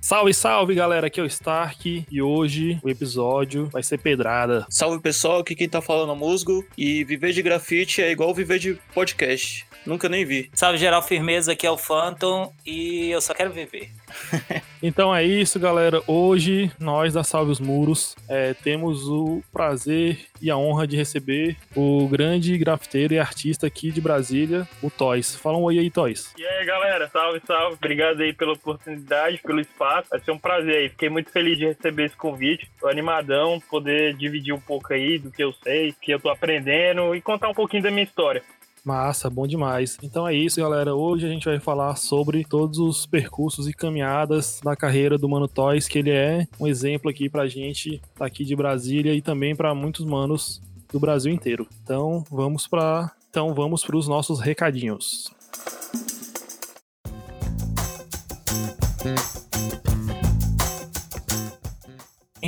Salve, salve galera, aqui é o Stark e hoje o episódio vai ser pedrada. Salve pessoal, aqui quem tá falando é o Musgo e viver de grafite é igual viver de podcast. Nunca nem vi. Salve geral, firmeza, aqui é o Phantom e eu só quero viver. então é isso, galera. Hoje nós da Salve os Muros é, temos o prazer e a honra de receber o grande grafiteiro e artista aqui de Brasília, o Toys. Fala um oi aí, Toys. E aí, galera, salve, salve. Obrigado aí pela oportunidade, pelo espaço. Vai ser um prazer aí. Fiquei muito feliz de receber esse convite. Tô animadão, poder dividir um pouco aí do que eu sei, que eu tô aprendendo e contar um pouquinho da minha história. Massa, bom demais. Então é isso, galera. Hoje a gente vai falar sobre todos os percursos e caminhadas da carreira do Mano Toys, que ele é um exemplo aqui pra gente daqui de Brasília e também para muitos manos do Brasil inteiro. Então vamos para então vamos para os nossos recadinhos.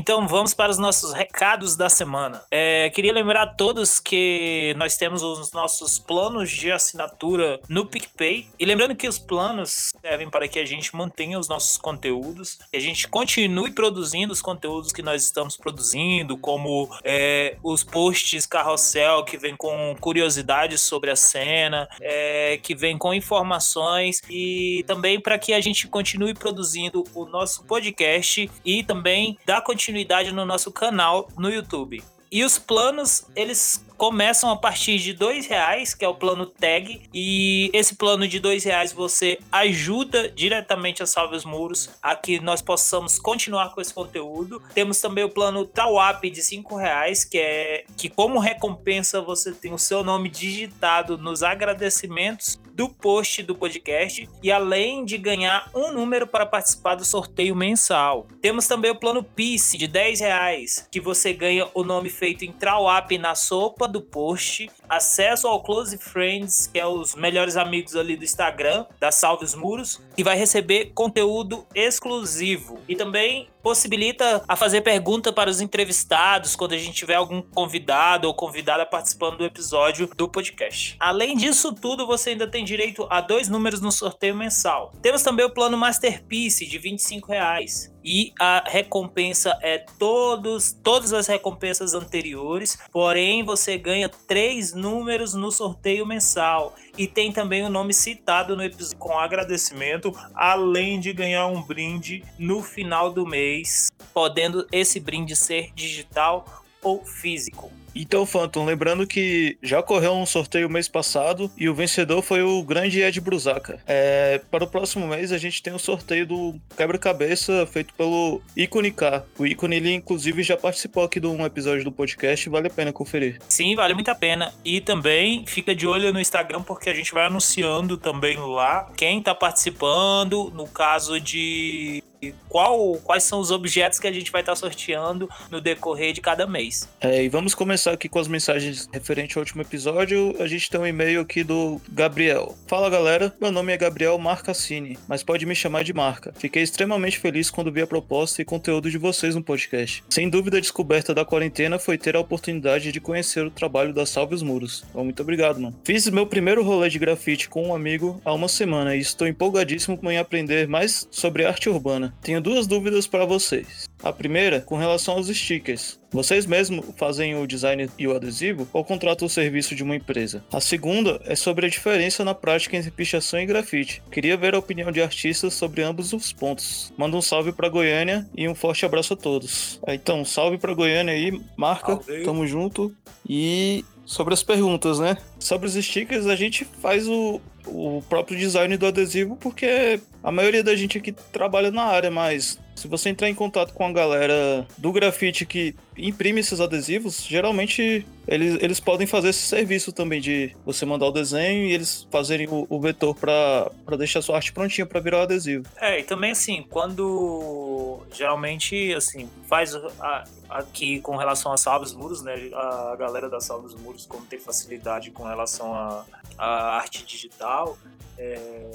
Então vamos para os nossos recados da semana. É, queria lembrar a todos que nós temos os nossos planos de assinatura no PicPay. E lembrando que os planos servem para que a gente mantenha os nossos conteúdos, que a gente continue produzindo os conteúdos que nós estamos produzindo, como é, os posts carrossel que vem com curiosidades sobre a cena, é, que vem com informações e também para que a gente continue produzindo o nosso podcast e também dar continuidade continuidade no nosso canal no YouTube. E os planos, eles começam a partir de dois reais, que é o plano tag, e esse plano de dois reais você ajuda diretamente a Salve os Muros a que nós possamos continuar com esse conteúdo. Temos também o plano Tawap de cinco reais, que é que como recompensa você tem o seu nome digitado nos agradecimentos do post do podcast e além de ganhar um número para participar do sorteio mensal. Temos também o plano Peace de 10 reais, que você ganha o nome feito em Trawap na sopa do post, acesso ao Close Friends, que é os melhores amigos ali do Instagram, da Salve os Muros, e vai receber conteúdo exclusivo. E também possibilita a fazer pergunta para os entrevistados quando a gente tiver algum convidado ou convidada participando do episódio do podcast. Além disso tudo, você ainda tem direito a dois números no sorteio mensal. Temos também o plano Masterpiece de 25 reais e a recompensa é todos todas as recompensas anteriores, porém você ganha três números no sorteio mensal e tem também o nome citado no episódio com agradecimento, além de ganhar um brinde no final do mês, podendo esse brinde ser digital ou físico. Então, Phantom, lembrando que já ocorreu um sorteio mês passado e o vencedor foi o grande Ed Brusaca. É, para o próximo mês a gente tem o um sorteio do quebra-cabeça feito pelo Ícone K. O Ícone, ele inclusive já participou aqui de um episódio do podcast, vale a pena conferir. Sim, vale muito a pena. E também fica de olho no Instagram porque a gente vai anunciando também lá quem está participando, no caso de qual, quais são os objetos que a gente vai estar tá sorteando no decorrer de cada mês. É, e vamos começar aqui com as mensagens referente ao último episódio. A gente tem um e-mail aqui do Gabriel. Fala galera, meu nome é Gabriel Marcassini, mas pode me chamar de Marca. Fiquei extremamente feliz quando vi a proposta e conteúdo de vocês no podcast. Sem dúvida, a descoberta da quarentena foi ter a oportunidade de conhecer o trabalho da Salve os Muros. Então, muito obrigado, mano. Fiz meu primeiro rolê de grafite com um amigo há uma semana e estou empolgadíssimo em aprender mais sobre arte urbana. Tenho duas dúvidas para vocês. A primeira, com relação aos stickers. Vocês mesmos fazem o design e o adesivo ou contratam o serviço de uma empresa? A segunda é sobre a diferença na prática entre pichação e grafite. Queria ver a opinião de artistas sobre ambos os pontos. Manda um salve para Goiânia e um forte abraço a todos. Então, salve para Goiânia aí, marca, salve. tamo junto. E sobre as perguntas, né? Sobre os stickers, a gente faz o, o próprio design do adesivo porque a maioria da gente aqui trabalha na área, mas se você entrar em contato com a galera do grafite que imprime esses adesivos, geralmente eles, eles podem fazer esse serviço também de você mandar o desenho e eles fazerem o, o vetor para deixar a sua arte prontinha para virar o adesivo. É, e também assim, quando geralmente assim, faz a, aqui com relação a Salves Muros, né? A galera da Salves Muros, como tem facilidade com relação à arte digital, é,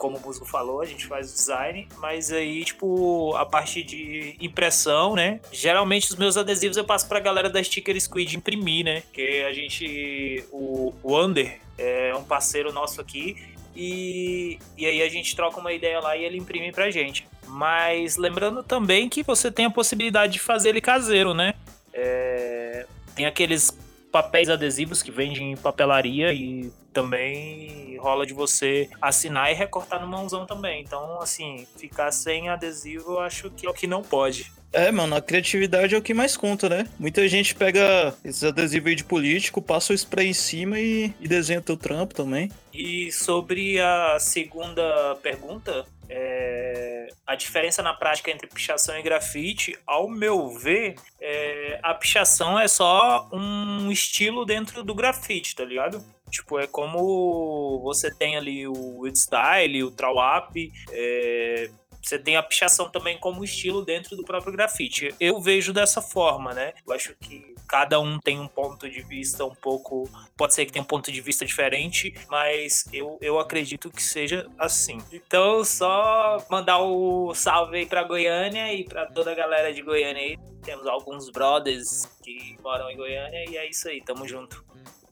como o Musgo falou, a gente faz design, mas aí, tipo, a parte de impressão, né? Geralmente os meus adesivos eu passo pra galera da Sticker Squid imprimir, né? Que a gente. O, o Under é um parceiro nosso aqui e, e aí a gente troca uma ideia lá e ele imprime pra gente. Mas lembrando também que você tem a possibilidade de fazer ele caseiro, né? É, tem aqueles papéis adesivos que vendem em papelaria e também rola de você assinar e recortar no mãozão também. Então, assim, ficar sem adesivo eu acho que é o que não pode. É, mano, a criatividade é o que mais conta, né? Muita gente pega esses adesivos aí de político, passa o spray em cima e, e desenha teu trampo também. E sobre a segunda pergunta, é, a diferença na prática entre pichação e grafite, ao meu ver, é, a pichação é só um estilo dentro do grafite, tá ligado? Tipo, é como você tem ali o style, o trawap, é, você tem a pichação também como estilo dentro do próprio grafite. Eu vejo dessa forma, né? Eu acho que cada um tem um ponto de vista um pouco. Pode ser que tenha um ponto de vista diferente, mas eu, eu acredito que seja assim. Então, só mandar o salve aí pra Goiânia e pra toda a galera de Goiânia aí. Temos alguns brothers que moram em Goiânia e é isso aí, tamo junto.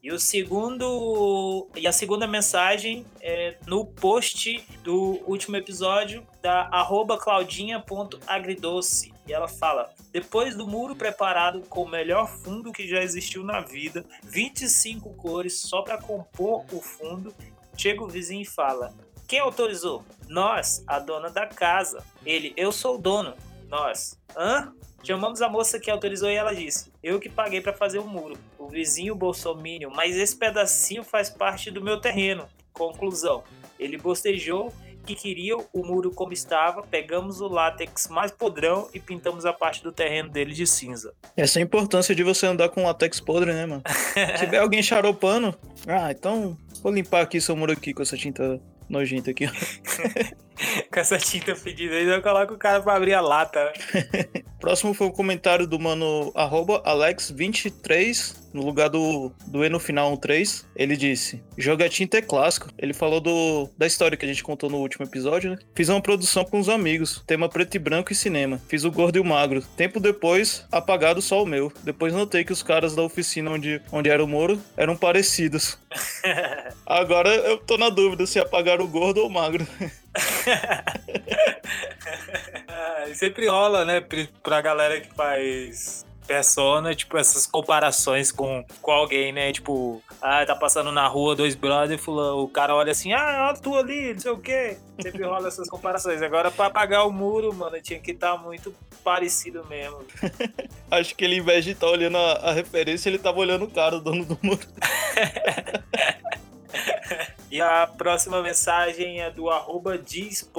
E o segundo e a segunda mensagem é no post do último episódio da claudinha.agridoce. E ela fala: depois do muro preparado com o melhor fundo que já existiu na vida, 25 cores só para compor o fundo, chega o vizinho e fala: Quem autorizou? Nós, a dona da casa. Ele: Eu sou o dono. Nós. Hã? Chamamos a moça que autorizou e ela disse: Eu que paguei para fazer o muro. O vizinho Bolsominion, mas esse pedacinho faz parte do meu terreno. Conclusão: ele bostejou que queria o muro como estava, pegamos o látex mais podrão e pintamos a parte do terreno dele de cinza. Essa é a importância de você andar com látex podre, né, mano? Se tiver alguém charopando, ah, então vou limpar aqui seu muro aqui com essa tinta nojenta aqui. com essa tinta fedida aí, eu coloco o cara pra abrir a lata. Próximo foi o um comentário do mano Alex23, no lugar do, do E no final 3. Ele disse: Jogatinta é clássico. Ele falou do, da história que a gente contou no último episódio, né? Fiz uma produção com os amigos, tema preto e branco e cinema. Fiz o gordo e o magro. Tempo depois, apagado só o meu. Depois notei que os caras da oficina onde, onde era o Moro eram parecidos. Agora eu tô na dúvida se apagaram o gordo ou o magro. ah, sempre rola, né? Pra galera que faz persona, tipo, essas comparações com, com alguém, né? Tipo, ah, tá passando na rua dois brothers, o cara olha assim, ah, olha tu ali, não sei o quê. Sempre rola essas comparações. Agora, pra apagar o muro, mano, tinha que estar tá muito parecido mesmo. Acho que ele, em vez de estar tá olhando a, a, referência, ele tava olhando o cara, o dono do muro. e a próxima mensagem é do arroba diz.to.pia.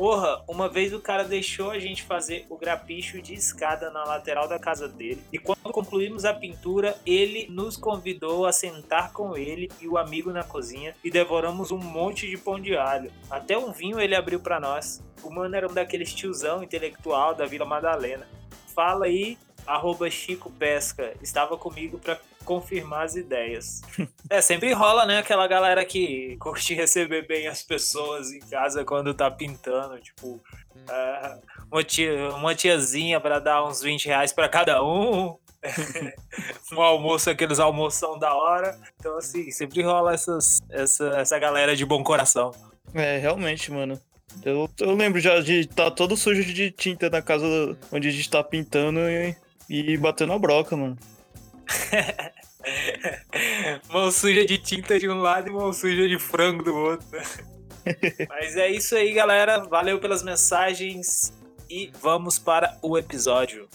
Porra, uma vez o cara deixou a gente fazer o grapicho de escada na lateral da casa dele. E quando concluímos a pintura, ele nos convidou a sentar com ele e o amigo na cozinha e devoramos um monte de pão de alho. Até um vinho ele abriu para nós. O mano era um daqueles tiozão intelectual da Vila Madalena. Fala aí, arroba Chico Pesca, estava comigo para confirmar as ideias. é, sempre rola, né? Aquela galera que curte receber bem as pessoas em casa quando tá pintando, tipo, uh, uma, tia, uma tiazinha para dar uns 20 reais para cada um. um almoço, aqueles almoção da hora. Então, assim, sempre rola essas, essa, essa galera de bom coração. É, realmente, mano. Eu, eu lembro já de estar tá todo sujo de tinta na casa onde a gente tá pintando e, e batendo a broca, mano. mão suja de tinta de um lado e mão suja de frango do outro. Mas é isso aí, galera. Valeu pelas mensagens e vamos para o episódio.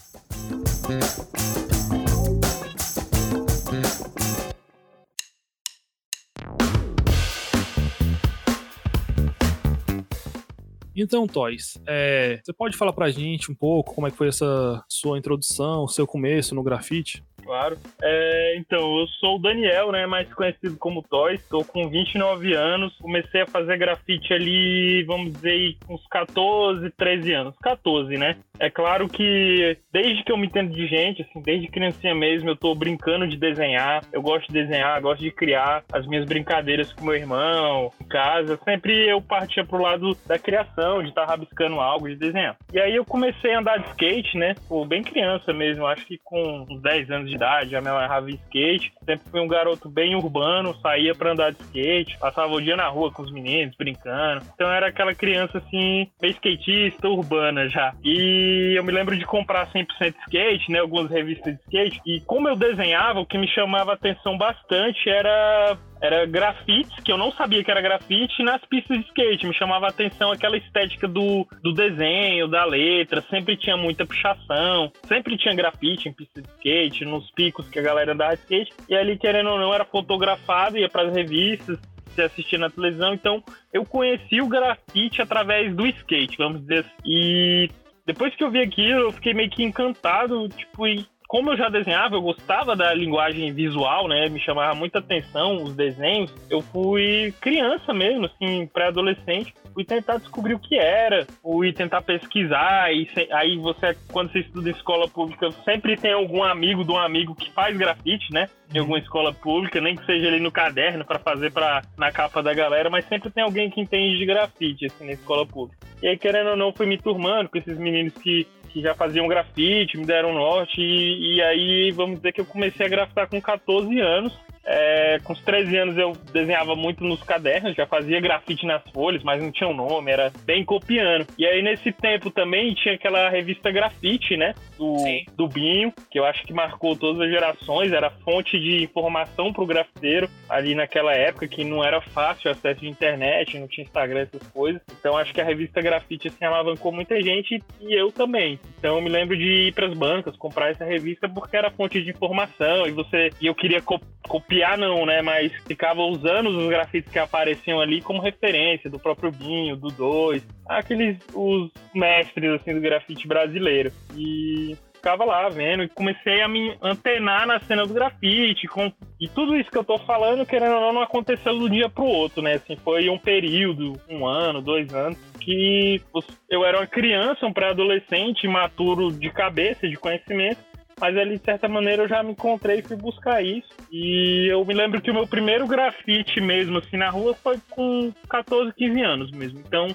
Então, Toys, é, você pode falar pra gente um pouco como é que foi essa sua introdução, seu começo no grafite? Claro. É, então, eu sou o Daniel, né? Mais conhecido como Toys. Estou com 29 anos. Comecei a fazer grafite ali, vamos dizer, uns 14, 13 anos. 14, né? É claro que desde que eu me entendo de gente, assim, desde criancinha mesmo, eu tô brincando de desenhar. Eu gosto de desenhar, gosto de criar as minhas brincadeiras com meu irmão, em casa. Sempre eu partia pro lado da criação, de estar tá rabiscando algo, de desenhar. E aí eu comecei a andar de skate, né? Pô, bem criança mesmo, acho que com uns 10 anos de de idade, já me amarrava em skate. Sempre fui um garoto bem urbano, saía pra andar de skate, passava o dia na rua com os meninos, brincando. Então era aquela criança assim, meio skatista, urbana já. E eu me lembro de comprar 100% skate, né? Algumas revistas de skate. E como eu desenhava, o que me chamava atenção bastante era era grafites, que eu não sabia que era grafite, nas pistas de skate. Me chamava a atenção aquela estética do, do desenho, da letra, sempre tinha muita pichação, sempre tinha grafite em pista de skate, nos picos que a galera andava de skate. E ali, querendo ou não, era fotografado, ia para as revistas, se assistia na televisão. Então, eu conheci o grafite através do skate, vamos dizer assim. E depois que eu vi aquilo, eu fiquei meio que encantado, tipo, e como eu já desenhava, eu gostava da linguagem visual, né? Me chamava muita atenção os desenhos. Eu fui criança mesmo, assim, pré-adolescente. Fui tentar descobrir o que era, fui tentar pesquisar. E aí você, quando você estuda em escola pública, sempre tem algum amigo de um amigo que faz grafite, né? Em alguma escola pública, nem que seja ali no caderno para fazer para na capa da galera, mas sempre tem alguém que entende de grafite, assim, na escola pública. E aí, querendo ou não, fui me turmando com esses meninos que que já faziam grafite, me deram norte, e, e aí vamos dizer que eu comecei a grafitar com 14 anos. É, com os 13 anos eu desenhava muito nos cadernos, já fazia grafite nas folhas, mas não tinha um nome, era bem copiando. E aí nesse tempo também tinha aquela revista Grafite, né? Do, do Binho, que eu acho que marcou todas as gerações, era fonte de informação pro grafiteiro ali naquela época, que não era fácil acesso de internet, não tinha Instagram, essas coisas. Então acho que a revista Grafite assim alavancou muita gente e eu também. Então eu me lembro de ir pras bancas, comprar essa revista porque era fonte de informação e você e eu queria copiar copiar não, né? Mas ficava usando os grafites que apareciam ali como referência do próprio Binho, do Dois, aqueles os mestres assim do grafite brasileiro. E ficava lá vendo e comecei a me antenar na cena do grafite. Com... E tudo isso que eu tô falando, querendo ou não, não aconteceu do dia pro outro, né? Assim, foi um período, um ano, dois anos, que eu era uma criança, um pré-adolescente, maturo de cabeça, de conhecimento, mas ali, de certa maneira, eu já me encontrei e fui buscar isso. E eu me lembro que o meu primeiro grafite mesmo, assim, na rua foi com 14, 15 anos mesmo. Então,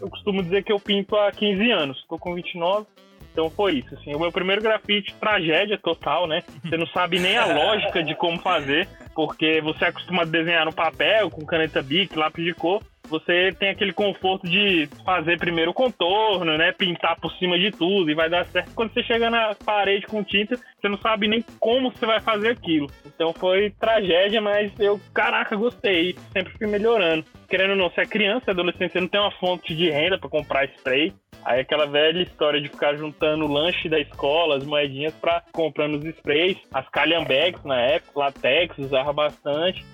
eu costumo dizer que eu pinto há 15 anos. Estou com 29, então foi isso, assim. O meu primeiro grafite, tragédia total, né? Você não sabe nem a lógica de como fazer, porque você é acostumado a desenhar no papel, com caneta bic, lápis de cor você tem aquele conforto de fazer primeiro o contorno, né? Pintar por cima de tudo e vai dar certo. Quando você chega na parede com tinta, você não sabe nem como você vai fazer aquilo. Então foi tragédia, mas eu, caraca, gostei. Sempre fui melhorando. Querendo ou não, se é criança, adolescente, você não tem uma fonte de renda para comprar spray. Aí aquela velha história de ficar juntando o lanche da escola, as moedinhas para comprando os sprays, as calhambeques na época, latex, usava bastante.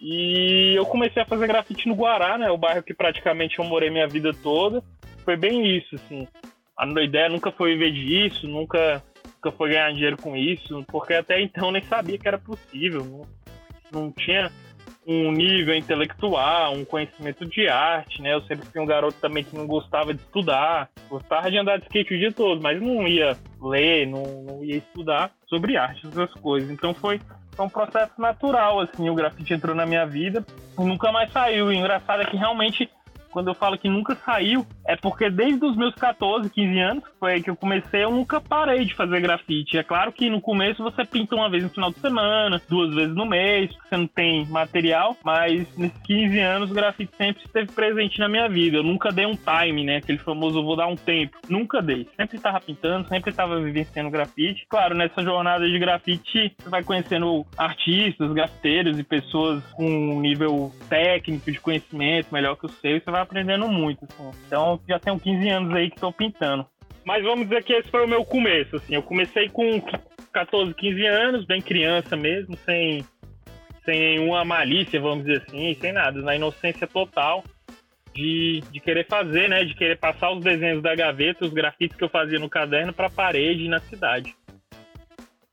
E eu comecei a fazer grafite no Guará, né? O bairro que praticamente eu morei minha vida toda. Foi bem isso, assim. A minha ideia nunca foi viver disso, nunca, nunca foi ganhar dinheiro com isso, porque até então nem sabia que era possível. Não, não tinha um nível intelectual, um conhecimento de arte, né? Eu sempre fui um garoto também que não gostava de estudar, gostava de andar de skate o dia todo, mas não ia ler, não, não ia estudar sobre arte, essas coisas. Então foi é um processo natural, assim, o grafite entrou na minha vida e nunca mais saiu. E engraçado é que realmente quando eu falo que nunca saiu, é porque desde os meus 14, 15 anos, foi que eu comecei, eu nunca parei de fazer grafite. É claro que no começo você pinta uma vez no final de semana, duas vezes no mês, porque você não tem material, mas nesses 15 anos o grafite sempre esteve presente na minha vida. Eu nunca dei um time, né? Aquele famoso vou dar um tempo. Nunca dei. Sempre estava pintando, sempre estava vivenciando grafite. Claro, nessa jornada de grafite, você vai conhecendo artistas, grafiteiros e pessoas com um nível técnico de conhecimento melhor que o seu, e você vai aprendendo muito, assim. Então, já tenho 15 anos aí que estou pintando. Mas vamos dizer que esse foi o meu começo, assim. Eu comecei com 14, 15 anos, bem criança mesmo, sem, sem nenhuma malícia, vamos dizer assim, sem nada, na inocência total de, de querer fazer, né? De querer passar os desenhos da gaveta, os grafites que eu fazia no caderno para a parede na cidade.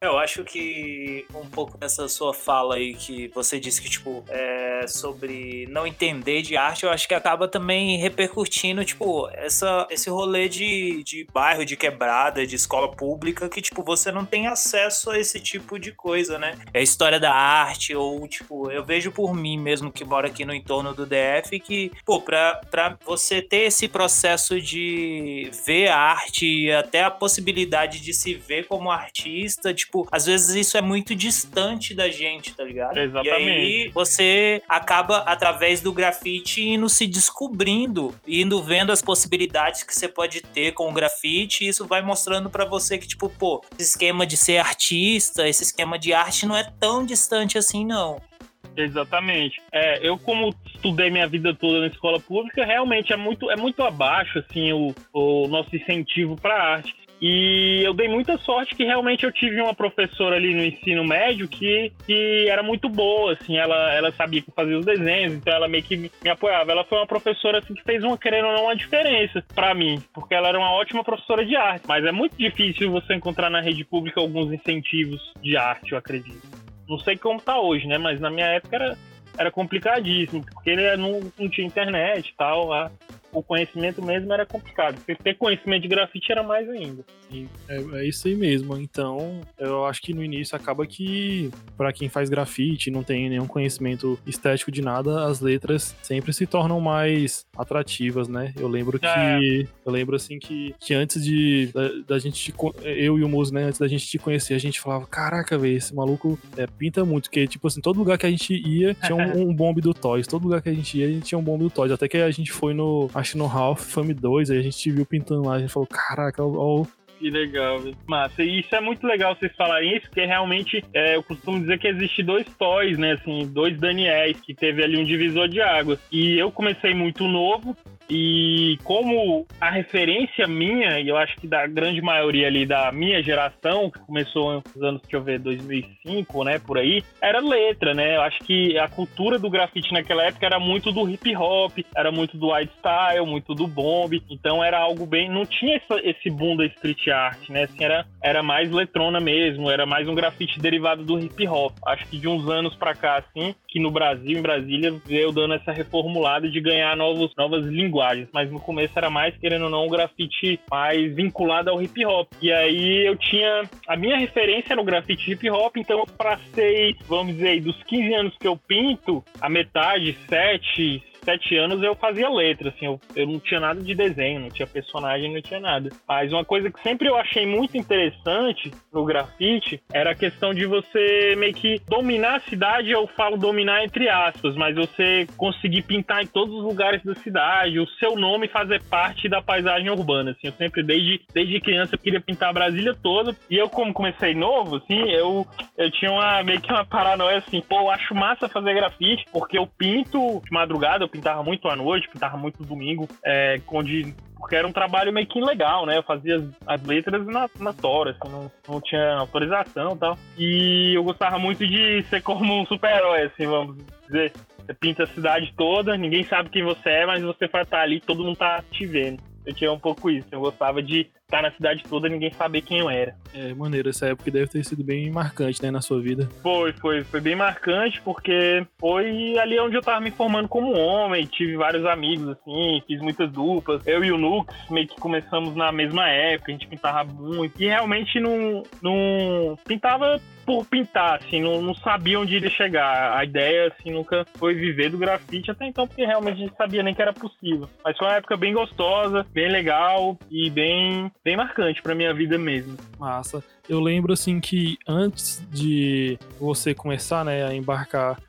Eu acho que um pouco dessa sua fala aí que você disse que, tipo, é sobre não entender de arte, eu acho que acaba também repercutindo, tipo, essa, esse rolê de, de bairro, de quebrada, de escola pública, que, tipo, você não tem acesso a esse tipo de coisa, né? É a história da arte, ou, tipo, eu vejo por mim mesmo que mora aqui no entorno do DF que, pô, pra, pra você ter esse processo de ver a arte até a possibilidade de se ver como artista, tipo, tipo, às vezes isso é muito distante da gente, tá ligado? Exatamente. E aí você acaba, através do grafite, indo se descobrindo, indo vendo as possibilidades que você pode ter com o grafite, e isso vai mostrando para você que, tipo, pô, esse esquema de ser artista, esse esquema de arte não é tão distante assim, não. Exatamente. É, eu como estudei minha vida toda na escola pública, realmente é muito, é muito abaixo assim o, o nosso incentivo para arte. E eu dei muita sorte que realmente eu tive uma professora ali no ensino médio que, que era muito boa, assim, ela, ela sabia fazia os desenhos, então ela meio que me, me apoiava. Ela foi uma professora assim, que fez uma, querendo ou não, uma diferença para mim, porque ela era uma ótima professora de arte. Mas é muito difícil você encontrar na rede pública alguns incentivos de arte, eu acredito. Não sei como tá hoje, né? Mas na minha época era, era complicadíssimo, porque ele não, não tinha internet e tal. A, o conhecimento mesmo era complicado. Porque ter conhecimento de grafite era mais ainda. Sim, é, é, isso aí mesmo. Então, eu acho que no início acaba que, para quem faz grafite não tem nenhum conhecimento estético de nada, as letras sempre se tornam mais atrativas, né? Eu lembro que. É. Eu lembro assim que, que antes de. Da, da gente. Eu e o Muso, né? Antes da gente te conhecer, a gente falava: caraca, velho, esse maluco é, pinta muito. Porque, tipo assim, todo lugar que a gente ia tinha um, um bombe do Toys. Todo lugar que a gente ia, a gente tinha um bombe do Toys. Até que a gente foi no acho no Half Fame 2, aí a gente te viu pintando lá, a gente falou, caraca, ó, que legal, velho. Massa. E isso é muito legal vocês falarem isso, porque realmente é, eu costumo dizer que existe dois toys, né? Assim, dois Daniels, que teve ali um divisor de águas. E eu comecei muito novo, e como a referência minha, e eu acho que da grande maioria ali da minha geração, que começou nos anos, deixa eu ver, 2005, né, por aí, era letra, né? Eu acho que a cultura do grafite naquela época era muito do hip hop, era muito do white style, muito do bomb. Então era algo bem. Não tinha essa, esse boom da street art, né? Assim, era, era mais letrona mesmo, era mais um grafite derivado do hip hop. Acho que de uns anos pra cá, assim, que no Brasil, em Brasília, veio dando essa reformulada de ganhar novos, novas linguagens linguagens, mas no começo era mais, querendo ou não, um grafite mais vinculado ao hip hop. E aí eu tinha. A minha referência no grafite hip hop, então eu passei, vamos dizer, dos 15 anos que eu pinto, a metade, 7, sete anos eu fazia letra, assim, eu, eu não tinha nada de desenho, não tinha personagem, não tinha nada. Mas uma coisa que sempre eu achei muito interessante no grafite era a questão de você meio que dominar a cidade, eu falo dominar entre aspas, mas você conseguir pintar em todos os lugares da cidade, o seu nome fazer parte da paisagem urbana, assim, eu sempre desde, desde criança eu queria pintar a Brasília toda, e eu como comecei novo, assim, eu, eu tinha uma, meio que uma paranoia assim, pô, eu acho massa fazer grafite, porque eu pinto de madrugada, pintava muito à noite, pintava muito domingo, é, onde porque era um trabalho meio que legal, né? Eu fazia as, as letras na, na tora, assim, não, não tinha autorização e tal. E eu gostava muito de ser como um super-herói, assim, vamos dizer. Você pinta a cidade toda, ninguém sabe quem você é, mas você vai estar ali, todo mundo tá te vendo. Eu tinha um pouco isso. Eu gostava de estar na cidade toda e ninguém saber quem eu era. É, maneiro, essa época deve ter sido bem marcante, né, na sua vida. Foi, foi, foi bem marcante, porque foi ali onde eu tava me formando como homem, tive vários amigos, assim, fiz muitas duplas. Eu e o Nux meio que começamos na mesma época, a gente pintava muito, e realmente não, não pintava por pintar, assim, não, não sabia onde iria chegar. A ideia, assim, nunca foi viver do grafite até então, porque realmente a gente sabia nem que era possível. Mas foi uma época bem gostosa, bem legal e bem, bem marcante pra minha vida mesmo. Massa. Eu lembro, assim, que antes de você começar, né, a embarcar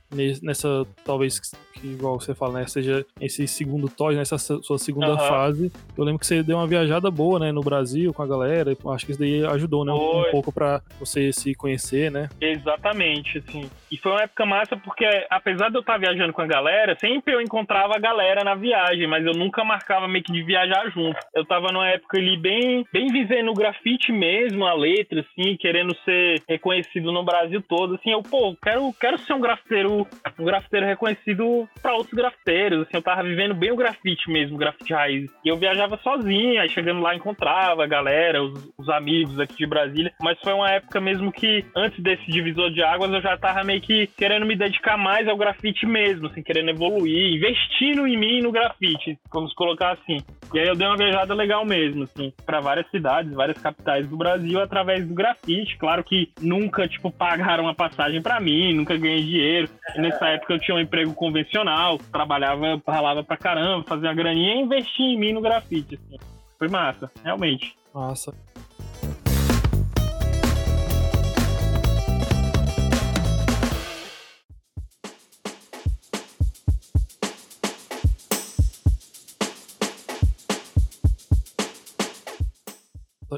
nessa, talvez, que igual você fala, né, seja esse segundo toy, nessa sua segunda uhum. fase. Eu lembro que você deu uma viajada boa, né, no Brasil com a galera. Acho que isso daí ajudou, né, um, um pouco para você se conhecer, né? Exatamente, assim. E foi uma época massa porque, apesar de eu estar viajando com a galera, sempre eu encontrava a galera na viagem, mas eu nunca marcava meio que de viajar junto. Eu tava numa época ali bem, bem vivendo o grafite mesmo, a letra, assim, querendo ser reconhecido no Brasil todo. Assim, eu, pô, quero, quero ser um grafiteiro um grafiteiro reconhecido para outros grafiteiros. Assim, eu tava vivendo bem o grafite mesmo, o grafite raiz. E eu viajava sozinho, aí chegando lá encontrava a galera, os, os, amigos aqui de Brasília. Mas foi uma época mesmo que, antes desse divisor de águas, eu já tava meio que querendo me dedicar mais ao grafite mesmo, assim, querendo evoluir, investindo em mim no grafite, vamos colocar assim. E aí eu dei uma viajada legal mesmo, assim, para várias cidades, várias capitais do Brasil através do grafite. Claro que nunca, tipo, pagaram a passagem para mim, nunca ganhei dinheiro. Nessa época eu tinha um emprego convencional, trabalhava, ralava pra caramba, fazia graninha e investia em mim no grafite. Assim. Foi massa, realmente. Massa.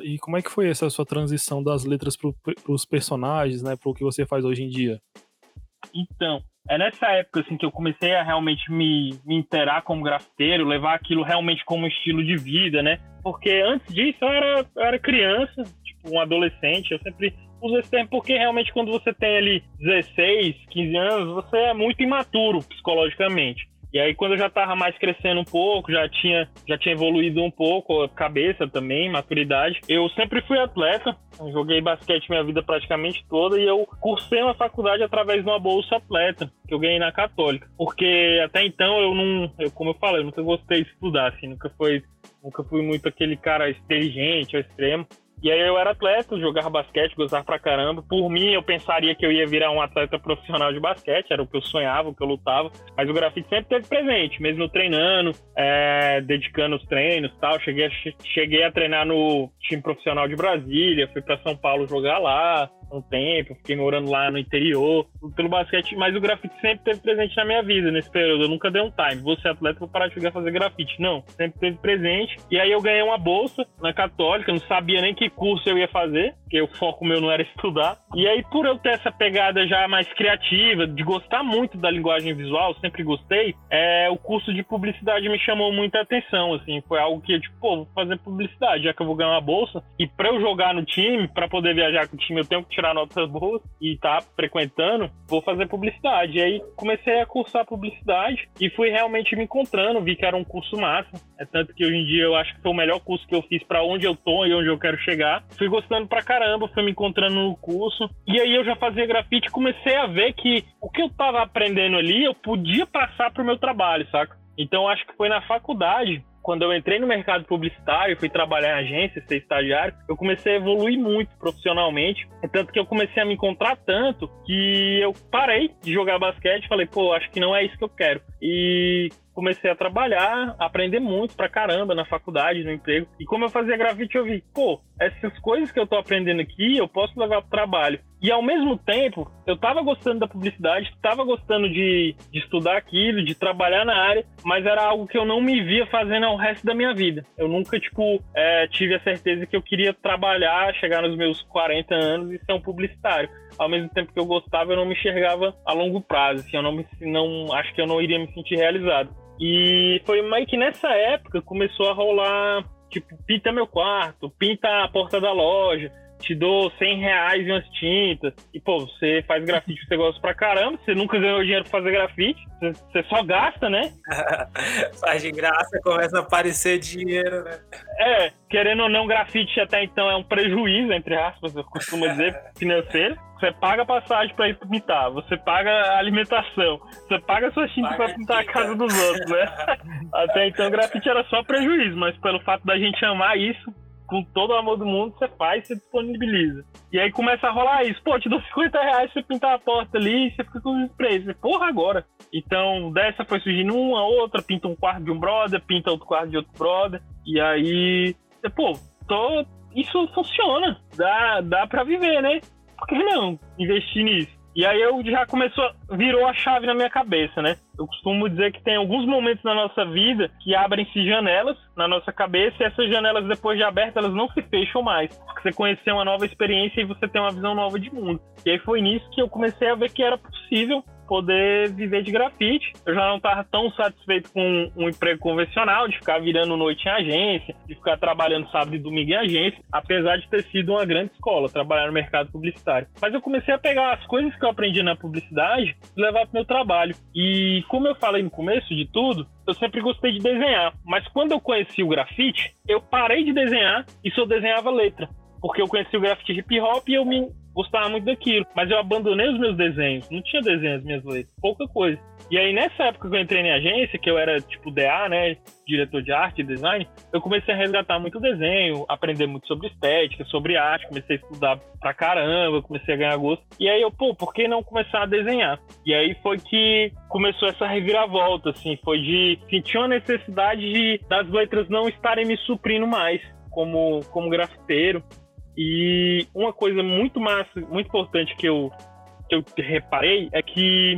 E como é que foi essa sua transição das letras para os personagens, né? Para o que você faz hoje em dia? Então, é nessa época assim que eu comecei a realmente me, me interar como grafiteiro, levar aquilo realmente como estilo de vida, né? Porque antes disso eu era, eu era criança, tipo um adolescente, eu sempre uso esse termo porque realmente quando você tem ali 16, 15 anos, você é muito imaturo psicologicamente. E aí quando eu já tava mais crescendo um pouco, já tinha, já tinha evoluído um pouco cabeça também, maturidade. Eu sempre fui atleta, joguei basquete minha vida praticamente toda e eu cursei uma faculdade através de uma bolsa atleta que eu ganhei na Católica. Porque até então eu não, eu, como eu falei, eu nunca gostei de estudar, assim, nunca foi, nunca fui muito aquele cara inteligente ao extremo. E aí eu era atleta, jogava basquete, gostava pra caramba. Por mim, eu pensaria que eu ia virar um atleta profissional de basquete, era o que eu sonhava, o que eu lutava. Mas o grafite sempre teve presente, mesmo treinando, é, dedicando os treinos tal. Cheguei a, cheguei a treinar no time profissional de Brasília, fui para São Paulo jogar lá um tempo, fiquei morando lá no interior, pelo basquete, mas o grafite sempre teve presente na minha vida nesse período. Eu nunca dei um time. Vou ser atleta, vou parar de jogar fazer grafite. Não, sempre teve presente. E aí eu ganhei uma bolsa na Católica, não sabia nem que curso eu ia fazer, porque o foco meu não era estudar. E aí, por eu ter essa pegada já mais criativa, de gostar muito da linguagem visual, sempre gostei, é, o curso de publicidade me chamou muita atenção, assim, foi algo que, tipo, pô, vou fazer publicidade, já que eu vou ganhar uma bolsa, e para eu jogar no time, para poder viajar com o time, eu tenho que tirar notas boas e tá frequentando, vou fazer publicidade. E aí comecei a cursar publicidade e fui realmente me encontrando, vi que era um curso massa. É tanto que hoje em dia eu acho que foi o melhor curso que eu fiz para onde eu tô e onde eu quero chegar. Fui gostando pra caramba, fui me encontrando no curso. E aí eu já fazia grafite e comecei a ver que o que eu tava aprendendo ali eu podia passar pro meu trabalho, saca? Então acho que foi na faculdade quando eu entrei no mercado publicitário, fui trabalhar em agência, ser estagiário, eu comecei a evoluir muito profissionalmente. É tanto que eu comecei a me encontrar tanto que eu parei de jogar basquete falei, pô, acho que não é isso que eu quero. E comecei a trabalhar, aprender muito pra caramba na faculdade, no emprego. E como eu fazia grafite, eu vi, pô, essas coisas que eu tô aprendendo aqui, eu posso levar pro trabalho. E ao mesmo tempo, eu tava gostando da publicidade, tava gostando de, de estudar aquilo, de trabalhar na área, mas era algo que eu não me via fazendo ao resto da minha vida. Eu nunca, tipo, é, tive a certeza que eu queria trabalhar, chegar nos meus 40 anos e ser um publicitário ao mesmo tempo que eu gostava, eu não me enxergava a longo prazo. Assim, eu não, me, não acho que eu não iria me sentir realizado. E foi meio que nessa época começou a rolar, tipo, pinta meu quarto, pinta a porta da loja, te dou 100 reais em umas tintas. E, pô, você faz grafite, você gosta pra caramba, você nunca ganhou dinheiro pra fazer grafite, você só gasta, né? faz de graça, começa a aparecer dinheiro, né? É, querendo ou não, grafite até então é um prejuízo, entre aspas, eu costumo dizer, financeiro. Você paga passagem para ir pintar, você paga a alimentação, você paga sua tinta para pintar a casa dos outros, né? Até então, grafite era só prejuízo, mas pelo fato da gente amar isso, com todo o amor do mundo, você faz, você disponibiliza. E aí começa a rolar isso. Pô, te dou 50 reais pra você pintar a porta ali, você fica com os sprays. Porra, agora. Então, dessa foi surgindo uma, outra, pinta um quarto de um brother, pinta outro quarto de outro brother. E aí, pô, tô, isso funciona. Dá, dá pra viver, né? Por que não investir nisso? E aí eu já começou, virou a chave na minha cabeça, né? Eu costumo dizer que tem alguns momentos na nossa vida que abrem-se janelas na nossa cabeça e essas janelas, depois de abertas, elas não se fecham mais. Você conheceu uma nova experiência e você tem uma visão nova de mundo. E aí foi nisso que eu comecei a ver que era possível poder viver de grafite. Eu já não estava tão satisfeito com um emprego convencional, de ficar virando noite em agência, de ficar trabalhando sábado e domingo em agência, apesar de ter sido uma grande escola, trabalhar no mercado publicitário. Mas eu comecei a pegar as coisas que eu aprendi na publicidade e levar para meu trabalho. E como eu falei no começo de tudo, eu sempre gostei de desenhar, mas quando eu conheci o grafite, eu parei de desenhar e só desenhava letra. Porque eu conheci o grafite hip hop e eu me gostava muito daquilo. Mas eu abandonei os meus desenhos. Não tinha desenho as minhas letras. Pouca coisa. E aí, nessa época que eu entrei em agência, que eu era tipo DA, né? Diretor de arte e design, eu comecei a resgatar muito desenho, aprender muito sobre estética, sobre arte, comecei a estudar pra caramba, comecei a ganhar gosto. E aí eu, pô, por que não começar a desenhar? E aí foi que começou essa reviravolta, assim, foi de sentir uma necessidade de, das letras não estarem me suprindo mais como, como grafiteiro. E uma coisa muito massa, muito importante que eu, que eu reparei é que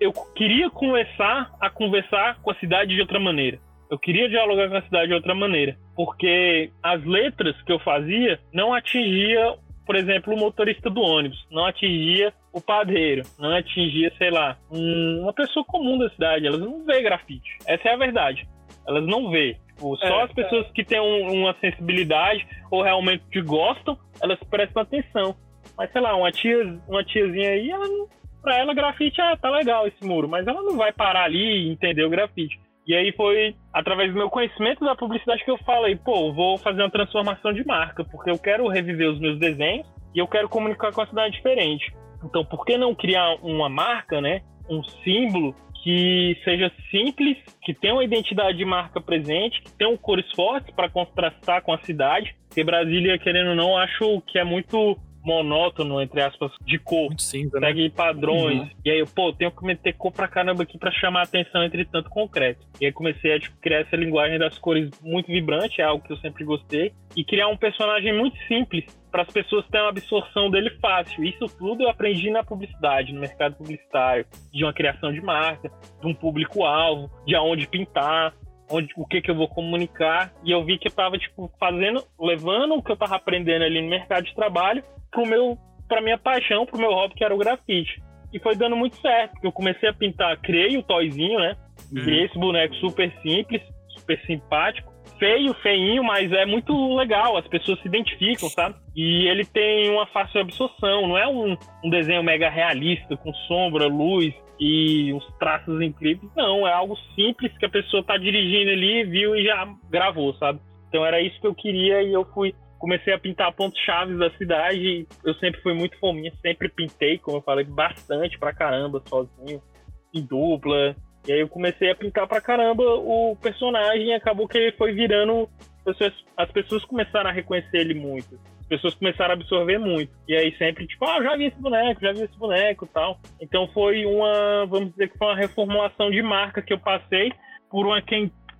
eu queria começar a conversar com a cidade de outra maneira. Eu queria dialogar com a cidade de outra maneira, porque as letras que eu fazia não atingia, por exemplo, o motorista do ônibus, não atingia o padeiro, não atingia, sei lá, um, uma pessoa comum da cidade. Elas não vê grafite. Essa é a verdade. Elas não vê. Tipo, só É, as pessoas que têm um- uma sensibilidade ou realmente que gostam, elas prestam atenção. Mas sei lá, uma tia, uma tiazinha aí, ela não, pra ela grafite, ah, tá legal esse muro, mas ela não vai parar ali e entender o grafite. E aí foi através do meu conhecimento da publicidade que eu falei, pô, vou fazer uma transformação de marca, porque eu quero reviver os meus desenhos e eu quero comunicar com a cidade diferente. Então, por que não criar uma marca, né? Um símbolo que seja simples, que tenha uma identidade de marca presente, que tenha cores fortes para contrastar com a cidade. Porque Brasília, querendo ou não, acho que é muito monótono, entre aspas, de cor. Muito cinza, né? Segue padrões. E aí, eu, pô, tenho que meter cor pra caramba aqui pra chamar a atenção entre tanto concreto. E aí comecei a tipo, criar essa linguagem das cores muito vibrante, é algo que eu sempre gostei. E criar um personagem muito simples para as pessoas terem uma absorção dele fácil. Isso tudo eu aprendi na publicidade, no mercado publicitário, de uma criação de marca, de um público-alvo, de aonde pintar, onde, o que que eu vou comunicar. E eu vi que eu tava, tipo, fazendo, levando o que eu tava aprendendo ali no mercado de trabalho pro meu, pra minha paixão, pro meu hobby, que era o grafite. E foi dando muito certo, eu comecei a pintar, criei o toyzinho, né? Criei esse boneco super simples, super simpático. Feio, feinho, mas é muito legal, as pessoas se identificam, sabe? E ele tem uma fácil absorção, não é um, um desenho mega realista, com sombra, luz e uns traços incríveis. Não, é algo simples que a pessoa tá dirigindo ali, viu e já gravou, sabe? Então era isso que eu queria e eu fui comecei a pintar pontos chaves da cidade. Eu sempre fui muito fominha, sempre pintei, como eu falei, bastante pra caramba, sozinho, em dupla. E aí eu comecei a pintar pra caramba o personagem acabou que ele foi virando. As pessoas, as pessoas começaram a reconhecer ele muito. As pessoas começaram a absorver muito. E aí sempre, tipo, ah, já vi esse boneco, já vi esse boneco tal. Então foi uma, vamos dizer que foi uma reformulação de marca que eu passei por uma,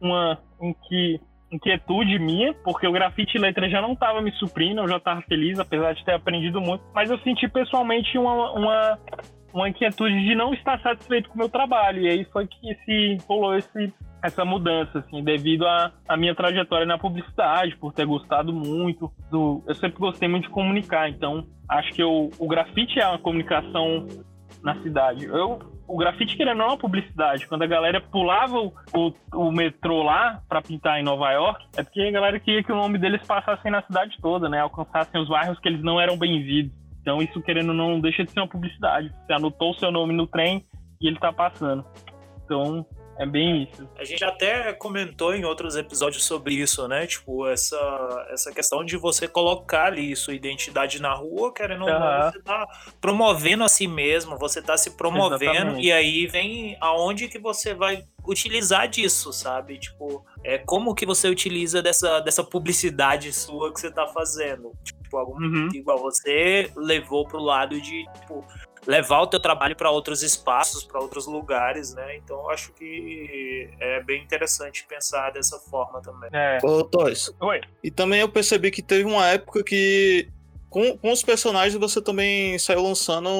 uma inqui, inquietude minha, porque o grafite e letra já não estava me suprindo, eu já estava feliz, apesar de ter aprendido muito. Mas eu senti pessoalmente uma, uma, uma inquietude de não estar satisfeito com o meu trabalho. E aí foi que se rolou esse, essa mudança, assim, devido à minha trajetória na publicidade, por ter gostado muito do. Eu sempre gostei muito de comunicar, então acho que eu, o grafite é uma comunicação na cidade. Eu, o grafite querendo não é uma publicidade. Quando a galera pulava o, o, o metrô lá pra pintar em Nova York, é porque a galera queria que o nome deles passasse na cidade toda, né? Alcançassem os bairros que eles não eram bem-vindos. Então isso, querendo não, deixa de ser uma publicidade. Você anotou o seu nome no trem e ele tá passando. Então, é bem isso. A gente até comentou em outros episódios sobre isso, né? Tipo, essa, essa questão de você colocar ali sua identidade na rua, querendo ou não, você tá promovendo a si mesmo, você tá se promovendo, Exatamente. e aí vem aonde que você vai utilizar disso, sabe? Tipo, é como que você utiliza dessa, dessa publicidade sua que você tá fazendo. Tipo, algum Uhum. igual você levou pro lado de, tipo, levar o teu trabalho para outros espaços, para outros lugares, né? Então eu acho que é bem interessante pensar dessa forma também. É. Ô, Toys. Oi. E também eu percebi que teve uma época que com, com os personagens você também saiu lançando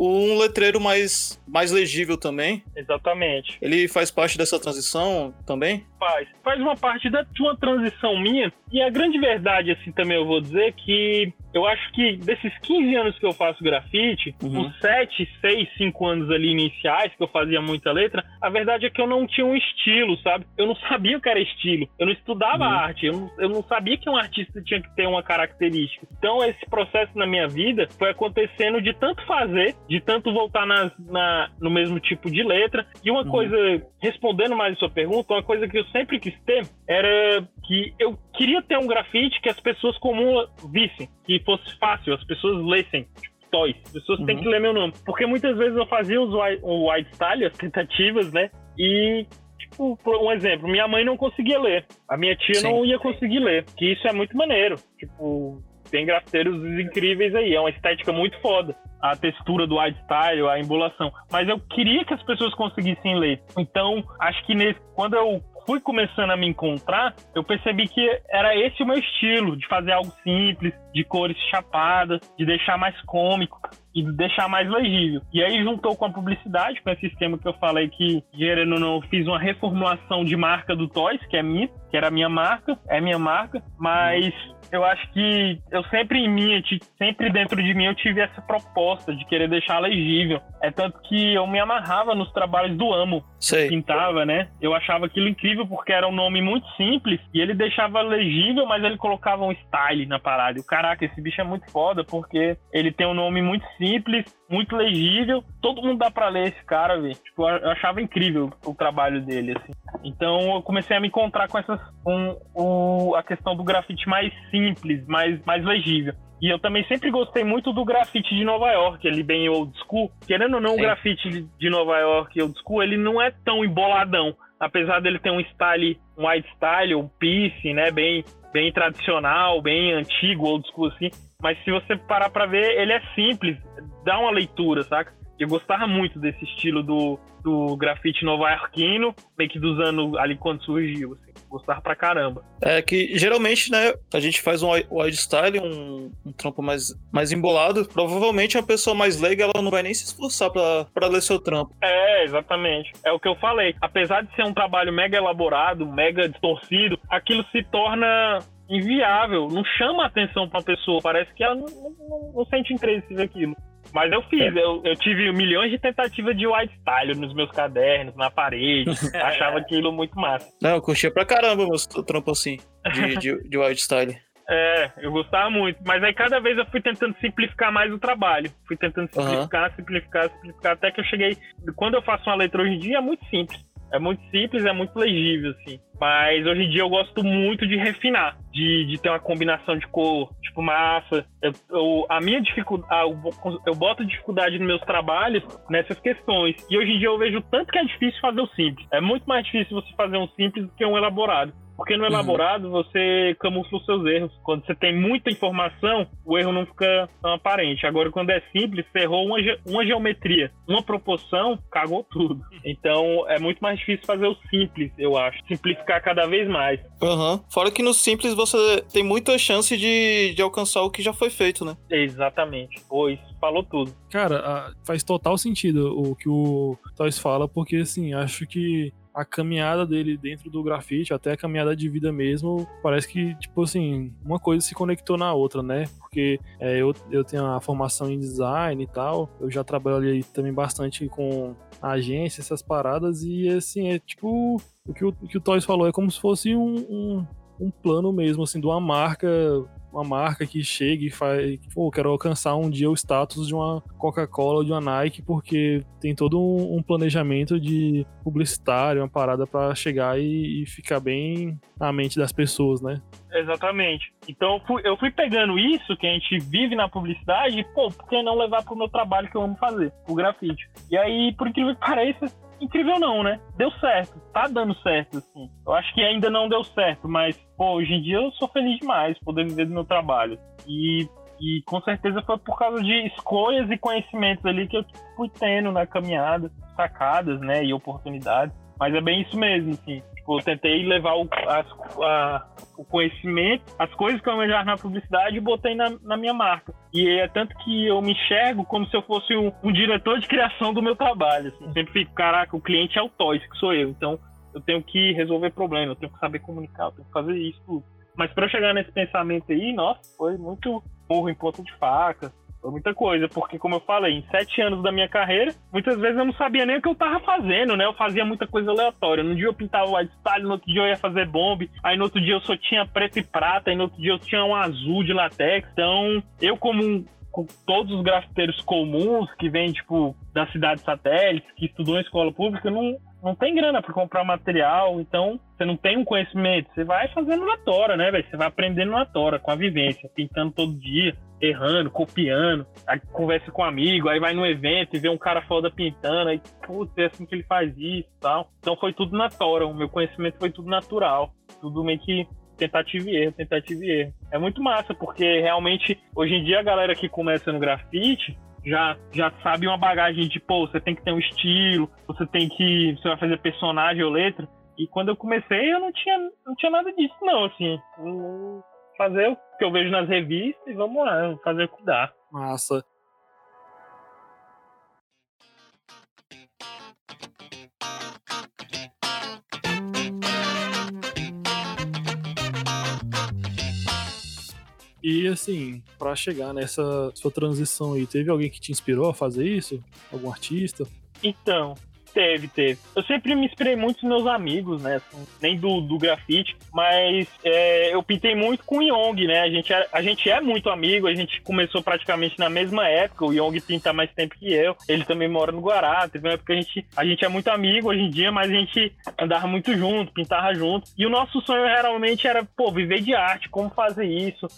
um letreiro mais, mais legível também. Exatamente. Ele faz parte dessa transição também? Faz. Faz uma parte da, de uma transição minha. E a grande verdade, assim, também eu vou dizer que eu acho que desses 15 anos que eu faço grafite, Uhum. os 7, 6, 5 anos ali iniciais, que eu fazia muita letra, a verdade é que eu não tinha um estilo, sabe? Eu não sabia o que era estilo. Eu não estudava Uhum. arte. Eu não, eu não sabia que um artista tinha que ter uma característica. Então, esse processo na minha vida foi acontecendo de tanto fazer, de tanto voltar nas, na, no mesmo tipo de letra. E uma Uhum. coisa, respondendo mais a sua pergunta, uma coisa que eu sempre quis ter era que eu queria ter um grafite que as pessoas comuns vissem, que fosse fácil, as pessoas lessem. Tipo, Toys. As pessoas têm Uhum. que ler meu nome. Porque muitas vezes eu fazia os o white style, as tentativas, né? E, tipo, por um exemplo, minha mãe não conseguia ler. A minha tia Sim. não ia conseguir ler. Que isso é muito maneiro. Tipo, tem grafiteiros incríveis aí. É uma estética muito foda. A textura do white style, a embolação. Mas eu queria que as pessoas conseguissem ler. Então, acho que nesse, quando eu fui começando a me encontrar, eu percebi que era esse o meu estilo, de fazer algo simples, de cores chapadas, de deixar mais cômico. E deixar mais legível. E aí juntou com a publicidade, com esse esquema que eu falei que, gerando ou não, eu fiz uma reformulação de marca do Toys, que é minha, que era a minha marca, é minha marca, mas eu acho que eu sempre em mim, sempre dentro de mim, eu tive essa proposta de querer deixar legível. É tanto que eu me amarrava nos trabalhos do Amo. Sei. Pintava, né? Eu achava aquilo incrível porque era um nome muito simples e ele deixava legível, mas ele colocava um style na parada. E, caraca, esse bicho é muito foda porque ele tem um nome muito simples, muito legível. Todo mundo dá pra ler esse cara, velho. Tipo, eu achava incrível o trabalho dele, assim. Então eu comecei a me encontrar com essas. com um, a questão do grafite mais simples, mais, mais legível. E eu também sempre gostei muito do grafite de Nova York, ele bem old school. Querendo ou não, Sim. o grafite de Nova York old school, ele não é tão emboladão. Apesar dele ter um style, um white style, um piece, né, bem, bem tradicional, bem antigo, old school assim. Mas se você parar pra ver, ele é simples, dá uma leitura, saca? Eu gostava muito desse estilo do, do grafite nova-iorquino, meio que dos anos ali quando surgiu, assim. Gostava pra caramba. É que geralmente, né, a gente faz um wide style, um, um trampo mais, mais embolado. Provavelmente a pessoa mais leiga, ela não vai nem se esforçar pra, pra ler seu trampo. É, exatamente. É o que eu falei. Apesar de ser um trabalho mega elaborado, mega distorcido, aquilo se torna inviável, não chama atenção pra pessoa, parece que ela não, não, não sente interesse naquilo. Mas eu fiz, é. eu, eu tive milhões de tentativas de white style nos meus cadernos, na parede. achava aquilo muito massa. Não, eu curtia pra caramba o trampo assim, de, de, de white style. É, eu gostava muito. Mas aí cada vez eu fui tentando simplificar mais o trabalho. Fui tentando simplificar, uhum. simplificar, simplificar, até que eu cheguei. Quando eu faço uma letra hoje em dia, é muito simples. É muito simples, é muito legível, assim. Mas hoje em dia eu gosto muito de refinar, de, de ter uma combinação de cor, tipo massa. Eu, eu a minha dificuldade, eu, eu boto dificuldade nos meus trabalhos nessas questões. E hoje em dia eu vejo tanto que é difícil fazer o simples. É muito mais difícil você fazer um simples do que um elaborado. Porque no uhum. elaborado uhum. você camufla os seus erros. Quando você tem muita informação, o erro não fica tão aparente. Agora, quando é simples, você errou uma, ge uma geometria, uma proporção, cagou tudo. Então é muito mais difícil fazer o simples, eu acho. Simplificar cada vez mais. Uhum. Fora que no simples você tem muita chance de, de alcançar o que já foi feito, né? Exatamente. Pois falou tudo. Cara, faz total sentido o que o Toys fala, porque assim, acho que a caminhada dele dentro do grafite, até a caminhada de vida mesmo, parece que, tipo assim, uma coisa se conectou na outra, né? Porque é, eu, eu tenho a formação em design e tal, eu já trabalhei também bastante com agência, essas paradas, e assim, é tipo, o que o, o, que o Toys falou, é como se fosse um, um, um plano mesmo, assim, de uma marca uma marca que chega e faz, pô, quero alcançar um dia o status de uma Coca-Cola ou de uma Nike, porque tem todo um, um planejamento de publicitário, uma parada para chegar e, e, ficar bem na mente das pessoas, né? Exatamente. Então eu fui, eu fui pegando isso que a gente vive na publicidade e, pô, por que não levar pro meu trabalho que eu amo fazer, o grafite? E aí, por incrível que pareça, incrível não, né? Deu certo, tá dando certo, assim. Eu acho que ainda não deu certo, mas, pô, hoje em dia eu sou feliz demais poder viver do meu trabalho. E, e com certeza foi por causa de escolhas e conhecimentos ali que eu fui tendo na caminhada, sacadas, né, e oportunidades. Mas é bem isso mesmo, assim. Tipo, eu tentei levar o, as, a, o conhecimento, as coisas que eu almejava na publicidade e botei na, na, minha marca. E é tanto que eu me enxergo como se eu fosse um, um diretor de criação do meu trabalho. Assim. Sempre fico, caraca, o cliente é o Toys, que sou eu. Então, eu tenho que resolver problemas, eu tenho que saber comunicar, eu tenho que fazer isso tudo. Mas para eu chegar nesse pensamento aí, nossa, foi muito morro em ponta de faca. Foi muita coisa, porque como eu falei, em sete anos da minha carreira, muitas vezes eu não sabia nem o que eu tava fazendo, né? Eu fazia muita coisa aleatória. No dia eu pintava white style, no outro dia eu ia fazer bomb, aí no outro dia eu só tinha preto e prata, aí no outro dia eu tinha um azul de latex. Então, eu como com todos os grafiteiros comuns que vêm, tipo, da cidade satélite, que estudou em escola pública, não, não tem grana para comprar material, então você não tem um conhecimento, você vai fazendo na tora, né, velho? Você vai aprendendo na tora, com a vivência, pintando todo dia, errando, copiando, aí conversa com um amigo, aí vai no evento e vê um cara foda pintando, aí, putz, é assim que ele faz isso e tal. Então foi tudo na tora, o meu conhecimento foi tudo natural, tudo meio que tentativa e erro, tentativa e erro. É muito massa, porque realmente, hoje em dia, a galera que começa no grafite, já, já sabe uma bagagem de, pô, você tem que ter um estilo, você tem que. Você vai fazer personagem ou letra. E quando eu comecei, eu não tinha, não tinha nada disso, não, assim fazer o que eu vejo nas revistas e vamos lá, fazer o que dá. Massa. E assim, para chegar nessa sua transição aí, teve alguém que te inspirou a fazer isso? Algum artista? Então, Teve, teve. Eu sempre me inspirei muito nos meus amigos, né? Assim, nem do, do grafite, mas é, eu pintei muito com o Yong, né? A gente, é, a gente é muito amigo, a gente começou praticamente na mesma época. O Yong pinta mais tempo que eu. Ele também mora no Guará. Teve uma época que a gente, a gente é muito amigo hoje em dia, mas a gente andava muito junto, pintava junto. E o nosso sonho realmente era, pô, viver de arte, como fazer isso.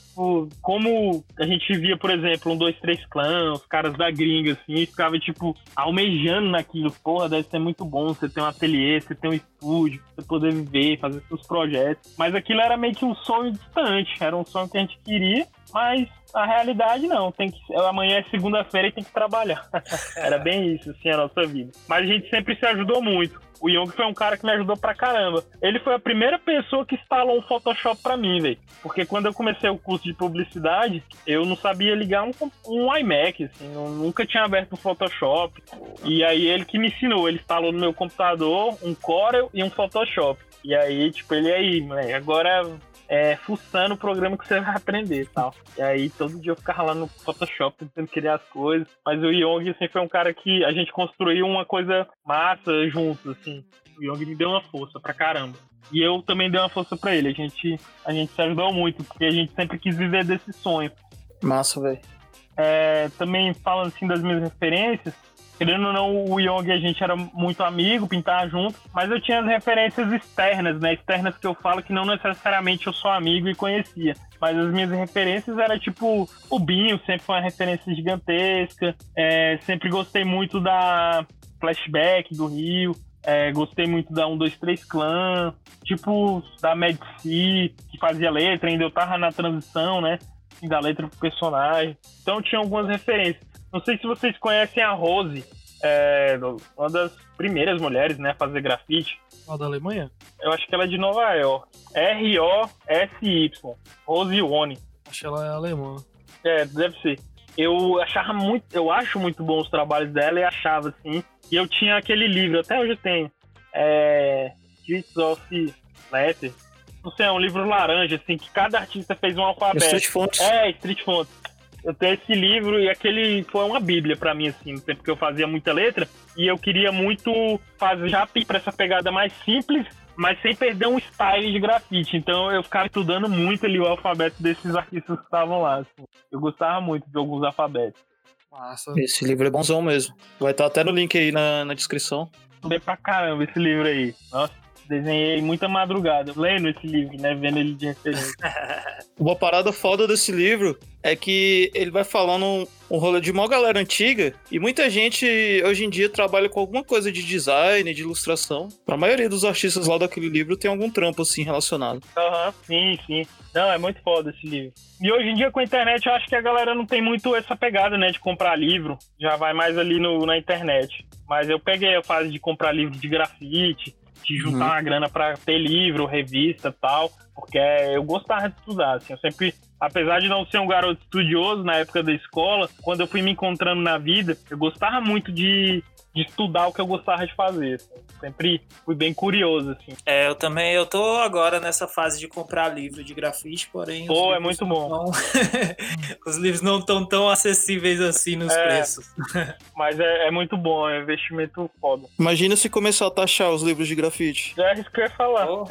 Como a gente via, por exemplo, um, dois, três clãs, os caras da gringa, assim, ficava, tipo, almejando naquilo. Porra, deve ser muito bom você ter um ateliê, você ter um estúdio, você poder viver, fazer seus projetos. Mas aquilo era meio que um sonho distante, era um sonho que a gente queria, mas a realidade não, tem que amanhã é segunda-feira e tem que trabalhar. era bem isso assim a nossa vida. Mas a gente sempre se ajudou muito. O Young foi um cara que me ajudou pra caramba. Ele foi a primeira pessoa que instalou um Photoshop pra mim, velho. Porque quando eu comecei o curso de publicidade, eu não sabia ligar um, um iMac, assim, nunca tinha aberto o Photoshop. E aí ele que me ensinou, ele instalou no meu computador um Corel e um Photoshop. E aí, tipo, ele aí, moleque, agora é, fuçando o programa que você vai aprender e tal. E aí todo dia eu ficava lá no Photoshop tentando criar as coisas. Mas o Young, assim, foi um cara que a gente construiu uma coisa massa juntos, assim. O Young me deu uma força pra caramba. E eu também dei uma força pra ele. A gente, a gente se ajudou muito, porque a gente sempre quis viver desse sonho. Massa, velho. É, também falando assim das minhas referências, Querendo ou não, o Young a gente era muito amigo, pintava junto, mas eu tinha as referências externas, né? Externas que eu falo que não necessariamente eu sou amigo e conhecia. Mas as minhas referências era tipo o Binho, sempre foi uma referência gigantesca. É, sempre gostei muito da Flashback do Rio. É, gostei muito da 123 Clã, tipo da Medici, que fazia letra, ainda eu tava na transição, né? Da letra pro personagem. Então tinha algumas referências. Não sei se vocês conhecem a Rose, é, uma das primeiras mulheres né, a fazer grafite. A da Alemanha? Eu acho que ela é de Nova York. R-O-S-Y. Rose One. Acho que ela é alemã. É, deve ser. Eu achava muito, eu acho muito bom os trabalhos dela e achava assim. E eu tinha aquele livro, até hoje eu tenho. É. Streets of Letter. Não sei, é um livro laranja, assim, que cada artista fez um alfabeto. Street Fonts. É, Street Fonts eu tenho esse livro e aquele foi uma bíblia para mim, assim, no tempo que eu fazia muita letra. E eu queria muito fazer já para essa pegada mais simples, mas sem perder um style de grafite. Então eu ficava estudando muito ali o alfabeto desses artistas que estavam lá. Assim. Eu gostava muito de alguns alfabetos. Massa. Esse livro é bonzão mesmo. Vai estar até no link aí na, na descrição. Estudei pra caramba esse livro aí. Nossa desenhei muita madrugada, lendo esse livro, né? Vendo ele de referência. Uma parada foda desse livro é que ele vai falando um, um rolê de uma galera antiga e muita gente hoje em dia trabalha com alguma coisa de design, de ilustração. A maioria dos artistas lá daquele livro tem algum trampo assim relacionado. Aham, uhum, sim, sim. Não, é muito foda esse livro. E hoje em dia com a internet eu acho que a galera não tem muito essa pegada, né, de comprar livro. Já vai mais ali no, na internet. Mas eu peguei a fase de comprar livro de grafite, de juntar uhum. uma grana para ter livro, revista tal, porque eu gostava de estudar, assim, eu sempre, apesar de não ser um garoto estudioso na época da escola, quando eu fui me encontrando na vida, eu gostava muito de de estudar o que eu gostava de fazer. Assim. Sempre fui bem curioso, assim. É, eu também, eu tô agora nessa fase de comprar livro de grafite, porém... Pô, é muito bom. Tão... os livros não estão tão acessíveis assim nos é, preços. mas é, é, muito bom, é um investimento foda. Imagina se começar a taxar os livros de grafite. É isso que eu ia falar. Oh.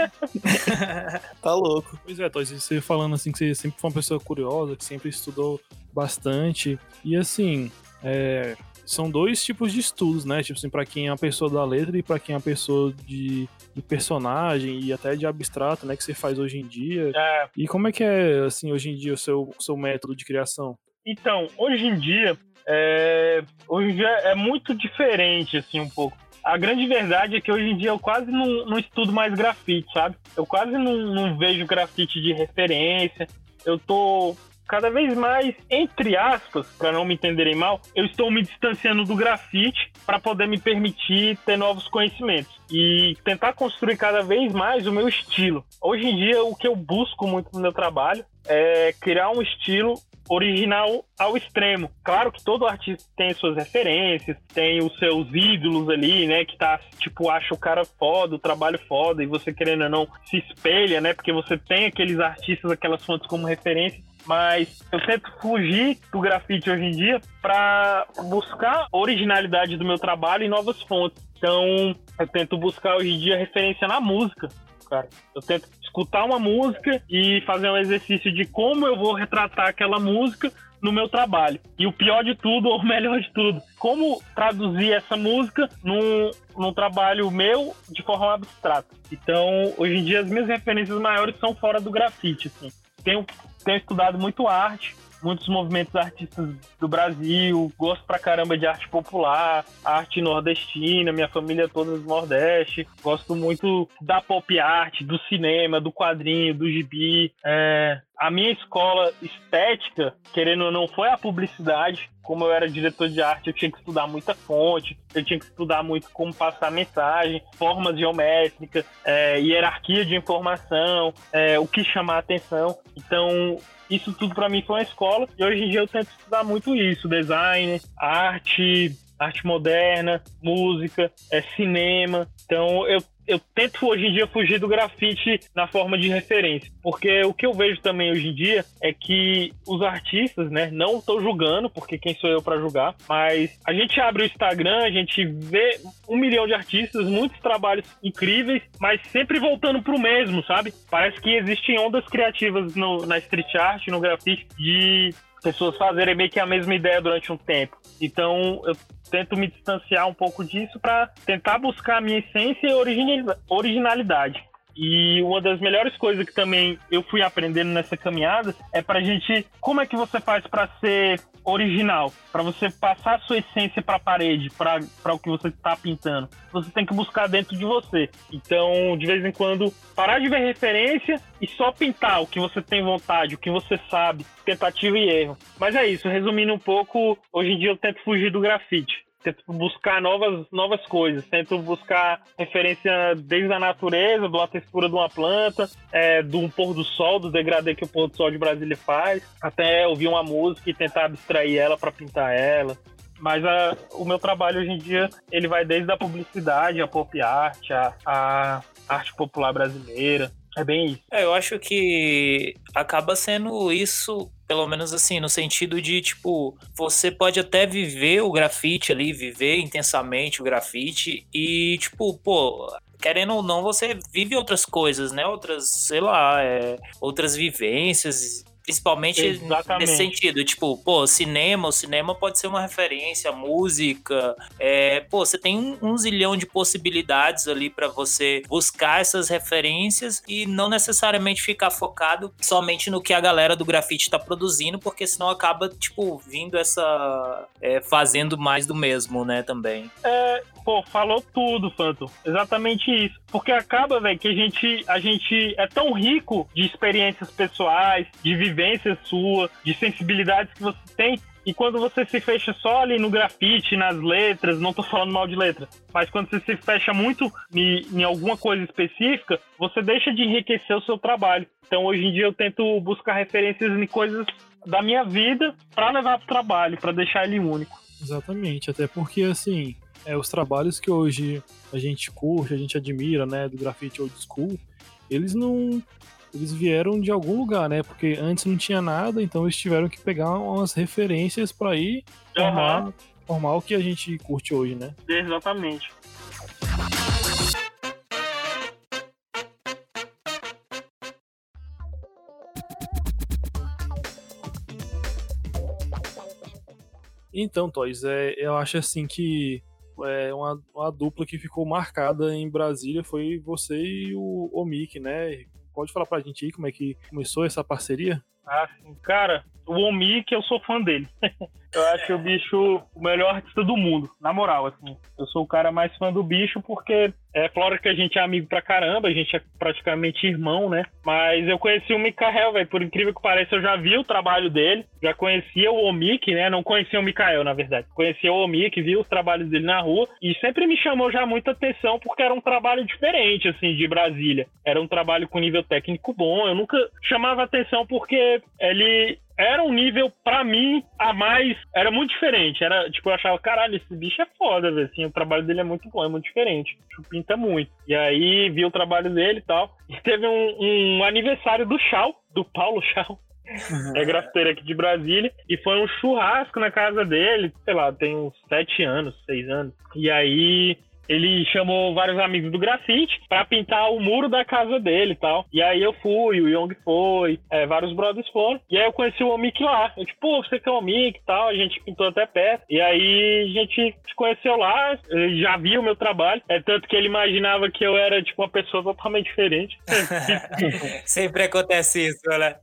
tá louco. Pois é, Toys, você falando assim que você sempre foi uma pessoa curiosa, que sempre estudou bastante, e assim... É, são dois tipos de estudos, né? Tipo assim, pra quem é a pessoa da letra e para quem é a pessoa de, de, personagem e até de abstrato, né? Que você faz hoje em dia. É. E como é que é, assim, hoje em dia o seu, seu método de criação? Então, hoje em dia, é, hoje em dia é muito diferente, assim, um pouco. A grande verdade é que hoje em dia eu quase não, não estudo mais grafite, sabe? Eu quase não, não vejo grafite de referência. Eu tô cada vez mais, entre aspas, para não me entenderem mal, eu estou me distanciando do grafite para poder me permitir ter novos conhecimentos e tentar construir cada vez mais o meu estilo. Hoje em dia, o que eu busco muito no meu trabalho é criar um estilo original ao extremo. Claro que todo artista tem suas referências, tem os seus ídolos ali, né? Que tá, tipo, acha o cara foda, o trabalho foda, e você querendo ou não se espelha, né? Porque você tem aqueles artistas, aquelas fontes como referência. Mas eu tento fugir do grafite hoje em dia para buscar a originalidade do meu trabalho em novas fontes. Então, eu tento buscar hoje em dia referência na música, cara. Eu tento escutar uma música e fazer um exercício de como eu vou retratar aquela música no meu trabalho. E o pior de tudo, ou o melhor de tudo, como traduzir essa música num, num trabalho meu de forma abstrata. Então, hoje em dia, as minhas referências maiores são fora do grafite. Assim. Tenho, tenho estudado muito arte, muitos movimentos artistas do Brasil, gosto pra caramba de arte popular, arte nordestina, minha família toda do Nordeste, gosto muito da pop art, do cinema, do quadrinho, do gibi. É, a minha escola estética, querendo ou não, foi a publicidade. Como eu era diretor de arte, eu tinha que estudar muita fonte, eu tinha que estudar muito como passar mensagem, formas geométricas, é, hierarquia de informação, é, o que chamar atenção. Então, isso tudo para mim foi uma escola e hoje em dia eu tento estudar muito isso, design, arte, arte moderna, música, é cinema. Então eu eu tento hoje em dia fugir do grafite na forma de referência, porque o que eu vejo também hoje em dia é que os artistas, né, não estou julgando, porque quem sou eu para julgar, mas a gente abre o Instagram, a gente vê um milhão de artistas, muitos trabalhos incríveis, mas sempre voltando pro mesmo, sabe? Parece que existem ondas criativas no, na street art, no grafite, de pessoas fazerem meio que a mesma ideia durante um tempo. Então, eu tento me distanciar um pouco disso para tentar buscar a minha essência e originalidade. E uma das melhores coisas que também eu fui aprendendo nessa caminhada é pra gente. Como é que você faz para ser original? Para você passar a sua essência para a parede, para o que você está pintando. Você tem que buscar dentro de você. Então, de vez em quando, parar de ver referência e só pintar o que você tem vontade, o que você sabe, tentativa e erro. Mas é isso, resumindo um pouco, hoje em dia eu tento fugir do grafite tento buscar novas, novas coisas, tento buscar referência desde a natureza, da textura de uma planta, é, do pôr do sol, do degradê que o pôr do sol de Brasília faz, até ouvir uma música e tentar abstrair ela para pintar ela. Mas a, o meu trabalho hoje em dia, ele vai desde a publicidade, a pop art, a, a arte popular brasileira, é bem isso. É, eu acho que acaba sendo isso, pelo menos assim, no sentido de, tipo, você pode até viver o grafite ali, viver intensamente o grafite e, tipo, pô, querendo ou não, você vive outras coisas, né? Outras, sei lá, é, outras vivências Principalmente Exatamente. nesse sentido, tipo, pô, cinema, o cinema pode ser uma referência, música, é, pô, você tem um, um zilhão de possibilidades ali para você buscar essas referências e não necessariamente ficar focado somente no que a galera do grafite tá produzindo, porque senão acaba, tipo, vindo essa. É, fazendo mais do mesmo, né, também. É, pô, falou tudo, Phantom. Exatamente isso. Porque acaba, velho, que a gente, a gente é tão rico de experiências pessoais, de vivências sua, de sensibilidades que você tem, e quando você se fecha só ali no grafite, nas letras, não tô falando mal de letras, mas quando você se fecha muito em, em, alguma coisa específica, você deixa de enriquecer o seu trabalho. Então hoje em dia eu tento buscar referências em coisas da minha vida para levar pro trabalho, para deixar ele único. Exatamente, até porque assim, é, os trabalhos que hoje a gente curte, a gente admira, né, do grafite old school, eles não. Eles vieram de algum lugar, né? Porque antes não tinha nada, então eles tiveram que pegar umas referências para ir formar, uhum. formar o que a gente curte hoje, né? Exatamente. Então, Toys, é, eu acho assim que é, uma, uma dupla que ficou marcada em Brasília foi você e o Omik, né? Pode falar pra gente aí como é que começou essa parceria? Ah, sim. Cara, o Omik, eu sou fã dele. eu acho o bicho o melhor artista do mundo, na moral, assim. Eu sou o cara mais fã do bicho porque é claro que a gente é amigo pra caramba, a gente é praticamente irmão, né? Mas eu conheci o Mikael, velho, por incrível que pareça, eu já vi o trabalho dele, já conhecia o Omik, né? Não conhecia o Mikael, na verdade. Conhecia o Omik, vi os trabalhos dele na rua e sempre me chamou já muita atenção porque era um trabalho diferente, assim, de Brasília. Era um trabalho com nível técnico bom. Eu nunca chamava atenção porque ele era um nível, para mim, a mais. Era muito diferente. Era, tipo, eu achava, caralho, esse bicho é foda, velho. Assim, o trabalho dele é muito bom, é muito diferente. Tipo, pinta muito. E aí vi o trabalho dele e tal. E teve um, um aniversário do Chau, do Paulo Chau. é grafiteiro aqui de Brasília. E foi um churrasco na casa dele, sei lá, tem uns sete anos, seis anos. E aí ele chamou vários amigos do grafite para pintar o muro da casa dele e tal. E aí eu fui, o Young foi, é, vários brothers foram. E aí eu conheci o Omik lá. Eu tipo, pô, você que é o Omik e tal. A gente pintou até perto. E aí a gente se conheceu lá, já via o meu trabalho. É tanto que ele imaginava que eu era, tipo, uma pessoa totalmente diferente. Sempre acontece isso, né?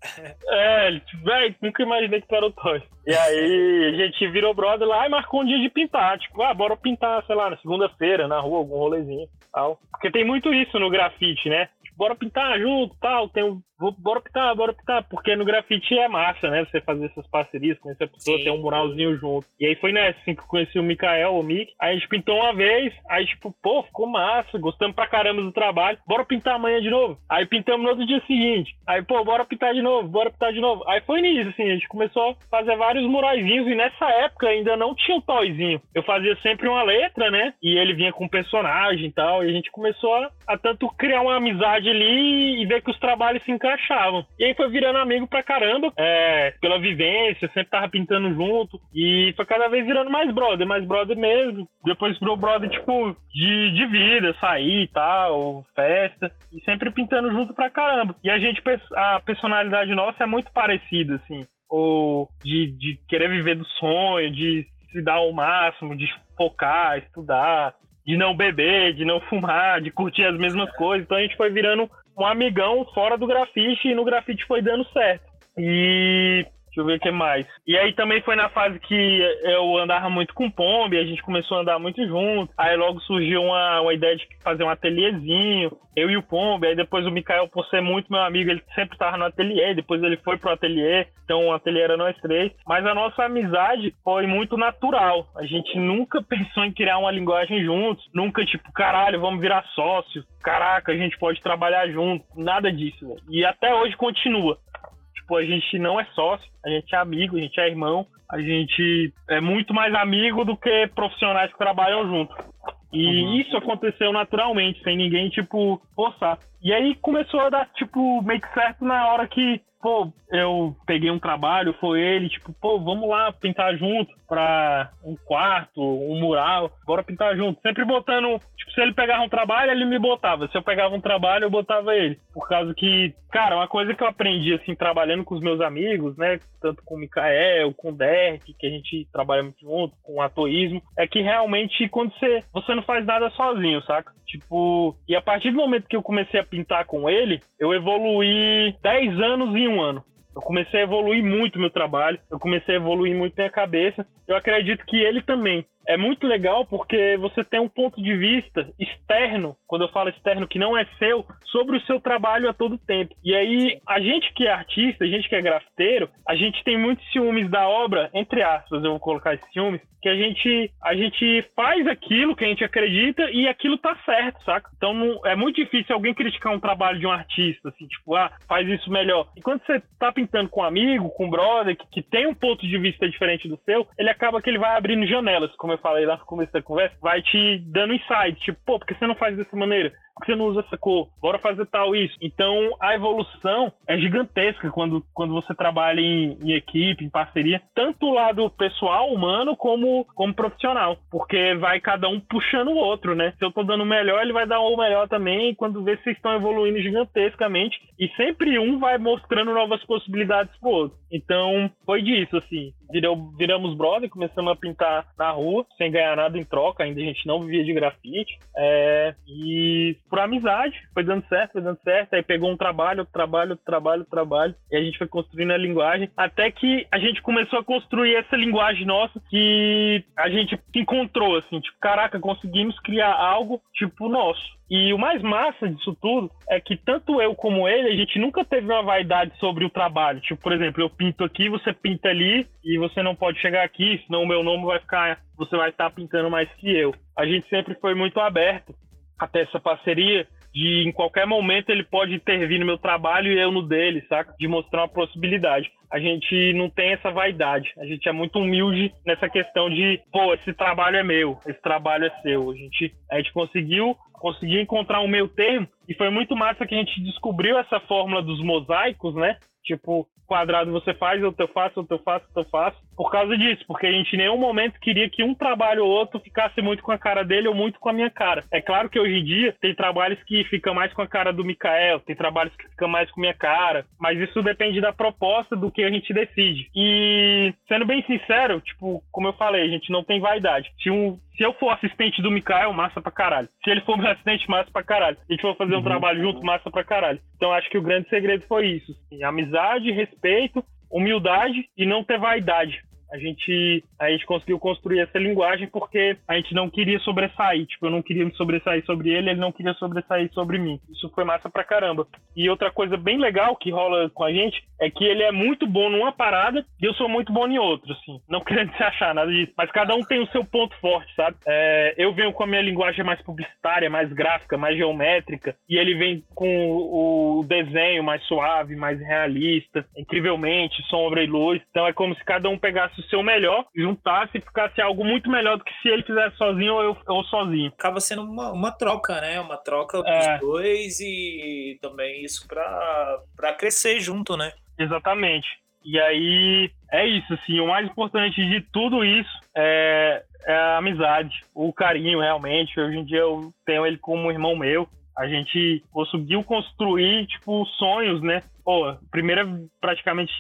É, velho, nunca imaginei que tu era o Toy. E aí a gente virou brother lá e marcou um dia de pintar. Tipo, ah, bora pintar, sei lá, na segunda-feira, na rua, algum rolezinho tal. Porque tem muito isso no grafite, né? Bora pintar junto tal. Tem um bora pintar, bora pintar, porque no grafite é massa, né? Você fazer essas parcerias, conhecer a pessoa, Sim. ter um muralzinho junto. E aí foi nessa, assim, que eu conheci o Mikael, o Mick. Aí a gente pintou uma vez, aí tipo, pô, ficou massa, gostamos pra caramba do trabalho, bora pintar amanhã de novo. Aí pintamos no outro dia seguinte. Aí, pô, bora pintar de novo, bora pintar de novo. Aí foi nisso, assim, a gente começou a fazer vários muraizinhos e nessa época ainda não tinha o toyzinho. Eu fazia sempre uma letra, né? E ele vinha com personagem e tal, e a gente começou a, a tanto criar uma amizade ali e ver que os trabalhos se encaixavam. E aí foi virando amigo pra caramba, é, pela vivência, sempre tava pintando junto. E foi cada vez virando mais brother, mais brother mesmo. Depois virou brother, tipo, de, de vida, sair e tal, festa. E sempre pintando junto pra caramba. E a gente, a personalidade nossa é muito parecida, assim. Ou de, de querer viver do sonho, de se dar ao máximo, de focar, estudar, de não beber, de não fumar, de curtir as mesmas coisas. Então a gente foi virando um amigão fora do grafite e no grafite foi dando certo. E Deixa eu ver o que mais. E aí também foi na fase que eu andava muito com o Pombe, a gente começou a andar muito junto. Aí logo surgiu uma, uma ideia de fazer um ateliêzinho, eu e o Pombe. Aí depois o Mikael, por ser muito meu amigo, ele sempre estava no ateliê, depois ele foi pro ateliê, então o ateliê era nós três. Mas a nossa amizade foi muito natural. A gente nunca pensou em criar uma linguagem juntos, nunca tipo, caralho, vamos virar sócio. Caraca, a gente pode trabalhar junto, nada disso. E até hoje continua tipo, a gente não é sócio, a gente é amigo, a gente é irmão, a gente é muito mais amigo do que profissionais que trabalham junto. E uhum. isso aconteceu naturalmente, sem ninguém, tipo, forçar. E aí começou a dar, tipo, meio que certo na hora que pô, eu peguei um trabalho, foi ele, tipo, pô, vamos lá pintar junto pra um quarto, um mural, bora pintar junto. Sempre botando, tipo, se ele pegava um trabalho, ele me botava. Se eu pegava um trabalho, eu botava ele. Por causa que, cara, uma coisa que eu aprendi, assim, trabalhando com os meus amigos, né, tanto com o Mikael, com o Derek, que a gente trabalha muito junto, com o atoísmo, é que realmente quando você, você não faz nada sozinho, saca? Tipo, e a partir do momento que eu comecei a pintar com ele, eu evoluí 10 anos em um ano. Eu comecei a evoluir muito meu trabalho, eu comecei a evoluir muito minha cabeça. Eu acredito que ele também é muito legal porque você tem um ponto de vista externo, quando eu falo externo que não é seu, sobre o seu trabalho a todo tempo. E aí, a gente que é artista, a gente que é grafiteiro, a gente tem muitos ciúmes da obra, entre aspas, eu vou colocar esses ciúmes, que a gente, a gente faz aquilo que a gente acredita e aquilo tá certo, saca? Então não, é muito difícil alguém criticar um trabalho de um artista, assim, tipo, ah, faz isso melhor. E quando você tá pintando com um amigo, com um brother, que, que tem um ponto de vista diferente do seu, ele acaba que ele vai abrindo janelas, como eu falei lá no começo da conversa, vai te dando insight, tipo, pô, por que você não faz dessa maneira? Que você não usa essa cor? Bora fazer tal isso. Então, a evolução é gigantesca quando, quando você trabalha em, em equipe, em parceria, tanto o lado pessoal, humano, como, como profissional. Porque vai cada um puxando o outro, né? Se eu tô dando o melhor, ele vai dar o melhor também, quando vê vocês estão evoluindo gigantescamente. E sempre um vai mostrando novas possibilidades pro outro. Então, foi disso, assim. Virou, viramos brother, começamos a pintar na rua, sem ganhar nada em troca, ainda a gente não vivia de grafite. É, e por amizade, foi dando certo, foi dando certo. Aí pegou um trabalho, trabalho, trabalho, trabalho. E a gente foi construindo a linguagem. Até que a gente começou a construir essa linguagem nossa que a gente encontrou, assim, tipo, caraca, conseguimos criar algo tipo nosso. E o mais massa disso tudo é que tanto eu como ele, a gente nunca teve uma vaidade sobre o trabalho. Tipo, por exemplo, eu pinto aqui, você pinta ali, e você não pode chegar aqui, senão o meu nome vai ficar. Você vai estar pintando mais que eu. A gente sempre foi muito aberto até essa parceria de em qualquer momento ele pode intervir no meu trabalho e eu no dele, saca? De mostrar uma possibilidade. A gente não tem essa vaidade. A gente é muito humilde nessa questão de, pô, esse trabalho é meu, esse trabalho é seu. A gente, a gente conseguiu, conseguiu encontrar um meio termo e foi muito massa que a gente descobriu essa fórmula dos mosaicos, né? Tipo, quadrado você faz, outro eu faço, outro eu faço, eu faço. Por causa disso, porque a gente em nenhum momento queria que um trabalho ou outro ficasse muito com a cara dele ou muito com a minha cara. É claro que hoje em dia tem trabalhos que ficam mais com a cara do Mikael, tem trabalhos que ficam mais com a minha cara, mas isso depende da proposta do que a gente decide. E, sendo bem sincero, tipo, como eu falei, a gente não tem vaidade. Se um, se eu for assistente do Mikael, massa pra caralho. Se ele for meu assistente, massa pra caralho. A gente for fazer um uhum. trabalho junto, massa pra caralho. Então acho que o grande segredo foi isso. Assim, amizade, respeito, humildade e não ter vaidade a gente, a gente conseguiu construir essa linguagem porque a gente não queria sobressair. Tipo, eu não queria me sobressair sobre ele, ele não queria sobressair sobre mim. Isso foi massa pra caramba. E outra coisa bem legal que rola com a gente é que ele é muito bom numa parada e eu sou muito bom em outra, assim. Não querendo se achar nada disso. Mas cada um tem o seu ponto forte, sabe? É, eu venho com a minha linguagem mais publicitária, mais gráfica, mais geométrica. E ele vem com o desenho mais suave, mais realista. Incrivelmente, sombra e luz. Então é como se cada um pegasse o seu melhor, juntasse e ficasse algo muito melhor do que se ele fizesse sozinho ou eu ou sozinho. Acaba sendo uma, uma troca, né? Uma troca dos é. dois e também isso para crescer junto, né? Exatamente. E aí é isso, assim, o mais importante de tudo isso é, é a amizade, o carinho realmente. Hoje em dia eu tenho ele como um irmão meu. A gente conseguiu construir, tipo, sonhos, né? Pô, primeira, praticamente,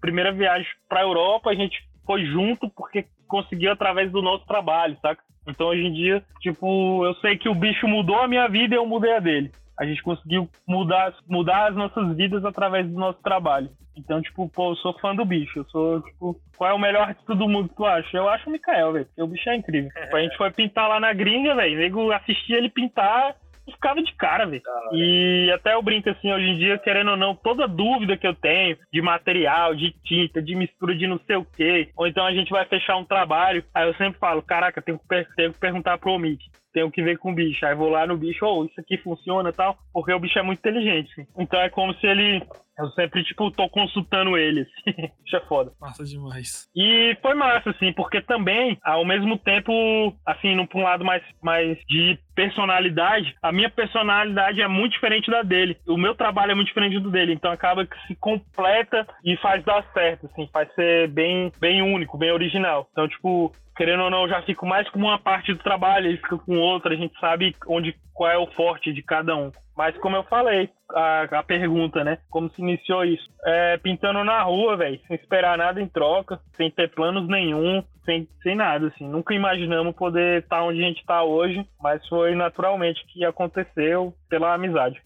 primeira viagem pra Europa, a gente foi junto porque conseguiu através do nosso trabalho, saca? Então hoje em dia, tipo, eu sei que o bicho mudou a minha vida e eu mudei a dele. A gente conseguiu mudar, mudar as nossas vidas através do nosso trabalho. Então, tipo, pô, eu sou fã do bicho. Eu sou, tipo, qual é o melhor artista do mundo que tu acha? Eu acho o Mikael, velho. Porque o bicho é incrível. Tipo, a gente foi pintar lá na gringa, velho. Nego assistia ele pintar ficava de cara, velho. E até eu brinco assim, hoje em dia, querendo ou não, toda dúvida que eu tenho de material, de tinta, de mistura de não sei o quê, ou então a gente vai fechar um trabalho, aí eu sempre falo, caraca, tenho que, tenho que perguntar pro Mick tenho que ver com o bicho. Aí vou lá no bicho, ou oh, isso aqui funciona e tal, porque o bicho é muito inteligente. Então é como se ele eu sempre, tipo, tô consultando ele, assim. Isso é foda. Massa demais. E foi massa, assim, porque também, ao mesmo tempo, assim, num um lado mais, mais de personalidade, a minha personalidade é muito diferente da dele. O meu trabalho é muito diferente do dele. Então acaba que se completa e faz dar certo, assim, faz ser bem, bem único, bem original. Então, tipo, querendo ou não, já fico mais com uma parte do trabalho, ele fica com outra, a gente sabe onde qual é o forte de cada um. Mas como eu falei, a, a pergunta, né? Como se iniciou isso? É, pintando na rua, velho, sem esperar nada em troca, sem ter planos nenhum, sem, sem nada, assim. Nunca imaginamos poder estar onde a gente está hoje, mas foi naturalmente que aconteceu pela amizade.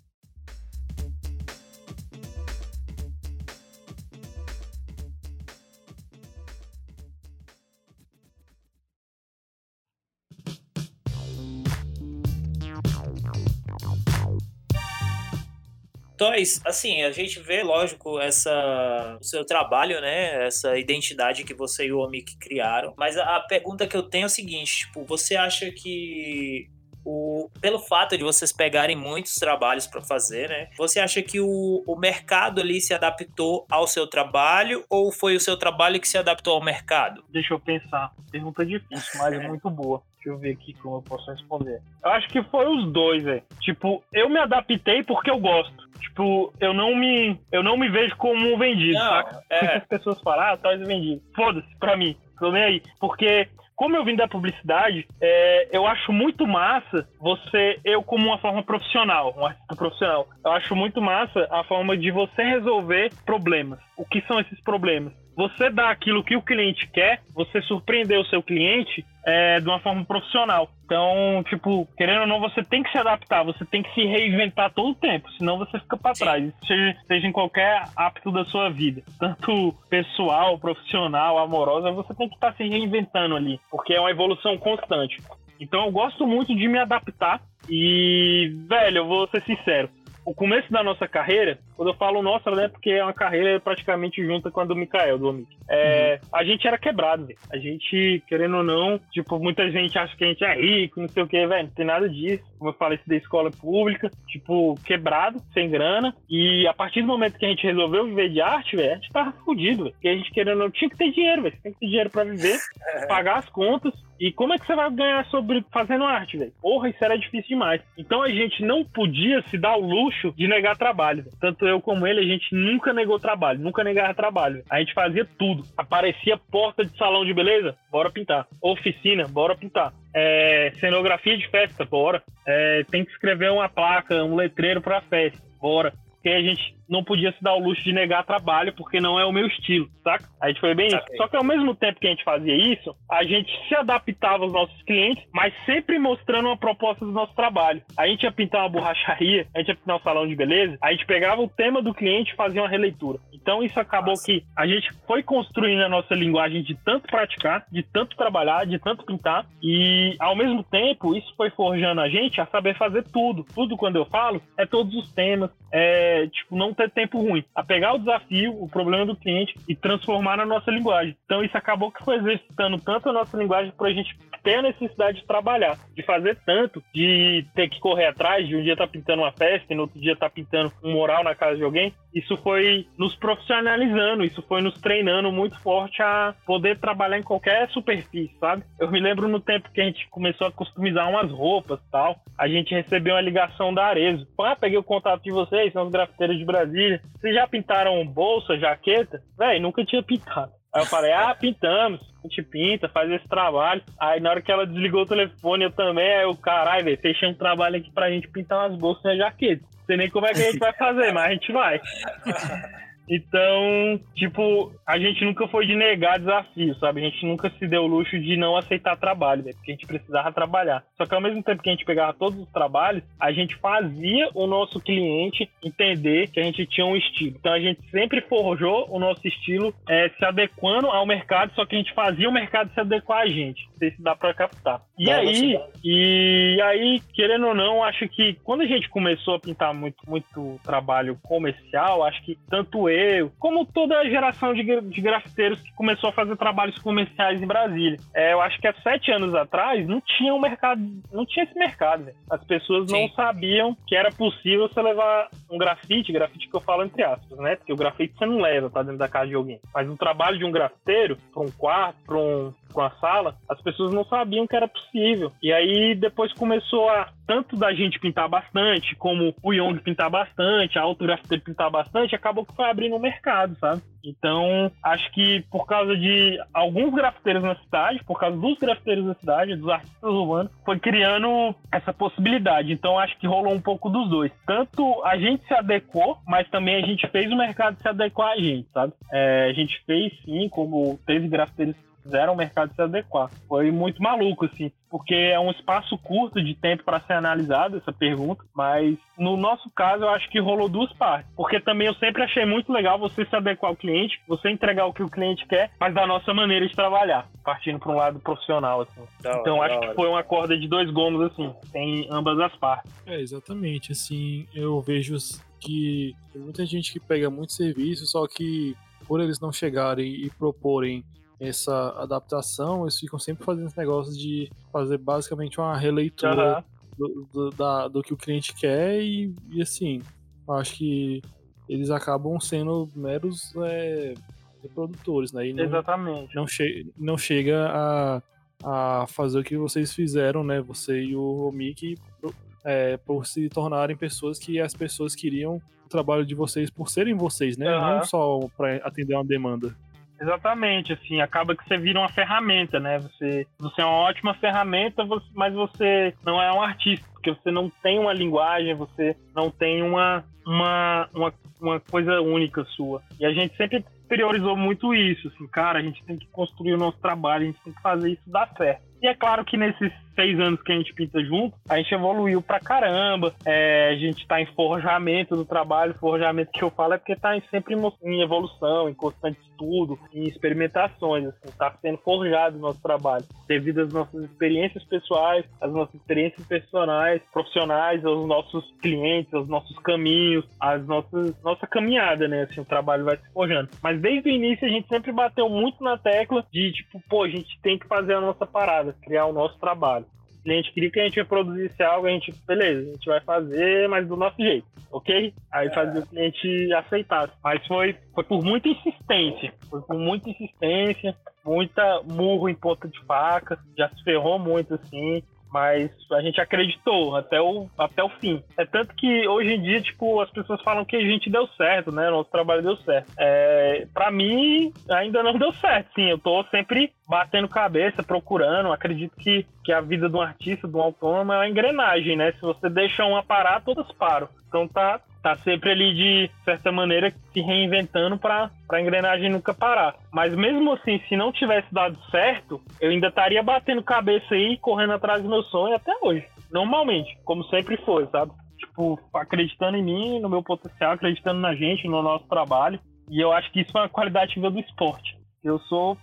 Toys, assim, a gente vê, lógico, essa o seu trabalho, né? Essa identidade que você e o Omik criaram. Mas a, a pergunta que eu tenho é o seguinte: tipo, você acha que o, pelo fato de vocês pegarem muitos trabalhos para fazer, né? Você acha que o, o mercado ali se adaptou ao seu trabalho ou foi o seu trabalho que se adaptou ao mercado? Deixa eu pensar. Pergunta difícil, mas é muito boa. Deixa eu ver aqui como eu posso responder. Eu acho que foi os dois, velho. Tipo, eu me adaptei porque eu gosto. Tipo, eu não me, eu não me vejo como um vendido, não, saca? É. As pessoas falam, ah, tá vendido. Foda-se, pra mim. Tô nem aí. Porque como eu vim da publicidade, é, eu acho muito massa você, eu como uma forma profissional, um artista profissional, eu acho muito massa a forma de você resolver problemas. O que são esses problemas? você dá aquilo que o cliente quer, você surpreender o seu cliente é, de uma forma profissional. Então, tipo, querendo ou não, você tem que se adaptar, você tem que se reinventar todo o tempo, senão você fica para trás, seja, seja em qualquer hábito da sua vida, tanto pessoal, profissional, amorosa, você tem que estar tá se reinventando ali, porque é uma evolução constante. Então, eu gosto muito de me adaptar e, velho, eu vou ser sincero, o começo da nossa carreira, quando eu falo nossa, né, porque é uma carreira praticamente junta com a do Mikael, do Omik. É, uhum. A gente era quebrado, velho. A gente, querendo ou não, tipo, muita gente acha que a gente é rico, não sei o que, velho. Não tem nada disso. Como eu falei, isso da escola pública, tipo, quebrado, sem grana. E a partir do momento que a gente resolveu viver de arte, velho, a gente tava fudido, velho. Porque a gente, querendo ou não, tinha que ter dinheiro, velho. Tem que ter dinheiro pra viver, pagar as contas. E como é que você vai ganhar sobre fazendo arte, velho? Porra, isso era difícil demais. Então a gente não podia se dar o luxo de negar trabalho. Véio. Tanto eu como ele, a gente nunca negou trabalho, nunca negava trabalho. A gente fazia tudo. Aparecia porta de salão de beleza, bora pintar. Oficina, bora pintar. É, cenografia de festa, bora. É, tem que escrever uma placa, um letreiro pra festa, bora. Porque a gente não podia se dar o luxo de negar trabalho, porque não é o meu estilo, saca? A gente foi bem isso. Só que ao mesmo tempo que a gente fazia isso, a gente se adaptava aos nossos clientes, mas sempre mostrando uma proposta do nosso trabalho. A gente ia pintar uma borracharia, a gente ia pintar um salão de beleza, a gente pegava o tema do cliente e fazia uma releitura. Então isso acabou Nossa. que a gente foi construindo a nossa linguagem de tanto praticar, de tanto trabalhar, de tanto pintar, e ao mesmo tempo isso foi forjando a gente a saber fazer tudo. Tudo quando eu falo é todos os temas, é tipo não tempo ruim, a pegar o desafio, o problema do cliente e transformar na nossa linguagem. Então isso acabou que foi exercitando tanto a nossa linguagem para a gente ter a necessidade de trabalhar, de fazer tanto, de ter que correr atrás, de um dia estar tá pintando uma festa e no outro dia estar tá pintando um mural na casa de alguém. Isso foi nos profissionalizando, isso foi nos treinando muito forte a poder trabalhar em qualquer superfície, sabe? Eu me lembro no tempo que a gente começou a customizar umas roupas tal, a gente recebeu uma ligação da Arezo. Ah, peguei o contato de vocês, são os grafiteiros de Brasília. Vocês já pintaram bolsa, jaqueta? Véi, nunca tinha pintado. Aí eu falei, ah, pintamos, a gente pinta, faz esse trabalho. Aí na hora que ela desligou o telefone, eu também, aí eu, caralho, velho, fechei um trabalho aqui pra gente pintar umas bolsas e jaqueta. Não sei nem como é que a gente vai fazer, mas a gente vai. Então, tipo, a gente nunca foi de negar desafio, sabe? A gente nunca se deu o luxo de não aceitar trabalho, né? porque a gente precisava trabalhar. Só que ao mesmo tempo que a gente pegava todos os trabalhos, a gente fazia o nosso cliente entender que a gente tinha um estilo. Então a gente sempre forjou o nosso estilo é, se adequando ao mercado, só que a gente fazia o mercado se adequar a gente. Não sei se dá pra captar. E dá, aí, e aí, querendo ou não, acho que quando a gente começou a pintar muito, muito trabalho comercial, acho que tanto eu, como toda a geração de, de grafiteiros que começou a fazer trabalhos comerciais em Brasília. É, eu acho que há sete anos atrás não tinha um mercado, não tinha esse mercado. Né? As pessoas Sim. não sabiam que era possível você levar um grafite, grafite que eu falo entre aspas, né? Porque o grafite você não leva, tá dentro da casa de alguém. Mas o trabalho de um grafiteiro, para um quarto, para um, com a sala, as pessoas não sabiam que era possível. E aí depois começou a tanto da gente pintar bastante, como o Young pintar bastante, a outra grafiteiro pintar bastante, acabou que foi abrindo o mercado, sabe? Então, acho que por causa de alguns grafiteiros na cidade, por causa dos grafiteiros da cidade, dos artistas urbanos, foi criando essa possibilidade. Então, acho que rolou um pouco dos dois. Tanto a gente se adequou, mas também a gente fez o mercado se adequar a gente, sabe? É, a gente fez sim, como teve grafiteiros fizeram o mercado se adequar. Foi muito maluco, assim, porque é um espaço curto de tempo para ser analisado essa pergunta, mas no nosso caso eu acho que rolou duas partes, porque também eu sempre achei muito legal você se adequar ao cliente, você entregar o que o cliente quer, mas da nossa maneira de trabalhar, partindo para um lado profissional, assim. Da então hora, acho que foi uma corda de dois gomos, assim, tem ambas as partes. É, exatamente, assim, eu vejo que tem muita gente que pega muito serviço, só que por eles não chegarem e proporem essa adaptação, eles ficam sempre fazendo esse negócio de fazer basicamente uma releitura uhum. do, do, da, do que o cliente quer e, e assim, acho que eles acabam sendo meros é, reprodutores, né? E não, Exatamente. Não, che não chega a, a fazer o que vocês fizeram, né? Você e o Mickey, é, por se tornarem pessoas que as pessoas queriam o trabalho de vocês por serem vocês, né? Uhum. Não só para atender uma demanda. Exatamente, assim, acaba que você vira uma ferramenta, né? Você, você é uma ótima ferramenta, mas você não é um artista, porque você não tem uma linguagem, você não tem uma, uma, uma, uma coisa única sua. E a gente sempre priorizou muito isso, assim, cara, a gente tem que construir o nosso trabalho, a gente tem que fazer isso dar certo. E é claro que nesses seis anos que a gente pinta junto, a gente evoluiu pra caramba. É, a gente tá em forjamento do trabalho. Forjamento que eu falo é porque tá sempre em evolução, em constante estudo, em experimentações. Assim, tá sendo forjado o nosso trabalho. Devido às nossas experiências pessoais, às nossas experiências personais, profissionais, aos nossos clientes, aos nossos caminhos, às nossas nossa caminhada, né? Assim, o trabalho vai se forjando. Mas desde o início a gente sempre bateu muito na tecla de tipo, pô, a gente tem que fazer a nossa parada criar o nosso trabalho. O cliente queria que a gente produzisse algo, a gente, beleza, a gente vai fazer, mas do nosso jeito, ok? Aí é. fazia o cliente aceitar. Mas foi, foi por muita insistência, foi por muita insistência, muita murro em ponta de faca, já se ferrou muito assim, Mas a gente acreditou até o, até o fim. É tanto que hoje em dia, tipo, as pessoas falam que a gente deu certo, né? Nosso trabalho deu certo. É, para mim, ainda não deu certo, sim. Eu tô sempre batendo cabeça, procurando. Acredito que, que a vida de um artista, de um autônomo, é uma engrenagem, né? Se você deixa uma parar, todas param. Então tá, tá sempre ali de certa maneira se reinventando para a engrenagem nunca parar. Mas mesmo assim, se não tivesse dado certo, eu ainda estaria batendo cabeça aí, correndo atrás do meu sonho até hoje. Normalmente, como sempre foi, sabe? Tipo, acreditando em mim, no meu potencial, acreditando na gente, no nosso trabalho. E eu acho que isso é uma qualidade do esporte. Eu sou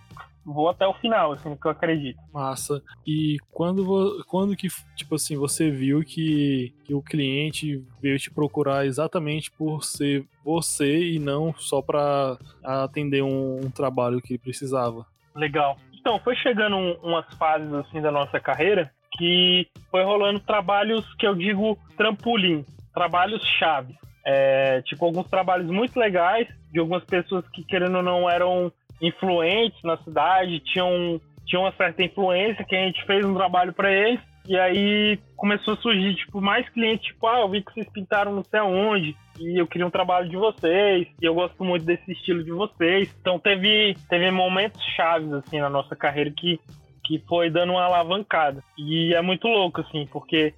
vou até o final, assim, que eu acredito. Massa. E quando, quando que, tipo assim, você viu que, que o cliente veio te procurar exatamente por ser você e não só para atender um, um, trabalho que ele precisava? Legal. Então, foi chegando um, umas fases, assim, da nossa carreira que foi rolando trabalhos que eu digo trampolim, trabalhos chave. É, tipo, alguns trabalhos muito legais de algumas pessoas que, querendo ou não, eram influentes na cidade, tinham, tinham uma certa influência, que a gente fez um trabalho para eles. E aí começou a surgir, tipo, mais clientes, tipo, ah, eu vi que vocês pintaram não sei aonde, e eu queria um trabalho de vocês, e eu gosto muito desse estilo de vocês. Então teve, teve momentos chaves, assim, na nossa carreira que, que foi dando uma alavancada. E é muito louco, assim, porque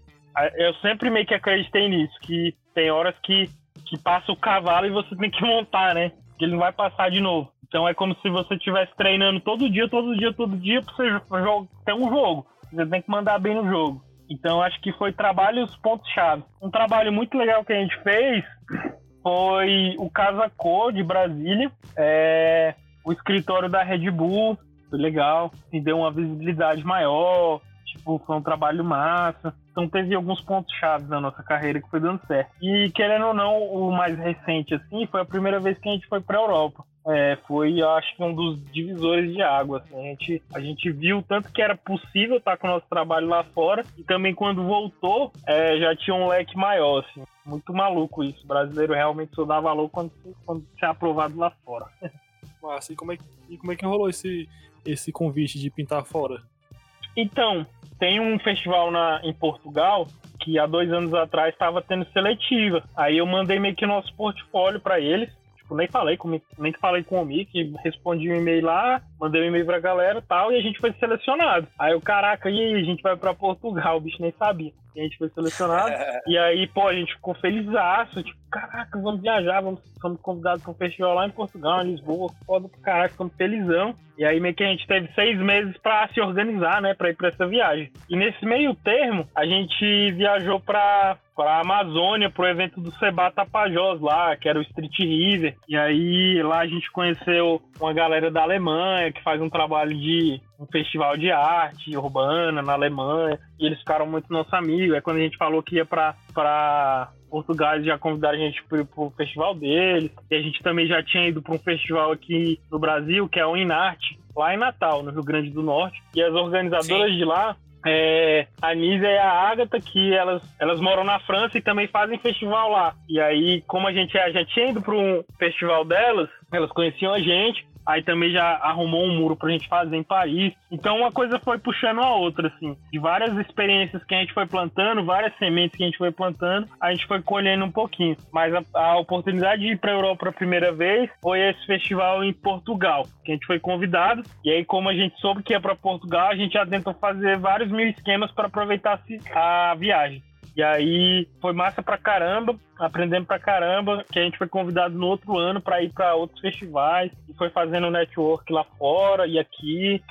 eu sempre meio que acreditei nisso, que tem horas que, que passa o cavalo e você tem que montar, né? Que ele não vai passar de novo. Então é como se você estivesse treinando todo dia, todo dia, todo dia para você jogar, ter um jogo. Você tem que mandar bem no jogo. Então acho que foi trabalho os pontos-chave. Um trabalho muito legal que a gente fez foi o Casa Cor de Brasília, é, o escritório da Red Bull, foi legal, me deu uma visibilidade maior, tipo, foi um trabalho massa. Então teve alguns pontos chaves na nossa carreira que foi dando certo. E querendo ou não, o mais recente assim, foi a primeira vez que a gente foi para Europa é, foi, acho que, um dos divisores de água. Assim. A, gente, a gente viu tanto que era possível estar com o nosso trabalho lá fora, e também quando voltou, é, já tinha um leque maior. Assim. Muito maluco isso. O brasileiro realmente só dá valor quando, quando é aprovado lá fora. Massa, e como é, e como é que rolou esse, esse convite de pintar fora? Então, tem um festival na, em Portugal que há dois anos atrás estava tendo seletiva. Aí eu mandei meio que nosso portfólio para eles tipo, nem falei com nem falei com o Mick, respondi um e-mail lá, mandei um e-mail pra galera e tal, e a gente foi selecionado. Aí o caraca, e aí, a gente vai pra Portugal, o bicho nem sabia. A gente foi selecionado. e aí, pô, a gente ficou feliz, tipo, caraca, vamos viajar, vamos, somos convidados para um festival lá em Portugal, em Lisboa, foda pro caraca, ficamos felizão. E aí meio que a gente teve seis meses para se organizar, né, para ir para essa viagem. E nesse meio termo, a gente viajou para para Amazônia, pro evento do Seba Tapajós lá, que era o Street River. E aí lá a gente conheceu uma galera da Alemanha que faz um trabalho de um festival de arte urbana na Alemanha. E eles ficaram muito nossos amigos. É quando a gente falou que ia para para Portugal já convidaram a gente para o festival deles. E a gente também já tinha ido para um festival aqui no Brasil, que é o Inarte, lá em Natal, no Rio Grande do Norte. E as organizadoras Sim. de lá é, a Nízia e a Agatha, que elas, elas moram na França e também fazem festival lá. E aí, como a gente já tinha ido para um festival delas, elas conheciam a gente, Aí também já arrumou um muro pra gente fazer em Paris. Então uma coisa foi puxando a outra, assim. De várias experiências que a gente foi plantando, várias sementes que a gente foi plantando, a gente foi colhendo um pouquinho. Mas a, a oportunidade de ir pra Europa a primeira vez foi esse festival em Portugal, que a gente foi convidado. E aí, como a gente soube que ia pra Portugal, a gente já tentou fazer vários mil esquemas para aproveitar a viagem. E aí foi massa pra caramba, aprendendo pra caramba, que a gente foi convidado no outro ano para ir para outros festivais e foi fazendo network lá fora e aqui.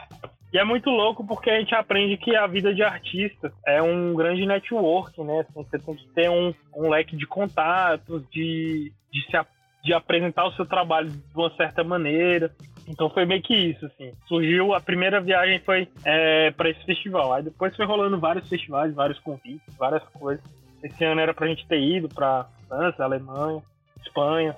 E é muito louco porque a gente aprende que a vida de artista é um grande network, né? Assim, você tem que ter um, um leque de contatos, de, de, se, de apresentar o seu trabalho de uma certa maneira. Então foi meio que isso, assim. Surgiu, a primeira viagem foi é, para esse festival. Aí depois foi rolando vários festivais, vários convites, várias coisas. Esse ano era pra gente ter ido pra França, Alemanha, Espanha.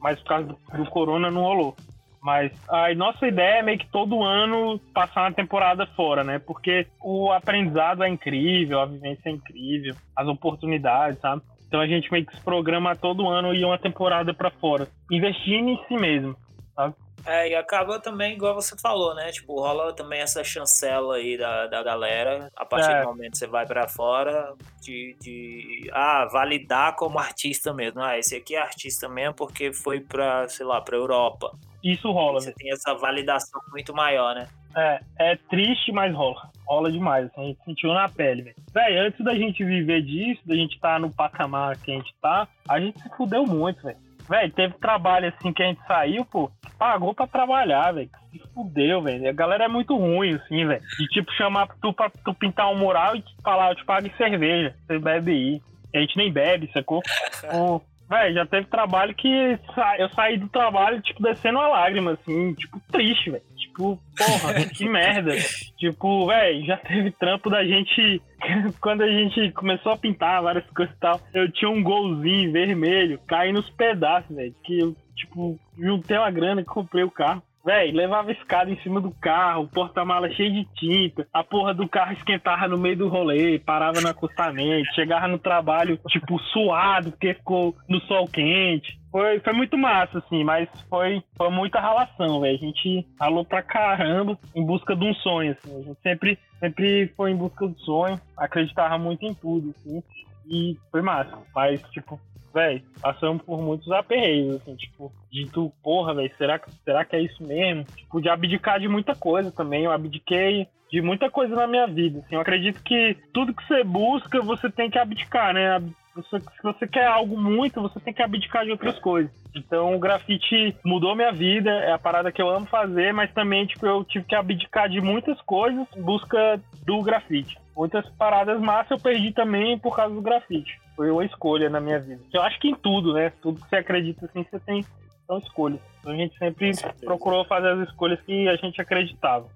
Mas por causa do, do corona não rolou. Mas a nossa ideia é meio que todo ano passar uma temporada fora, né? Porque o aprendizado é incrível, a vivência é incrível, as oportunidades, sabe? Então a gente meio que se programa todo ano ir uma temporada para fora, investindo em si mesmo. Sabe? É, e acaba também, igual você falou, né? Tipo, rola também essa chancela aí da, da galera. A partir É. do momento que você vai pra fora, de, de ah, validar como artista mesmo. Ah, esse aqui é artista mesmo porque foi pra, sei lá, pra Europa. Isso rola, Você tem essa validação muito maior, né? É, é triste, mas rola. Rola demais. assim, A gente sentiu na pele, velho. Véi, antes da gente viver disso, da gente tá no patamar que a gente tá, a gente se fudeu muito, velho. Véi, teve trabalho assim que a gente saiu, pô, pagou pra trabalhar, velho. Se fudeu, velho. A galera é muito ruim, assim, velho. De tipo, chamar tu pra tu pintar um mural e te falar, eu te pago em cerveja. Você bebe aí. A gente nem bebe, sacou? Ô, Véi, já teve trabalho que sa- eu saí do trabalho, tipo, descendo uma lágrima, assim, tipo, triste, velho. Tipo, porra, que merda. Tipo, velho, já teve trampo da gente. Quando a gente começou a pintar várias coisas e tal, eu tinha um golzinho vermelho caindo nos pedaços, velho. Que eu, tipo, juntei uma grana e comprei o carro. Véi, levava escada em cima do carro, porta-mala cheio de tinta, a porra do carro esquentava no meio do rolê, parava no acostamento, chegava no trabalho, tipo, suado, porque ficou no sol quente. Foi, foi muito massa, assim, mas foi, foi muita ralação, velho. A gente ralou pra caramba em busca de um sonho, assim. A gente sempre, sempre foi em busca do sonho, acreditava muito em tudo, assim. E foi massa. Mas, tipo, velho, passamos por muitos aperreios, assim, tipo, de tu, porra, velho, será, que- será que é isso mesmo? Tipo, de abdicar de muita coisa também. Eu abdiquei de muita coisa na minha vida, assim. Eu acredito que tudo que você busca, você tem que abdicar, né? Você- se você quer algo muito, você tem que abdicar de outras coisas. Então, o grafite mudou minha vida, é a parada que eu amo fazer, mas também, tipo, eu tive que abdicar de muitas coisas em busca do grafite. Muitas paradas massas eu perdi também por causa do grafite. Foi uma escolha na minha vida. Eu acho que em tudo, né? Tudo que você acredita, assim, você tem são escolhas. Então, a gente sempre procurou fazer as escolhas que a gente acreditava.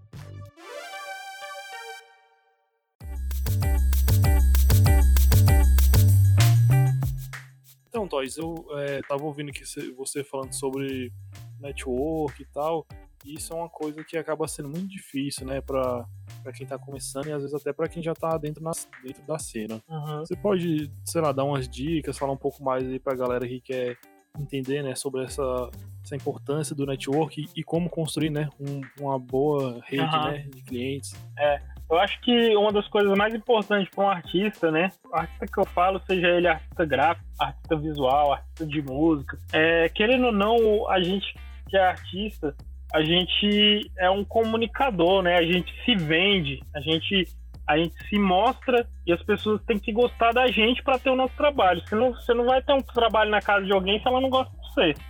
Então, Toys, eu é, tava ouvindo cê- você falando sobre network e tal, e isso é uma coisa que acaba sendo muito difícil, né, pra, pra quem tá começando e às vezes até pra quem já tá dentro, na, dentro da cena. Você pode, sei lá, dar umas dicas, falar um pouco mais aí pra galera que quer entender, né, sobre essa, essa importância do network e, e como construir, né, um- uma boa rede, Aham. né, de clientes. Eu acho que uma das coisas mais importantes para um artista, né? O artista que eu falo, seja ele artista gráfico, artista visual, artista de música, é, querendo ou não, a gente que é artista, a gente é um comunicador, né? A gente se vende, a gente a gente se mostra e as pessoas têm que gostar da gente para ter o nosso trabalho. Você não, você não vai ter um trabalho na casa de alguém se ela não gosta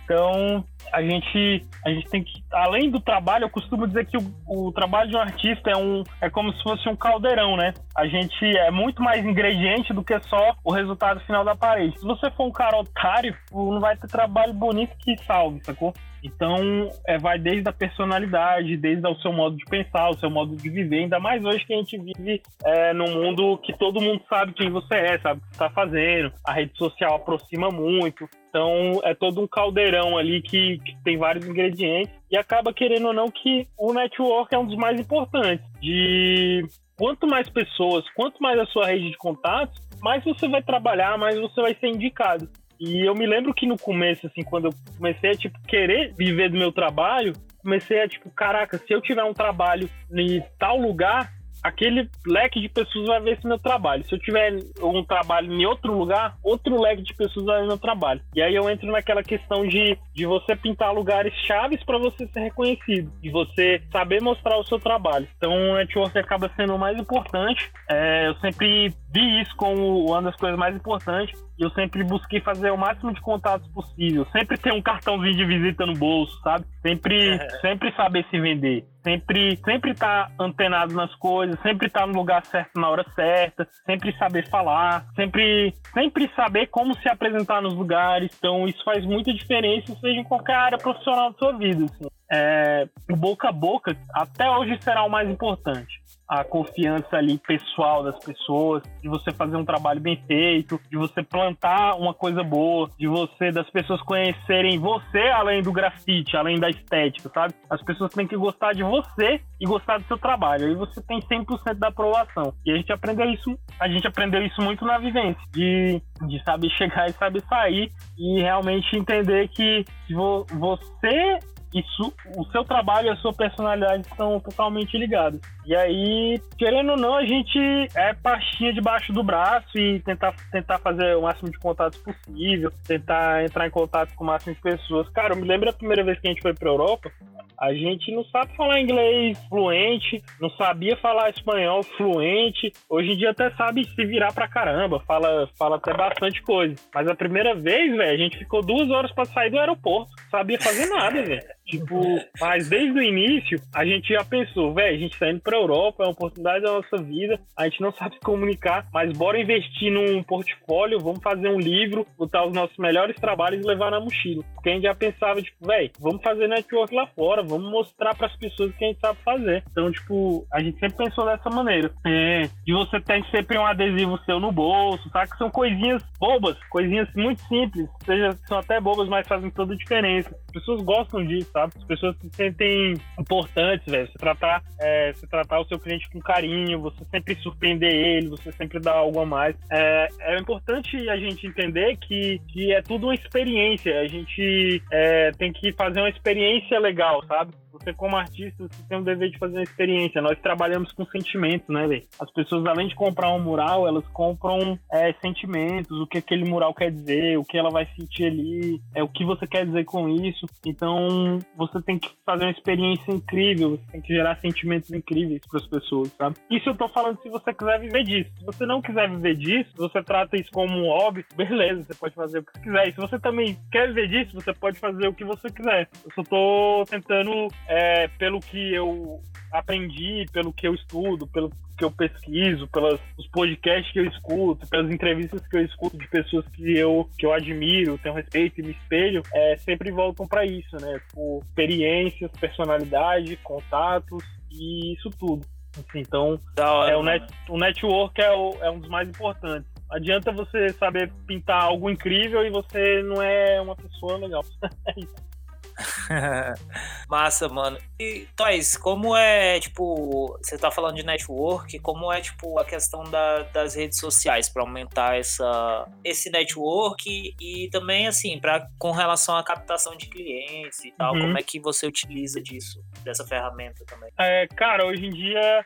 Então, a gente, a gente tem que, além do trabalho, eu costumo dizer que o, o trabalho de um artista é, um, é como se fosse um caldeirão, né? A gente é muito mais ingrediente do que só o resultado final da parede. Se você for um cara otário, não vai ter trabalho bonito que salve, sacou? Então, é, vai desde a personalidade, desde o seu modo de pensar, o seu modo de viver. Ainda mais hoje que a gente vive é, num mundo que todo mundo sabe quem você é, sabe o que está fazendo. A rede social aproxima muito. Então, é todo um caldeirão ali que, que tem vários ingredientes. E acaba, querendo ou não, que o network é um dos mais importantes. De quanto mais pessoas, quanto mais a sua rede de contatos, mais você vai trabalhar, mais você vai ser indicado. E eu me lembro que no começo, assim, quando eu comecei a, tipo, querer viver do meu trabalho, comecei a, tipo, caraca, se eu tiver um trabalho em tal lugar, aquele leque de pessoas vai ver esse meu trabalho. Se eu tiver um trabalho em outro lugar, outro leque de pessoas vai ver meu trabalho. E aí eu entro naquela questão de, de você pintar lugares chaves para você ser reconhecido, de você saber mostrar o seu trabalho. Então o network acaba sendo o mais importante. É, eu sempre vi isso como uma das coisas mais importantes. E eu sempre busquei fazer o máximo de contatos possível. Sempre ter um cartãozinho de visita no bolso, sabe? Sempre, sempre saber se vender. Sempre, sempre estar antenado nas coisas, sempre estar no lugar certo na hora certa, sempre saber falar, sempre, sempre saber como se apresentar nos lugares. Então, isso faz muita diferença, seja em qualquer área profissional da sua vida. Assim. É, o boca a boca, até hoje, será o mais importante a confiança ali pessoal das pessoas, de você fazer um trabalho bem feito, de você plantar uma coisa boa, de você, das pessoas conhecerem você além do grafite, além da estética, sabe? As pessoas têm que gostar de você e gostar do seu trabalho. Aí você tem 100% da aprovação. E a gente aprendeu isso, a gente aprendeu isso muito na vivência, de, de saber chegar e saber sair e realmente entender que vo, você isso, o seu trabalho e a sua personalidade estão totalmente ligados. E aí, querendo ou não, a gente é pastinha debaixo do braço e tentar, tentar fazer o máximo de contatos possível, tentar entrar em contato com o máximo de pessoas. Cara, eu me lembro a primeira vez que a gente foi pra Europa, a gente não sabe falar inglês fluente, não sabia falar espanhol fluente. Hoje em dia até sabe se virar pra caramba, fala, fala até bastante coisa. Mas a primeira vez, velho, a gente ficou duas horas para sair do aeroporto. Sabia fazer nada, velho. Tipo, mas desde o início, a gente já pensou, velho, a gente tá indo pra Europa, é uma oportunidade da nossa vida, a gente não sabe se comunicar, mas bora investir num portfólio, vamos fazer um livro, botar os nossos melhores trabalhos e levar na mochila. Porque a gente já pensava, tipo, velho, vamos fazer network lá fora, vamos mostrar para as pessoas que a gente sabe fazer. Então, tipo, a gente sempre pensou dessa maneira. É, de você ter sempre um adesivo seu no bolso, sabe? Que são coisinhas bobas, coisinhas muito simples, seja, são até bobas, mas fazem toda a diferença. As pessoas gostam disso sabe? As pessoas se sentem importantes, velho. Você tratar, é, você tratar o seu cliente com carinho, você sempre surpreender ele, você sempre dar algo a mais. É, é importante a gente entender que, que é tudo uma experiência. A gente é, tem que fazer uma experiência legal, sabe? Você, como artista, você tem o dever de fazer uma experiência. Nós trabalhamos com sentimentos, né, velho? As pessoas, além de comprar um mural, elas compram é, sentimentos, o que aquele mural quer dizer, o que ela vai sentir ali, é o que você quer dizer com isso. Então, você tem que fazer uma experiência incrível, você tem que gerar sentimentos incríveis para as pessoas, sabe? Isso eu tô falando se você quiser viver disso. Se você não quiser viver disso, você trata isso como um hobby, beleza, você pode fazer o que quiser. E se você também quer viver disso, você pode fazer o que você quiser. Eu só tô tentando é, pelo que eu aprendi, pelo que eu estudo, pelo que eu pesquiso, pelos podcasts que eu escuto, pelas entrevistas que eu escuto de pessoas que eu, que eu admiro, tenho respeito e me espelho, é, sempre voltam para isso, né? Por experiências, personalidade, contatos e isso tudo. Assim, então, hora, é, o, net, o network é, o, é um dos mais importantes. Adianta você saber pintar algo incrível e você não é uma pessoa legal. Massa, mano. E, Toys, como é, tipo, você tá falando de network, como é, tipo, a questão da, das redes sociais para aumentar essa, esse network e também, assim, pra, com relação à captação de clientes e tal, uhum. como é que você utiliza disso, dessa ferramenta também? É, cara, hoje em dia,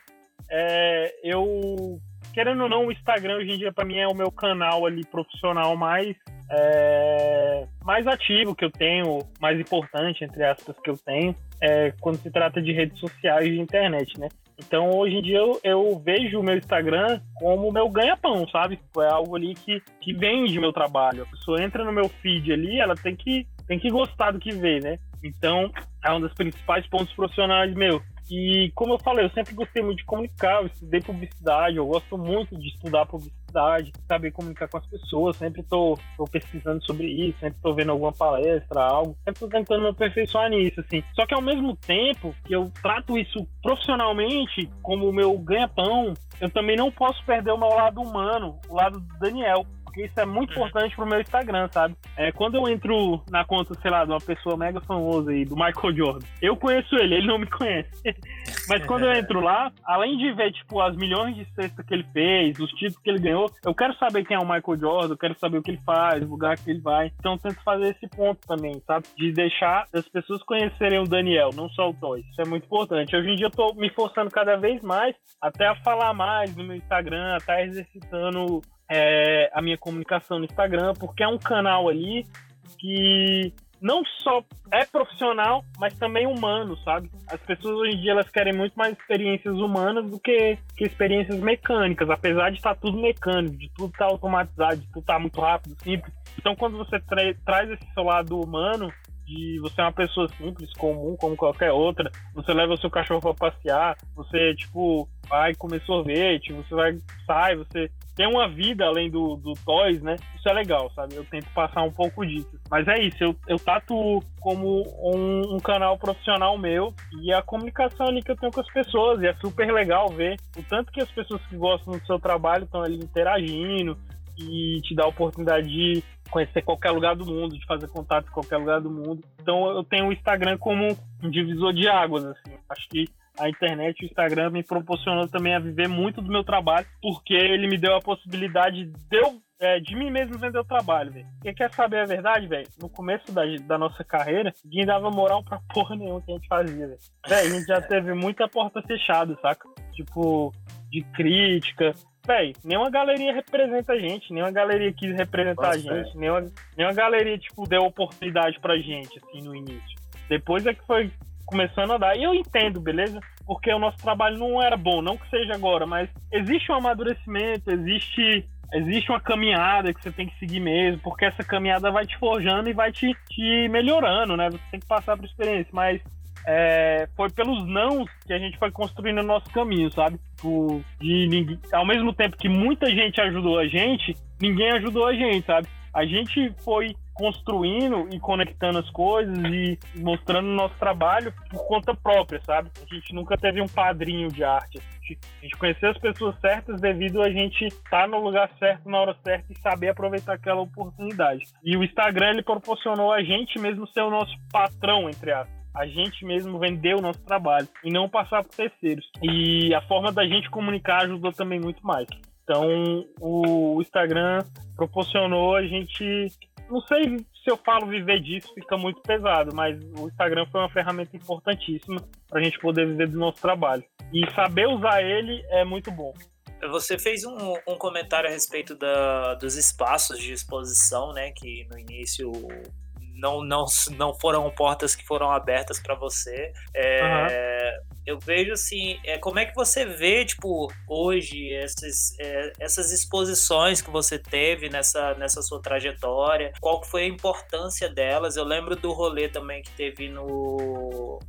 é, eu querendo ou não, o Instagram hoje em dia para mim é o meu canal ali profissional mais é, mais ativo que eu tenho, mais importante entre aspas que eu tenho, é, quando se trata de redes sociais e internet, né? Então hoje em dia eu, eu vejo o meu Instagram como meu ganha-pão, sabe? É algo ali que, que vende meu trabalho. A pessoa entra no meu feed ali, ela tem que, tem que gostar do que vê, né? Então é um dos principais pontos profissionais meu. E como eu falei, eu sempre gostei muito de comunicar, eu estudei publicidade, eu gosto muito de estudar publicidade, saber comunicar com as pessoas, sempre tô, tô pesquisando sobre isso, sempre tô vendo alguma palestra, algo, sempre tô tentando me aperfeiçoar nisso, assim. Só que ao mesmo tempo que eu trato isso profissionalmente como o meu ganha-pão, eu também não posso perder o meu lado humano, o lado do Daniel porque isso é muito uhum. importante pro meu Instagram, sabe? É, quando eu entro na conta, sei lá, de uma pessoa mega famosa aí, do Michael Jordan, eu conheço ele, ele não me conhece. Mas quando eu entro lá, além de ver, tipo, as milhões de cestas que ele fez, os títulos que ele ganhou, eu quero saber quem é o Michael Jordan, eu quero saber o que ele faz, o lugar que ele vai. Então eu tento fazer esse ponto também, sabe? De deixar as pessoas conhecerem o Daniel, não só o Toy. Isso é muito importante. Hoje em dia eu tô me forçando cada vez mais até a falar mais no meu Instagram, até exercitando é, a minha comunicação no Instagram, porque é um canal ali que não só é profissional, mas também humano, sabe? As pessoas hoje em dia elas querem muito mais experiências humanas do que, que experiências mecânicas, apesar de estar tudo mecânico, de tudo estar automatizado, de tudo estar muito rápido, simples. Então, quando você tra traz esse seu lado humano, de você é uma pessoa simples, comum, como qualquer outra, você leva o seu cachorro para passear, você, tipo, vai comer sorvete, você vai, sai, você tem uma vida além do, do Toys, né? Isso é legal, sabe? Eu tento passar um pouco disso. Mas é isso, eu, eu tatuo como um, um, canal profissional meu e a comunicação ali que eu tenho com as pessoas. E é super legal ver o tanto que as pessoas que gostam do seu trabalho estão ali interagindo e te dá a oportunidade de conhecer qualquer lugar do mundo, de fazer contato em qualquer lugar do mundo. Então eu tenho o Instagram como um divisor de águas, assim. Acho que a internet e o Instagram me proporcionou também a viver muito do meu trabalho, porque ele me deu a possibilidade de eu é, de mim mesmo vender o trabalho, velho. Quem quer saber a verdade, velho? No começo da, da nossa carreira, ninguém dava moral pra porra nenhuma que a gente fazia, velho. Velho, a gente já teve muita porta fechada, saca? Tipo, de crítica. Véi, nenhuma galeria representa a gente, nenhuma galeria quis representar Nossa, a gente, nenhuma, nenhuma galeria, tipo, deu oportunidade pra gente, assim, no início. Depois é que foi começando a dar. E eu entendo, beleza? Porque o nosso trabalho não era bom, não que seja agora, mas existe um amadurecimento, existe existe uma caminhada que você tem que seguir mesmo, porque essa caminhada vai te forjando e vai te, te melhorando, né? Você tem que passar por experiência, mas é, foi pelos nãos que a gente foi construindo o nosso caminho, sabe? Tipo, de ninguém, ao mesmo tempo que muita gente ajudou a gente, ninguém ajudou a gente, sabe? A gente foi construindo e conectando as coisas e mostrando o nosso trabalho por conta própria, sabe? A gente nunca teve um padrinho de arte. A gente conheceu as pessoas certas devido a gente estar tá no lugar certo na hora certa e saber aproveitar aquela oportunidade. E o Instagram ele proporcionou a gente mesmo ser o nosso patrão, entre aspas a gente mesmo vendeu o nosso trabalho e não passar por terceiros. E a forma da gente comunicar ajudou também muito mais. Então, o Instagram proporcionou a gente não sei se eu falo viver disso, fica muito pesado, mas o Instagram foi uma ferramenta importantíssima para a gente poder viver do nosso trabalho. E saber usar ele é muito bom. Você fez um, um comentário a respeito da, dos espaços de exposição, né? Que no início não, não, não foram portas que foram abertas para você. É, uhum. Eu vejo assim, é, como é que você vê, tipo, hoje essas, é, essas exposições que você teve nessa, nessa sua trajetória? Qual foi a importância delas? Eu lembro do rolê também que teve no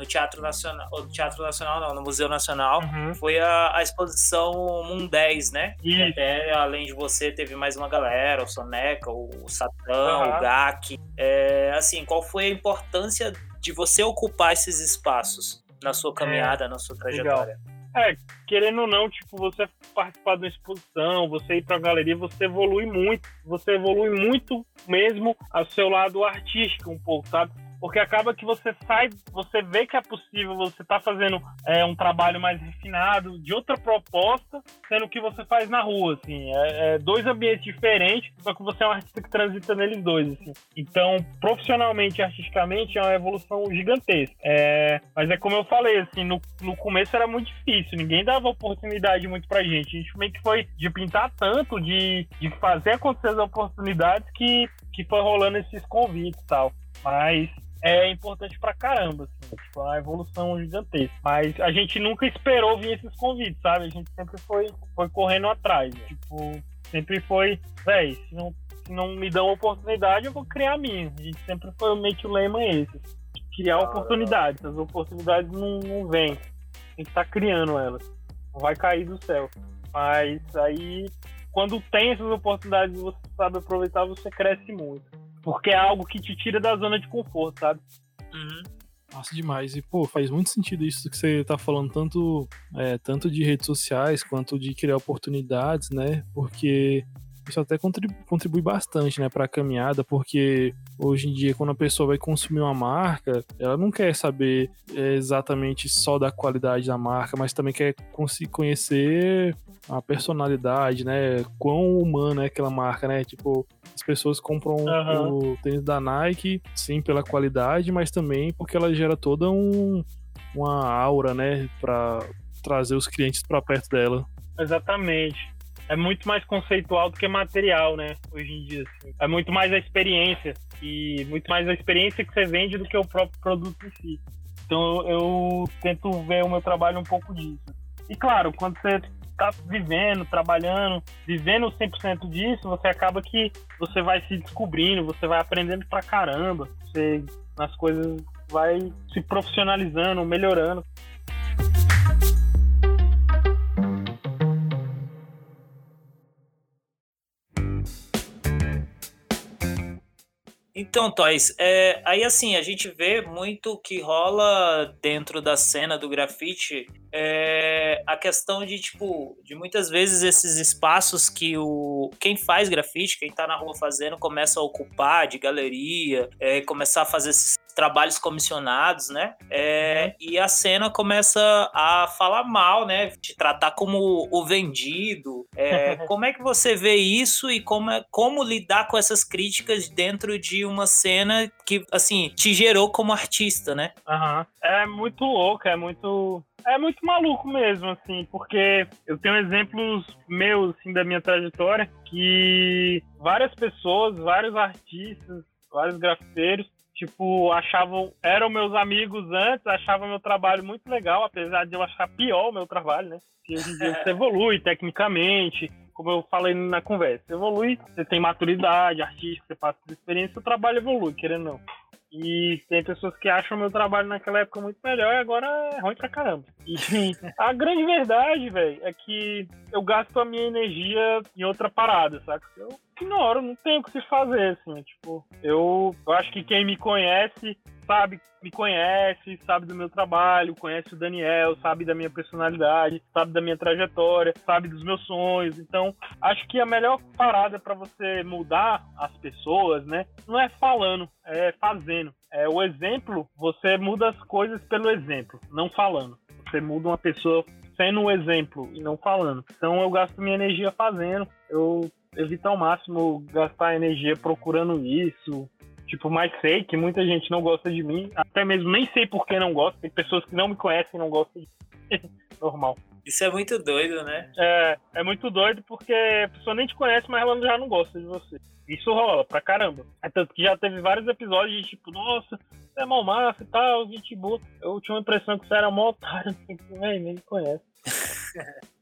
no Teatro Nacional, no Teatro Nacional não, no Museu Nacional, uhum. foi a, a exposição Moon 10, né? Isso. Até, além de você, teve mais uma galera, o Soneca, o Satã, uhum. o GAC. É, assim, qual foi a importância de você ocupar esses espaços na sua caminhada, é, na sua trajetória? Legal. É, querendo ou não, tipo, você participar de uma exposição, você ir pra galeria, você evolui muito. Você evolui muito mesmo ao seu lado artístico um pouco, sabe? Porque acaba que você sai, você vê que é possível, você tá fazendo é, um trabalho mais refinado, de outra proposta, sendo que você faz na rua, assim. É, é, dois ambientes diferentes, só que você é um artista que transita neles dois, assim. Então, profissionalmente e artisticamente, é uma evolução gigantesca. É, mas é como eu falei, assim, no, no começo era muito difícil, ninguém dava oportunidade muito pra gente. A gente meio que foi de pintar tanto, de, de fazer acontecer as oportunidades que, que foi rolando esses convites e tal. Mas é importante pra caramba, assim, tipo, a evolução gigantesca. Mas a gente nunca esperou vir esses convites, sabe? A gente sempre foi, foi correndo atrás. Né? Tipo, sempre foi, véi, se não, se não me dão oportunidade, eu vou criar a minha. A gente sempre foi meio que o lema esse. Criar ah, oportunidades. As oportunidades não, não vêm. Que estar tá criando elas. Não vai cair do céu. Mas aí, quando tem essas oportunidades e você sabe aproveitar, você cresce muito. Porque é algo que te tira da zona de conforto, sabe? Uhum. Nossa, demais. E, pô, faz muito sentido isso que você tá falando, tanto, é, tanto de redes sociais quanto de criar oportunidades, né? Porque isso até contribui, contribui bastante, né, para a caminhada, porque hoje em dia quando a pessoa vai consumir uma marca, ela não quer saber é, exatamente só da qualidade da marca, mas também quer conhecer a personalidade, né, quão humana é aquela marca, né? Tipo, as pessoas compram uhum. o tênis da Nike, sim, pela qualidade, mas também porque ela gera toda um, uma aura, né, para trazer os clientes para perto dela. Exatamente é muito mais conceitual do que material, né? Hoje em dia. Assim. É muito mais a experiência. E muito mais a experiência que você vende do que o próprio produto em si. Então eu, eu tento ver o meu trabalho um pouco disso. E claro, quando você está vivendo, trabalhando, vivendo 100% disso, você acaba que você vai se descobrindo, você vai aprendendo pra caramba, você nas coisas vai se profissionalizando, melhorando. Então, Toys, é, aí assim, a gente vê muito que rola dentro da cena do grafite é, a questão de, tipo, de muitas vezes esses espaços que o quem faz grafite, quem tá na rua fazendo, começa a ocupar de galeria, é, começar a fazer esses trabalhos comissionados, né? É, e a cena começa a falar mal, né? Te tratar como o vendido. É, como é que você vê isso e como, é, como lidar com essas críticas dentro de uma cena que, assim, te gerou como artista, né? Aham. É muito louco, é muito é muito maluco mesmo, assim, porque eu tenho exemplos meus, assim, da minha trajetória, que várias pessoas, vários artistas, vários grafiteiros, tipo, achavam, eram meus amigos antes, achavam meu trabalho muito legal, apesar de eu achar pior o meu trabalho, né? Que hoje em dia você evolui tecnicamente, como eu falei na conversa, você evolui, você tem maturidade artística, você passa por experiência, o trabalho evolui, querendo ou não. E tem pessoas que acham meu trabalho naquela época muito melhor e agora é ruim pra caramba. E a grande verdade, velho, é que eu gasto a minha energia em outra parada, saca? Eu ignoro, não tenho o que se fazer, assim. Tipo, eu, acho que quem me conhece sabe, me conhece, sabe do meu trabalho, conhece o Daniel, sabe da minha personalidade, sabe da minha trajetória, sabe dos meus sonhos. Então, acho que a melhor parada para você mudar as pessoas, né, não é falando, é fazendo. É o exemplo, você muda as coisas pelo exemplo, não falando. Você muda uma pessoa sendo um exemplo e não falando. Então eu gasto minha energia fazendo. Eu evito ao máximo gastar energia procurando isso, Tipo, mas sei que muita gente não gosta de mim. Até mesmo nem sei por que não gosta. Tem pessoas que não me conhecem e não gostam de mim. Normal. Isso é muito doido, né? É, é muito doido porque a pessoa nem te conhece, mas ela já não gosta de você. Isso rola pra caramba. É tanto que já teve vários episódios de tipo, nossa, você é mal massa e tal, gente boa. Eu tinha uma impressão que você era mó otário, nem me conhece.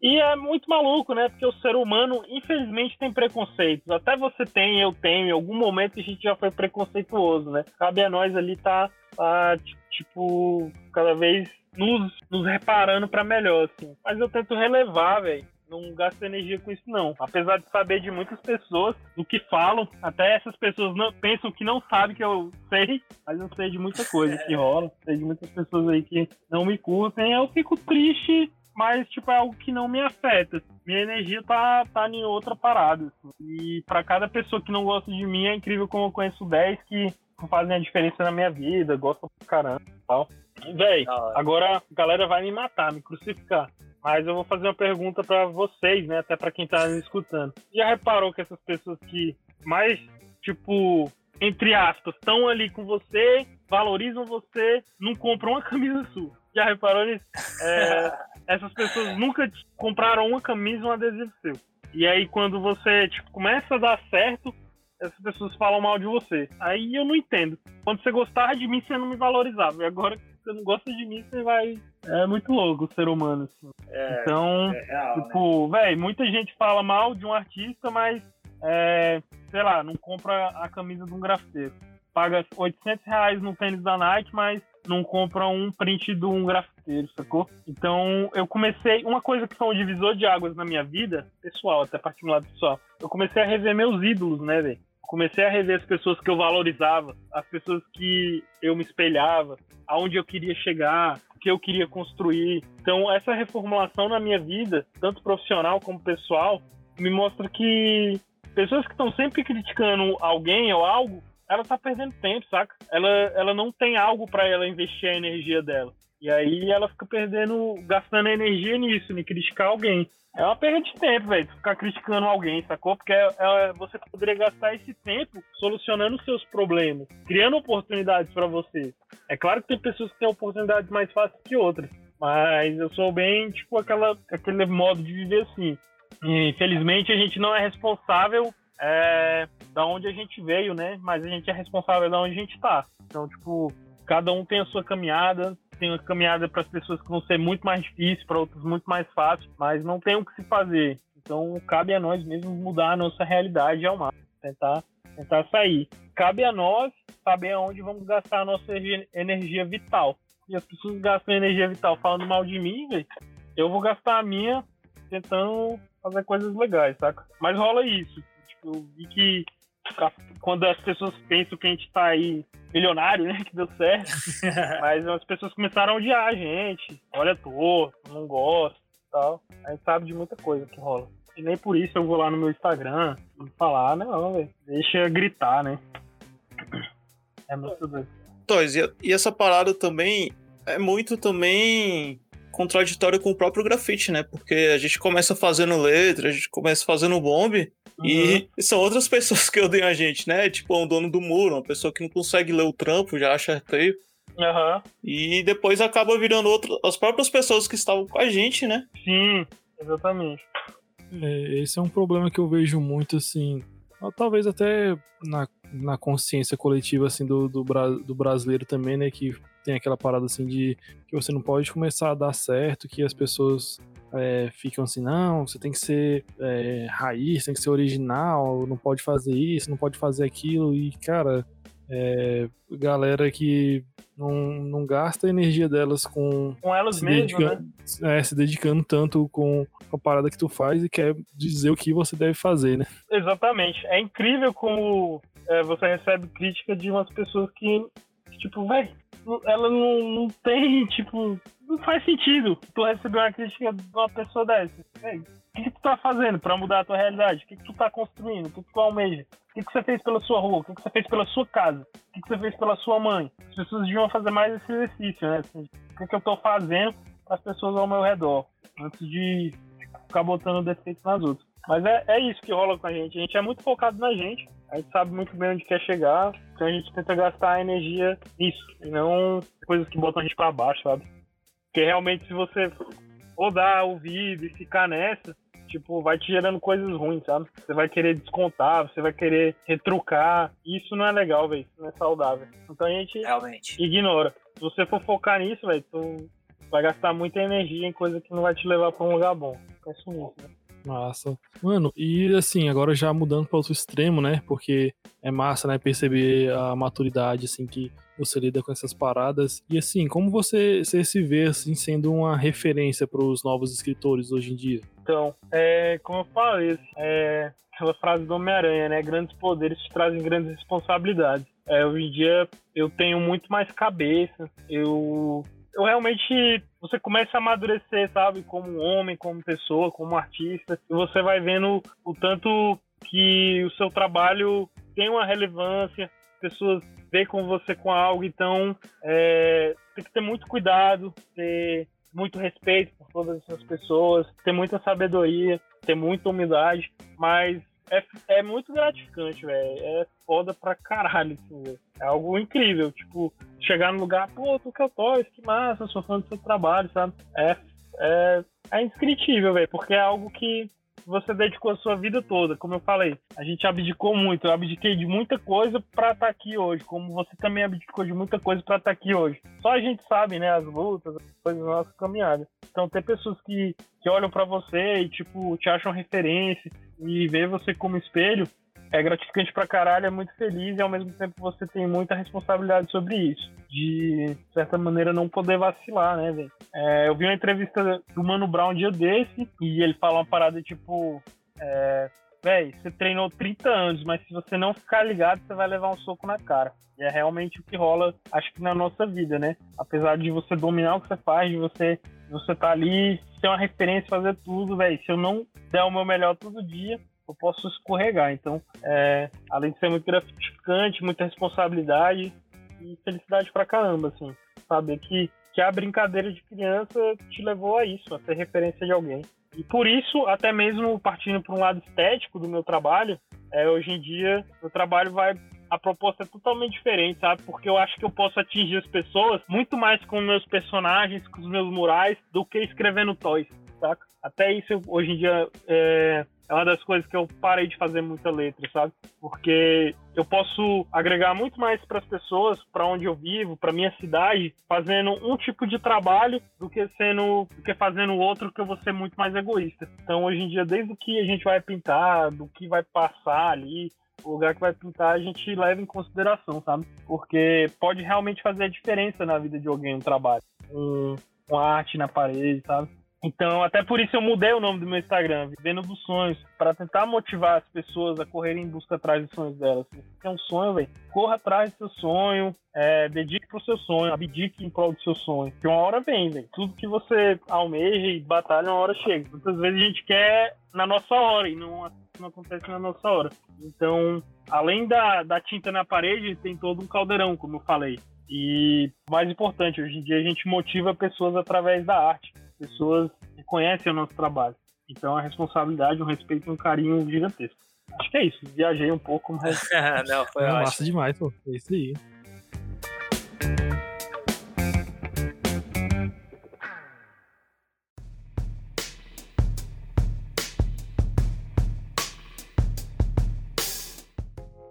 E é muito maluco, né? Porque o ser humano, infelizmente, tem preconceitos. Até você tem, eu tenho. Em algum momento a gente já foi preconceituoso, né? Cabe a nós ali tá, tá tipo, cada vez nos, nos reparando para melhor, assim. Mas eu tento relevar, velho não gasto energia com isso, não. Apesar de saber de muitas pessoas do que falam, até essas pessoas não, pensam que não sabem que eu sei, mas eu sei de muita coisa que rola. Sei de muitas pessoas aí que não me curtem. Eu fico triste mas tipo é algo que não me afeta. Minha energia tá, tá em outra parada. Assim. E para cada pessoa que não gosta de mim, é incrível como eu conheço 10 que fazem a diferença na minha vida, gostam pra caramba e tal. Véi, agora a galera vai me matar, me crucificar. Mas eu vou fazer uma pergunta para vocês, né? Até para quem tá me escutando. Já reparou que essas pessoas que mais, tipo, entre aspas, estão ali com você, valorizam você, não compram uma camisa sua? Já reparou nisso? É, essas pessoas nunca compraram uma camisa um adesivo seu. E aí, quando você tipo, começa a dar certo, essas pessoas falam mal de você. Aí eu não entendo. Quando você gostava de mim, você não me valorizava. E agora que você não gosta de mim, você vai. É muito louco o ser humano. Assim. É, então, é real, né? tipo, né? velho, muita gente fala mal de um artista, mas, é, sei lá, não compra a camisa de um grafiteiro. Paga 800 reais no tênis da Nike, mas não compra um print de um grafiteiro, sacou? Então eu comecei. Uma coisa que foi um divisor de águas na minha vida, pessoal, até particular pessoal, eu comecei a rever meus ídolos, né, velho? Comecei a rever as pessoas que eu valorizava, as pessoas que eu me espelhava, aonde eu queria chegar, o que eu queria construir. Então, essa reformulação na minha vida, tanto profissional como pessoal, me mostra que pessoas que estão sempre criticando alguém ou algo ela tá perdendo tempo, saca? Ela, ela não tem algo para ela investir a energia dela. E aí ela fica perdendo, gastando energia nisso, em criticar alguém. É uma perda de tempo, velho, ficar criticando alguém, sacou? Porque é, é, você poderia gastar esse tempo solucionando seus problemas, criando oportunidades para você. É claro que tem pessoas que têm oportunidades mais fáceis que outras, mas eu sou bem, tipo, aquela, aquele modo de viver assim. E, infelizmente, a gente não é responsável é, da onde a gente veio, né? Mas a gente é responsável da onde a gente está. Então, tipo, cada um tem a sua caminhada, tem uma caminhada para as pessoas que vão ser muito mais difícil, para outras muito mais fácil, mas não tem o que se fazer. Então, cabe a nós mesmos mudar a nossa realidade ao máximo, tentar, tentar sair. Cabe a nós saber aonde vamos gastar a nossa energia vital. E as pessoas gastam energia vital falando mal de mim, véio, eu vou gastar a minha tentando fazer coisas legais, saca? Mas rola isso eu vi que quando as pessoas pensam que a gente tá aí milionário, né? Que deu certo. Mas as pessoas começaram a odiar a gente. Olha torto, não gosta tal. A gente sabe de muita coisa que rola. E nem por isso eu vou lá no meu Instagram e falar, não, véio, deixa gritar, né? É muito doido. Toys, e, e essa parada também é muito também contraditório com o próprio grafite, né? Porque a gente começa fazendo letra, a gente começa fazendo bomb uhum. e são outras pessoas que odeiam a gente, né? Tipo, um dono do muro, uma pessoa que não consegue ler o trampo, já acha feio. Uhum. E depois acaba virando outro, as próprias pessoas que estavam com a gente, né? Sim, exatamente. É, esse é um problema que eu vejo muito, assim, talvez até na, na consciência coletiva, assim, do, do, do brasileiro também, né, que tem aquela parada, assim, de que você não pode começar a dar certo, que as pessoas é, ficam assim, não, você tem que ser é, raiz, tem que ser original, não pode fazer isso, não pode fazer aquilo, e, cara, é, galera que não, não gasta a energia delas com. Com elas mesmas, né? É, se dedicando tanto com a parada que tu faz e quer dizer o que você deve fazer, né? Exatamente. É incrível como é, você recebe crítica de umas pessoas que, tipo, velho, ela não, não tem, tipo, não faz sentido tu receber uma crítica de uma pessoa dessa. Véio, o que, que tu tá fazendo para mudar a tua realidade? O que, que tu tá construindo? O que, que tu almeja? O que, que você fez pela sua rua? O que, que você fez pela sua casa? O que, que você fez pela sua mãe? As pessoas deviam fazer mais esse exercício, né? Assim, o que, que eu tô fazendo para as pessoas ao meu redor? Antes de ficar botando defeitos nas outras. Mas é, é isso que rola com a gente. A gente é muito focado na gente. A gente sabe muito bem onde quer chegar. Então a gente tenta gastar energia nisso. E não coisas que botam a gente para baixo, sabe? Porque realmente se você ou dar ouvido e ficar nessa, tipo, vai te gerando coisas ruins, sabe? Você vai querer descontar, você vai querer retrucar. Isso não é legal, velho. Isso não é saudável. Então a gente Realmente. ignora. Se você for focar nisso, velho, tu vai gastar muita energia em coisa que não vai te levar pra um lugar bom. Penso nisso, né? Massa. Mano, e assim, agora já mudando para outro extremo, né? Porque é massa, né? Perceber a maturidade, assim, que você lida com essas paradas. E assim, como você, você se vê, assim, sendo uma referência para os novos escritores hoje em dia? Então, é, como eu falei, é aquela frase do Homem-Aranha, né? Grandes poderes te trazem grandes responsabilidades. É, hoje em dia eu tenho muito mais cabeça, eu eu realmente você começa a amadurecer, sabe, como homem, como pessoa, como artista, e você vai vendo o tanto que o seu trabalho tem uma relevância, pessoas veem com você com algo, então é, tem que ter muito cuidado, ter muito respeito por todas essas pessoas, ter muita sabedoria, ter muita humildade, mas é, é muito gratificante, velho. É foda pra caralho, assim. É algo incrível. Tipo, chegar no lugar, pô, tu que eu tô, que massa, sou fã do seu trabalho, sabe? É, é, é indescritível, velho, porque é algo que você dedicou a sua vida toda, como eu falei. A gente abdicou muito, eu abdiquei de muita coisa para estar tá aqui hoje, como você também abdicou de muita coisa para estar tá aqui hoje. Só a gente sabe, né, as lutas, as coisas da nossa caminhada. Então, ter pessoas que, que olham para você e, tipo, te acham referência e vê você como espelho, é gratificante pra caralho, é muito feliz e ao mesmo tempo você tem muita responsabilidade sobre isso. De certa maneira não poder vacilar, né, velho? É, eu vi uma entrevista do Mano Brown um dia desse e ele fala uma parada tipo. É, Véi, você treinou 30 anos, mas se você não ficar ligado, você vai levar um soco na cara. E é realmente o que rola, acho que na nossa vida, né? Apesar de você dominar o que você faz, de você, você tá ali, ser uma referência, fazer tudo, velho. Se eu não der o meu melhor todo dia, eu posso escorregar. Então, é, além de ser muito gratificante, muita responsabilidade e felicidade pra caramba, assim. Saber que, que a brincadeira de criança te levou a isso, a ser referência de alguém. E por isso, até mesmo partindo para um lado estético do meu trabalho, é, hoje em dia, meu trabalho vai. A proposta é totalmente diferente, sabe? Porque eu acho que eu posso atingir as pessoas muito mais com meus personagens, com os meus murais, do que escrevendo toys, saca? Até isso, hoje em dia, é, é uma das coisas que eu parei de fazer muita letra, sabe? Porque eu posso agregar muito mais para as pessoas, para onde eu vivo, para minha cidade, fazendo um tipo de trabalho do que sendo, do que fazendo outro que eu vou ser muito mais egoísta. Então, hoje em dia, desde o que a gente vai pintar, do que vai passar ali, o lugar que vai pintar a gente leva em consideração, sabe? Porque pode realmente fazer a diferença na vida de alguém um trabalho, um, uma arte na parede, sabe? Então, até por isso eu mudei o nome do meu Instagram, Vivendo dos Sonhos, para tentar motivar as pessoas a correrem em busca atrás dos sonhos delas. Se você tem um sonho, velho, corra atrás do seu sonho, é, dedique pro seu sonho, abdique em prol do seu sonho. Que uma hora vem, velho. Tudo que você almeja e batalha, uma hora chega. Muitas vezes a gente quer na nossa hora e não, não acontece na nossa hora. Então, além da, da tinta na parede, tem todo um caldeirão, como eu falei. E mais importante, hoje em dia a gente motiva pessoas através da arte. Pessoas conhecem o nosso trabalho. Então a responsabilidade, um respeito e um carinho gigantesco. Acho que é isso. Viajei um pouco, mas. Não, foi É massa demais, pô. É isso aí.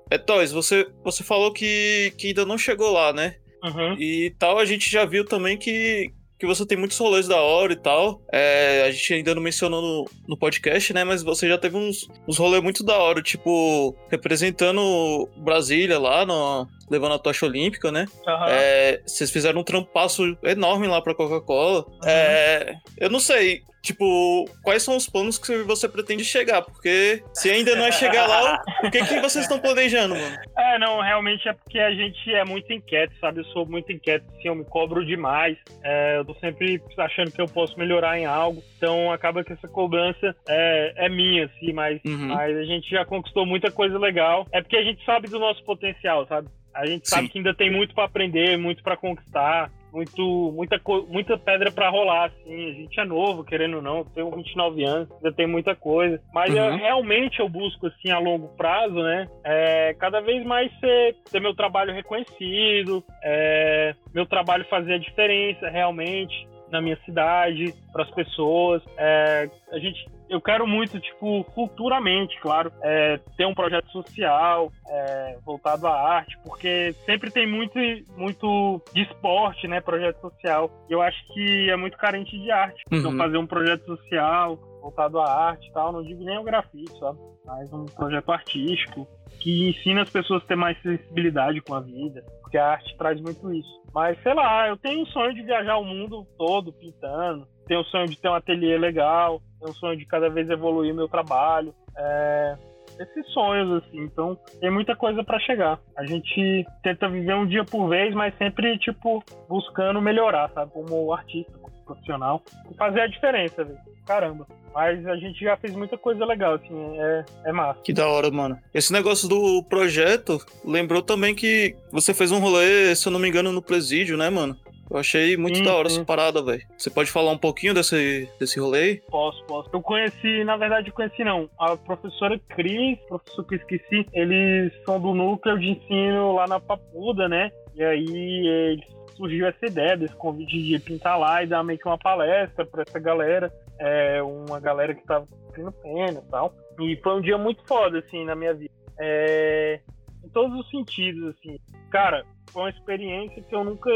É, Toys, você, você falou que, que ainda não chegou lá, né? Uhum. E tal, a gente já viu também que, que você tem muitos rolês da hora e tal. É, a gente ainda não mencionou no, no podcast, né? Mas você já teve uns, uns rolês muito da hora, tipo, representando Brasília lá, no, levando a tocha olímpica, né? Aham. É, vocês fizeram um trampaço enorme lá pra Coca-Cola. É, eu não sei, tipo, quais são os planos que você pretende chegar? Porque se ainda não é chegar lá, o que, que vocês estão planejando, mano? É, não, realmente é porque a gente é muito inquieto, sabe? Eu sou muito inquieto, assim, eu me cobro demais. É, eu tô sempre achando que eu posso melhorar em algo. Então acaba que essa cobrança é, é minha, assim, mas, Uhum. mas a gente já conquistou muita coisa legal. É porque a gente sabe do nosso potencial, sabe? A gente sabe Sim. que ainda tem muito pra aprender, muito pra conquistar. Muito, muita, muita pedra pra rolar, assim. A gente é novo, querendo ou não. Tenho 29 anos, ainda tem muita coisa. Mas Uhum. eu- realmente eu busco, assim, a longo prazo, né? É, cada vez mais ser, ter meu trabalho reconhecido, é, meu trabalho fazer a diferença realmente na minha cidade, para as pessoas. É, a gente, eu quero muito, tipo, futuramente, claro, é, ter um projeto social é, voltado à arte, porque sempre tem muito, muito de esporte, né? Projeto social. Eu acho que é muito carente de arte. Então, Uhum. fazer um projeto social voltado à arte e tal, não digo nem o grafite, sabe? Mas um projeto artístico que ensina as pessoas a ter mais sensibilidade com a vida, porque a arte traz muito isso. Mas sei lá, eu tenho um sonho de viajar o mundo todo pintando, tenho um sonho de ter um ateliê legal, tenho um sonho de cada vez evoluir meu trabalho. É, esses sonhos, assim. Então, tem muita coisa pra chegar. A gente tenta viver um dia por vez, mas sempre, tipo, buscando melhorar, sabe? Como artista, como profissional. E fazer a diferença, velho. Caramba. Mas a gente já fez muita coisa legal, assim. É, é massa. Que da hora, mano. Esse negócio do projeto lembrou também que você fez um rolê, se eu não me engano, no presídio, né, mano? Eu achei muito da hora essa parada, velho. Você pode falar um pouquinho desse, desse rolê? aí? Posso, posso. Eu conheci, na verdade, eu conheci não. A professora Cris, professor que eu esqueci, eles são do núcleo de ensino lá na Papuda, né? E aí eles surgiu essa ideia desse convite de pintar lá e dar meio que uma palestra pra essa galera. É, uma galera que tava cumprindo pena e tal. E foi um dia muito foda, assim, na minha vida. É, em todos os sentidos, assim. Cara, foi uma experiência que eu nunca.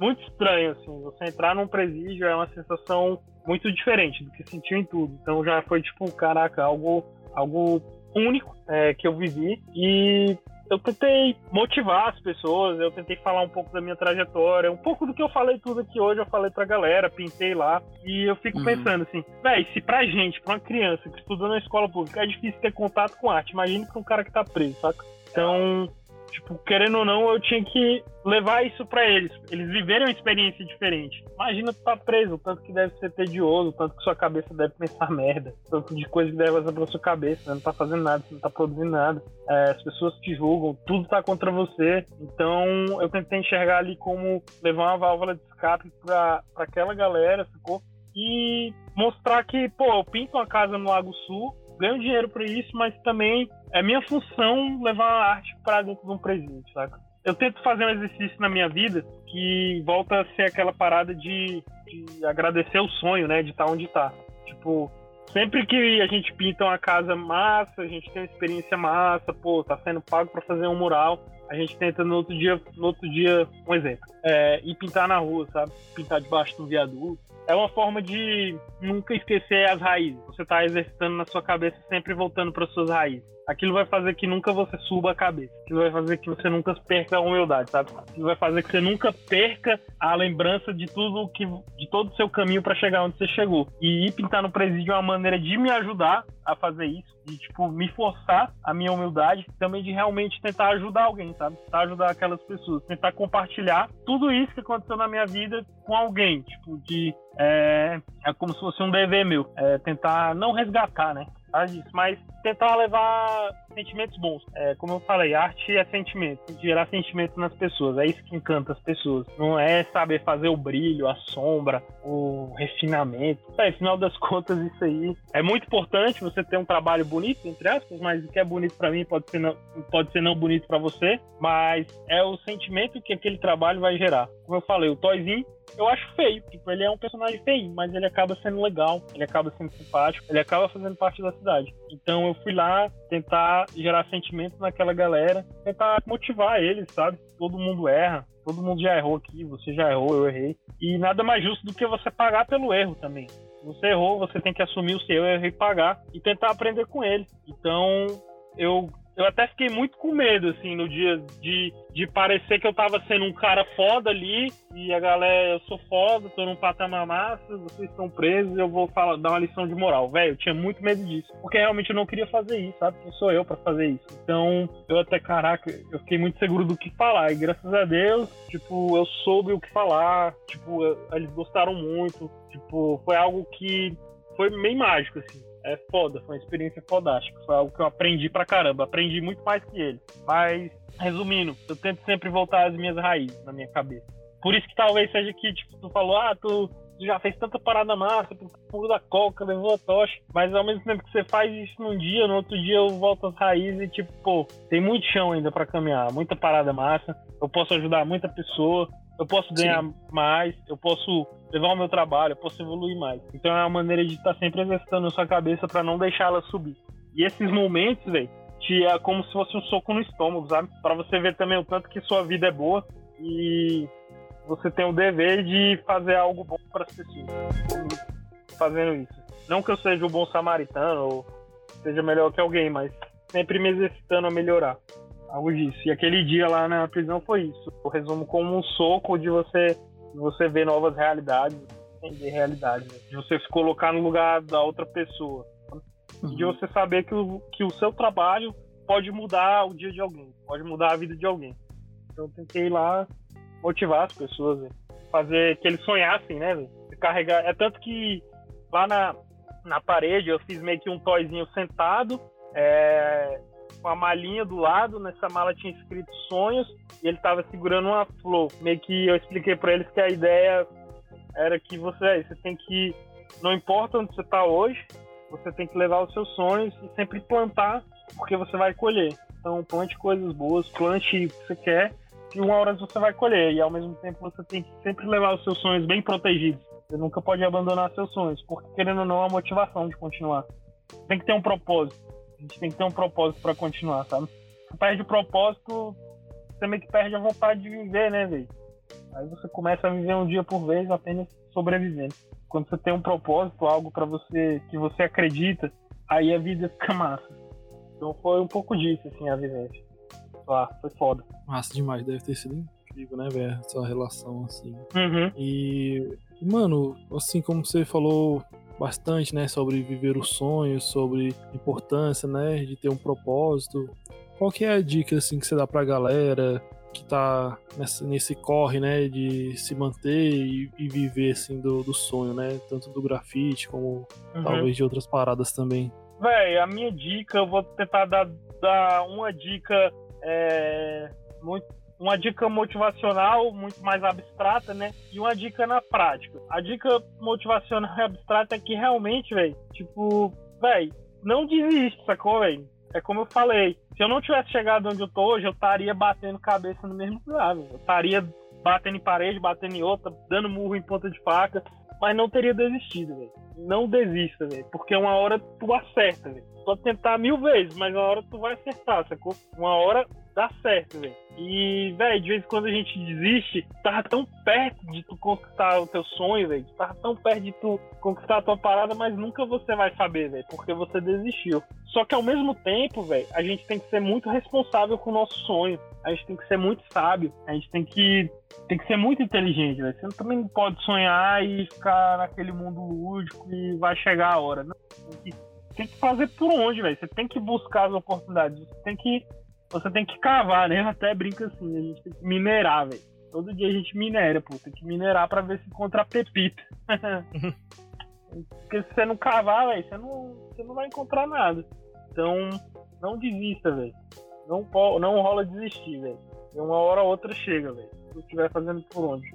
Muito estranho, assim. Você entrar num presídio é uma sensação muito diferente do que sentiu em tudo. Então já foi tipo, caraca, algo, algo único é, que eu vivi. E eu tentei motivar as pessoas, eu tentei falar um pouco da minha trajetória, um pouco do que eu falei tudo aqui hoje, eu falei pra galera, pintei lá. E eu fico Uhum. pensando assim, véi, se pra gente, pra uma criança que estuda na escola pública, é difícil ter contato com arte, imagine pra um cara que tá preso, saca? Então, tipo, querendo ou não, eu tinha que levar isso pra eles. Eles viverem uma experiência diferente. Imagina tu tá preso, tanto que deve ser tedioso, tanto que sua cabeça deve pensar merda, tanto de coisa que deve passar pela sua cabeça, você não tá fazendo nada, não tá produzindo nada. É, as pessoas te julgam, tudo tá contra você. Então, eu tentei enxergar ali como levar uma válvula de escape pra, pra aquela galera, ficou? E mostrar que, pô, eu pinto uma casa no Lago Sul, ganho dinheiro pra isso, mas também é minha função levar a arte pra dentro de um presídio, saca? Eu tento fazer um exercício na minha vida que volta a ser aquela parada de, de agradecer o sonho, né? De estar onde tá. Tipo, sempre que a gente pinta uma casa massa, a gente tem uma experiência massa, pô, tá sendo pago pra fazer um mural, a gente tenta no outro dia, no outro dia, um exemplo, é, ir pintar na rua, sabe? Pintar debaixo de um viaduto. É uma forma de nunca esquecer as raízes. Você tá exercitando na sua cabeça sempre voltando para suas raízes. Aquilo vai fazer que nunca você suba a cabeça. Aquilo vai fazer que você nunca perca a humildade, sabe? Aquilo vai fazer que você nunca perca a lembrança de tudo que de todo o seu caminho para chegar onde você chegou. E ir pintar no presídio é uma maneira de me ajudar a fazer isso, de tipo me forçar a minha humildade, também de realmente tentar ajudar alguém, sabe? Tentar ajudar aquelas pessoas, tentar compartilhar tudo isso que aconteceu na minha vida com alguém, tipo de é, é como se fosse um dever meu, é tentar não resgatar, né? Mas tentar levar sentimentos bons. É, como eu falei, arte é sentimento, gerar sentimento nas pessoas. É isso que encanta as pessoas. Não é saber fazer o brilho, a sombra, o refinamento. É, final das contas, isso aí é muito importante você ter um trabalho bonito, entre aspas, mas o que é bonito para mim pode ser, não, pode ser não bonito para você, mas é o sentimento que aquele trabalho vai gerar. Como eu falei, o Toyzinho eu acho feio. Tipo, ele é um personagem feio, mas ele acaba sendo legal, ele acaba sendo simpático, ele acaba fazendo parte da cidade. Então eu fui lá tentar gerar sentimento naquela galera, tentar motivar eles, sabe? Todo mundo erra, todo mundo já errou aqui, você já errou, eu errei. E nada mais justo do que você pagar pelo erro também. Você errou, você tem que assumir o seu erro e pagar e tentar aprender com ele. Então, eu eu até fiquei muito com medo, assim, no dia de, de parecer que eu tava sendo um cara foda ali e a galera, eu sou foda, tô num patamar massa, vocês estão presos eu vou falar, dar uma lição de moral. Velho, eu tinha muito medo disso, porque realmente eu não queria fazer isso, sabe? Quem sou eu para fazer isso? Então, eu até, caraca, eu fiquei muito seguro do que falar e graças a Deus, tipo, eu soube o que falar, tipo, eles gostaram muito, tipo, foi algo que foi meio mágico, assim é foda, foi uma experiência fodástica. Foi algo que eu aprendi pra caramba, aprendi muito mais que ele. Mas, resumindo, eu tento sempre voltar às minhas raízes na minha cabeça. Por isso que talvez seja que, tipo, tu falou, ah, tu já fez tanta parada massa, pulou da coca, levou a tocha, mas ao mesmo tempo que você faz isso num dia, no outro dia eu volto às raízes e tipo, pô, tem muito chão ainda para caminhar, muita parada massa, eu posso ajudar muita pessoa, eu posso ganhar Sim. mais, eu posso levar o meu trabalho, eu posso evoluir mais. Então é uma maneira de estar tá sempre exercitando a sua cabeça para não deixar ela subir. E esses momentos, velho, é como se fosse um soco no estômago, sabe? Para você ver também o tanto que sua vida é boa e você tem o dever de fazer algo bom para as pessoas. Fazendo isso. Não que eu seja o um bom samaritano ou seja melhor que alguém, mas sempre me exercitando a melhorar algo disso. E aquele dia lá na prisão foi isso. Eu resumo como um soco de você, de você ver novas realidades, entender realidades, né? de você se colocar no lugar da outra pessoa. Uhum. De você saber que o, que o seu trabalho pode mudar o dia de alguém, pode mudar a vida de alguém. Então eu tentei lá motivar as pessoas, véio. fazer que eles sonhassem, né, véio? carregar. É tanto que lá na, na parede eu fiz meio que um toyzinho sentado. É, com a malinha do lado, nessa mala tinha escrito sonhos e ele estava segurando uma flor. Meio que eu expliquei para eles que a ideia era que você, você tem que, não importa onde você está hoje, você tem que levar os seus sonhos e sempre plantar, porque você vai colher. Então plante coisas boas, plante o que você quer e uma hora você vai colher. E ao mesmo tempo você tem que sempre levar os seus sonhos bem protegidos. Você nunca pode abandonar seus sonhos, porque querendo ou não, é a motivação de continuar. Tem que ter um propósito. A gente tem que ter um propósito para continuar, sabe? Se perde o propósito, você meio que perde a vontade de viver, né, velho? Aí você começa a viver um dia por vez apenas sobrevivendo. Quando você tem um propósito, algo para você que você acredita, aí a vida fica massa. Então foi um pouco disso, assim, a vivência. Ah, foi foda. Massa demais, deve ter sido incrível, né, velho? Essa relação, assim. Uhum. E, mano, assim como você falou bastante, né, sobre viver os sonhos, sobre a importância, né, de ter um propósito. Qual que é a dica assim que você dá pra galera que tá nessa, nesse corre, né, de se manter e, e viver assim do, do, sonho, né, tanto do grafite como uhum. talvez de outras paradas também? Véi, a minha dica, eu vou tentar dar, dar uma dica é, muito uma dica motivacional muito mais abstrata, né? E uma dica na prática. A dica motivacional e abstrata é que realmente, velho, tipo, velho, não desiste, sacou, velho? É como eu falei, se eu não tivesse chegado onde eu tô hoje, eu estaria batendo cabeça no mesmo lugar, velho. Eu estaria batendo em parede, batendo em outra, dando murro em ponta de faca, mas não teria desistido, velho. Não desista, velho, porque uma hora tu acerta, velho. Pode tentar mil vezes, mas uma hora tu vai acertar, sacou? Uma hora dá certo, velho. E, velho, de vez em quando a gente desiste, tava tão perto de tu conquistar o teu sonho, velho. Tava tão perto de tu conquistar a tua parada, mas nunca você vai saber, velho, porque você desistiu. Só que ao mesmo tempo, velho, a gente tem que ser muito responsável com o nosso sonho. A gente tem que ser muito sábio. A gente tem que, tem que ser muito inteligente, velho. Você também não pode sonhar e ficar naquele mundo lúdico e vai chegar a hora. Não. Tem que, tem que fazer por onde, velho. Você tem que buscar as oportunidades. Você tem que você tem que cavar, né? Até brinca assim, a gente tem que minerar, velho. Todo dia a gente minera, pô. Tem que minerar pra ver se encontra pepita. Porque se você não cavar, velho, você não, você não vai encontrar nada. Então, não desista, velho. Não, não rola desistir, velho. Uma hora ou outra chega, velho. Se estiver fazendo por onde.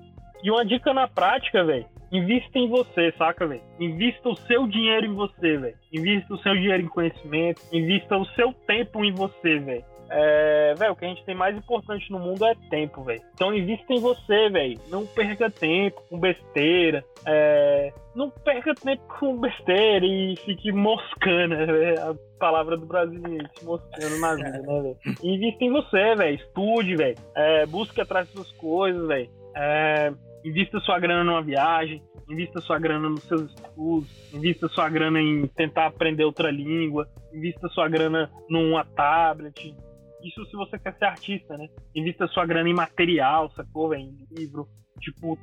E uma dica na prática, velho. Invista em você, saca, velho? Invista o seu dinheiro em você, velho. Invista o seu dinheiro em conhecimento. Invista o seu tempo em você, velho. É, velho, o que a gente tem mais importante no mundo é tempo, velho. Então invista em você, velho. Não perca tempo com besteira. É, não perca tempo com besteira e fique moscando, né? A palavra do brasileiro, moscando na vida, né, velho? Invista em você, velho. Estude, velho. É, busque atrás das coisas, velho. É, invista sua grana numa viagem. Invista sua grana nos seus estudos. Invista sua grana em tentar aprender outra língua. Invista sua grana numa tablet. Isso se você quer ser artista, né? Invista sua grana em material, sacou, velho? Em livro. Tipo,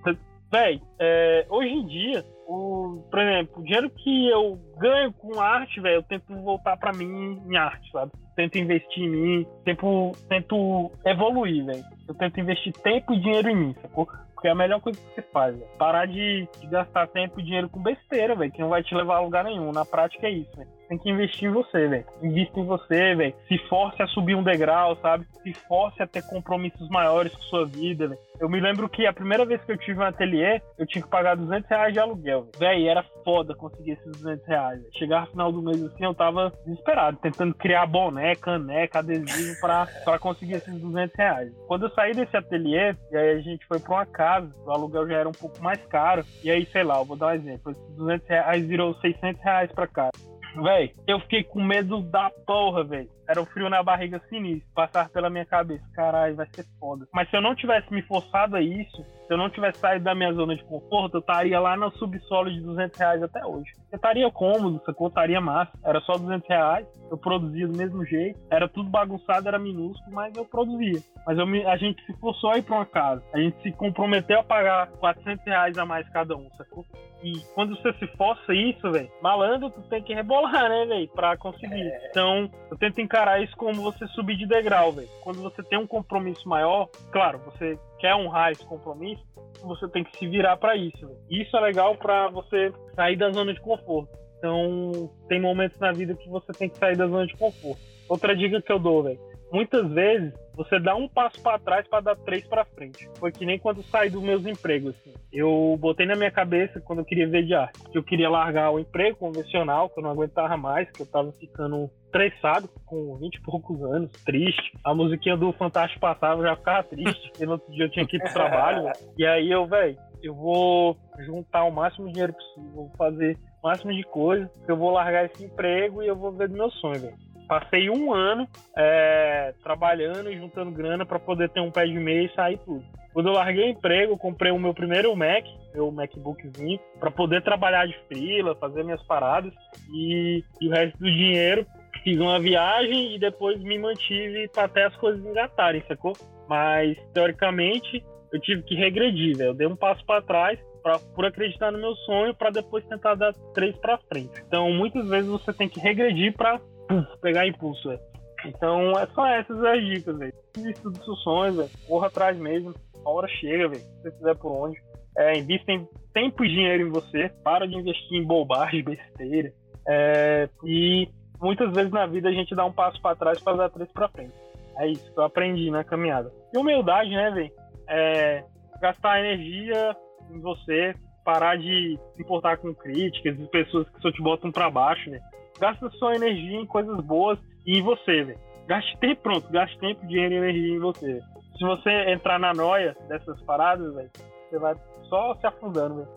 véi, é, hoje em dia, o, por exemplo, o dinheiro que eu ganho com arte, velho, eu tento voltar pra mim em arte, sabe? Tento investir em mim, tento, tento evoluir, velho. Eu tento investir tempo e dinheiro em mim, sacou? Porque é a melhor coisa que você faz, velho. Parar de, de gastar tempo e dinheiro com besteira, velho, que não vai te levar a lugar nenhum. Na prática é isso, velho. Tem que investir em você, velho. Invista em você, velho. Se force a subir um degrau, sabe? Se force a ter compromissos maiores com sua vida, velho. Eu me lembro que a primeira vez que eu tive um ateliê, eu tinha que pagar 200 reais de aluguel, velho. Era foda conseguir esses 200 reais, velho. Chegar no final do mês assim, eu tava desesperado, tentando criar boné, caneca, adesivo pra, pra conseguir esses 200 reais. Quando eu saí desse ateliê, e aí a gente foi pra uma casa, o aluguel já era um pouco mais caro, e aí, sei lá, eu vou dar um exemplo. Esses 200 reais virou 600 reais pra cá. Véi, eu fiquei com medo da porra, velho. Era um frio na barriga sinistro. Passar pela minha cabeça. Caralho, vai ser foda. Mas se eu não tivesse me forçado a isso, se eu não tivesse saído da minha zona de conforto, eu estaria lá no subsolo de 200 reais até hoje. Eu estaria cômodo, sacou? Estaria massa. Era só 200 reais. Eu produzia do mesmo jeito. Era tudo bagunçado, era minúsculo, mas eu produzia. Mas eu me- a gente se forçou a ir pra uma casa. A gente se comprometeu a pagar 400 reais a mais cada um, sacou? E quando você se força isso, velho, malandro, tu tem que rebolar, né, velho, pra conseguir. Então, eu tento encarar isso como você subir de degrau, velho. Quando você tem um compromisso maior, claro, você quer honrar esse compromisso, você tem que se virar pra isso. E Isso é legal pra você sair da zona de conforto. Então, tem momentos na vida que você tem que sair da zona de conforto. Outra dica que eu dou, velho. Muitas vezes você dá um passo pra trás pra dar três pra frente. Foi que nem quando eu saí dos meus empregos, assim. Eu botei na minha cabeça quando eu queria ver de arte, que eu queria largar o emprego convencional, que eu não aguentava mais, que eu tava ficando estressado com 20 e poucos anos, triste. A musiquinha do Fantástico passava, eu já ficava triste, e no outro dia eu tinha que ir pro trabalho, velho. E aí eu, velho, eu vou juntar o máximo de dinheiro possível, vou fazer o máximo de coisa, eu vou largar esse emprego e eu vou ver do meu sonho, velho. Passei um ano é, trabalhando e juntando grana pra poder ter um pé de meia e sair tudo. Quando eu larguei o emprego, comprei o meu primeiro Mac, meu MacBookzinho, pra poder trabalhar de freela, fazer minhas paradas e, e o resto do dinheiro fiz uma viagem e depois me mantive até as coisas engatarem, sacou? Mas teoricamente eu tive que regredir, velho. Eu dei um passo pra trás pra, por acreditar no meu sonho pra depois tentar dar três pra frente. Então muitas vezes você tem que regredir puf, pegar impulso, velho. Então é só essas as dicas, velho. Dos seus sonhos, velho. Corra atrás mesmo. A hora chega, velho. Se você fizer por onde. É, invista em tempo e dinheiro em você. Para de investir em bobagem, besteira. É, e muitas vezes na vida a gente dá um passo pra trás pra dar três pra frente. É isso que eu aprendi na caminhada. E humildade, né, velho? É, gastar energia em você, parar de se importar com críticas e pessoas que só te botam pra baixo, né? Gasta sua energia em coisas boas e em você, velho. Gaste tempo, pronto, gaste tempo, dinheiro e energia em você. Se você entrar na noia dessas paradas, velho, você vai só se afundando, velho.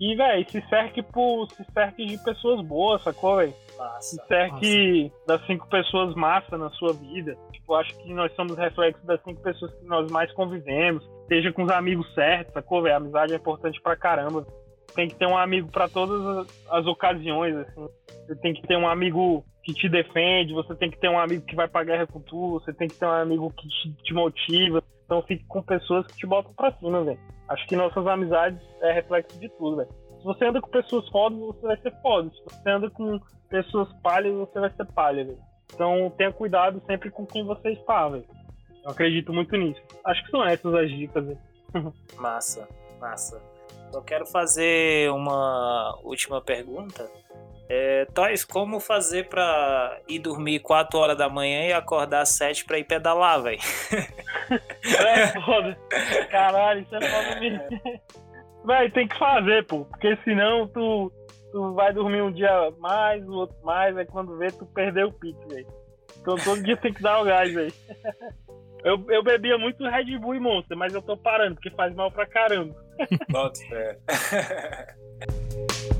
E, velho, se cerque por. Se cerque de pessoas boas, sacou, velho? Se Massa. cerque das cinco pessoas massa na sua vida. Tipo, acho que nós somos reflexos das cinco pessoas que nós mais convivemos. Esteja com os amigos certos, sacou, velho? Amizade é importante pra caramba. Tem que ter um amigo pra todas as, as ocasiões, assim. Você tem que ter um amigo que te defende, você tem que ter um amigo que vai pra guerra com tu, você tem que ter um amigo que te, te motiva. Então fique com pessoas que te botam pra cima, velho. Acho que nossas amizades é reflexo de tudo, velho. Se você anda com pessoas fodas, você vai ser foda. Se você anda com pessoas palhas, você vai ser palha, velho. Então tenha cuidado sempre com quem você está, velho. Eu acredito muito nisso. Acho que são essas as dicas, velho. Massa, massa. Eu quero fazer uma última pergunta. É, Toys, como fazer pra ir dormir 4 horas da manhã e acordar às 7 pra ir pedalar, velho? É foda. Caralho, isso é foda mesmo. Véi, tem que fazer, pô. Porque senão tu, tu vai dormir um dia mais, o outro mais, aí quando vê, tu perdeu o pique, velho. Então todo dia tem que dar o gás, velho. Eu, eu bebia muito Red Bull e Monster, mas eu tô parando, porque faz mal pra caramba.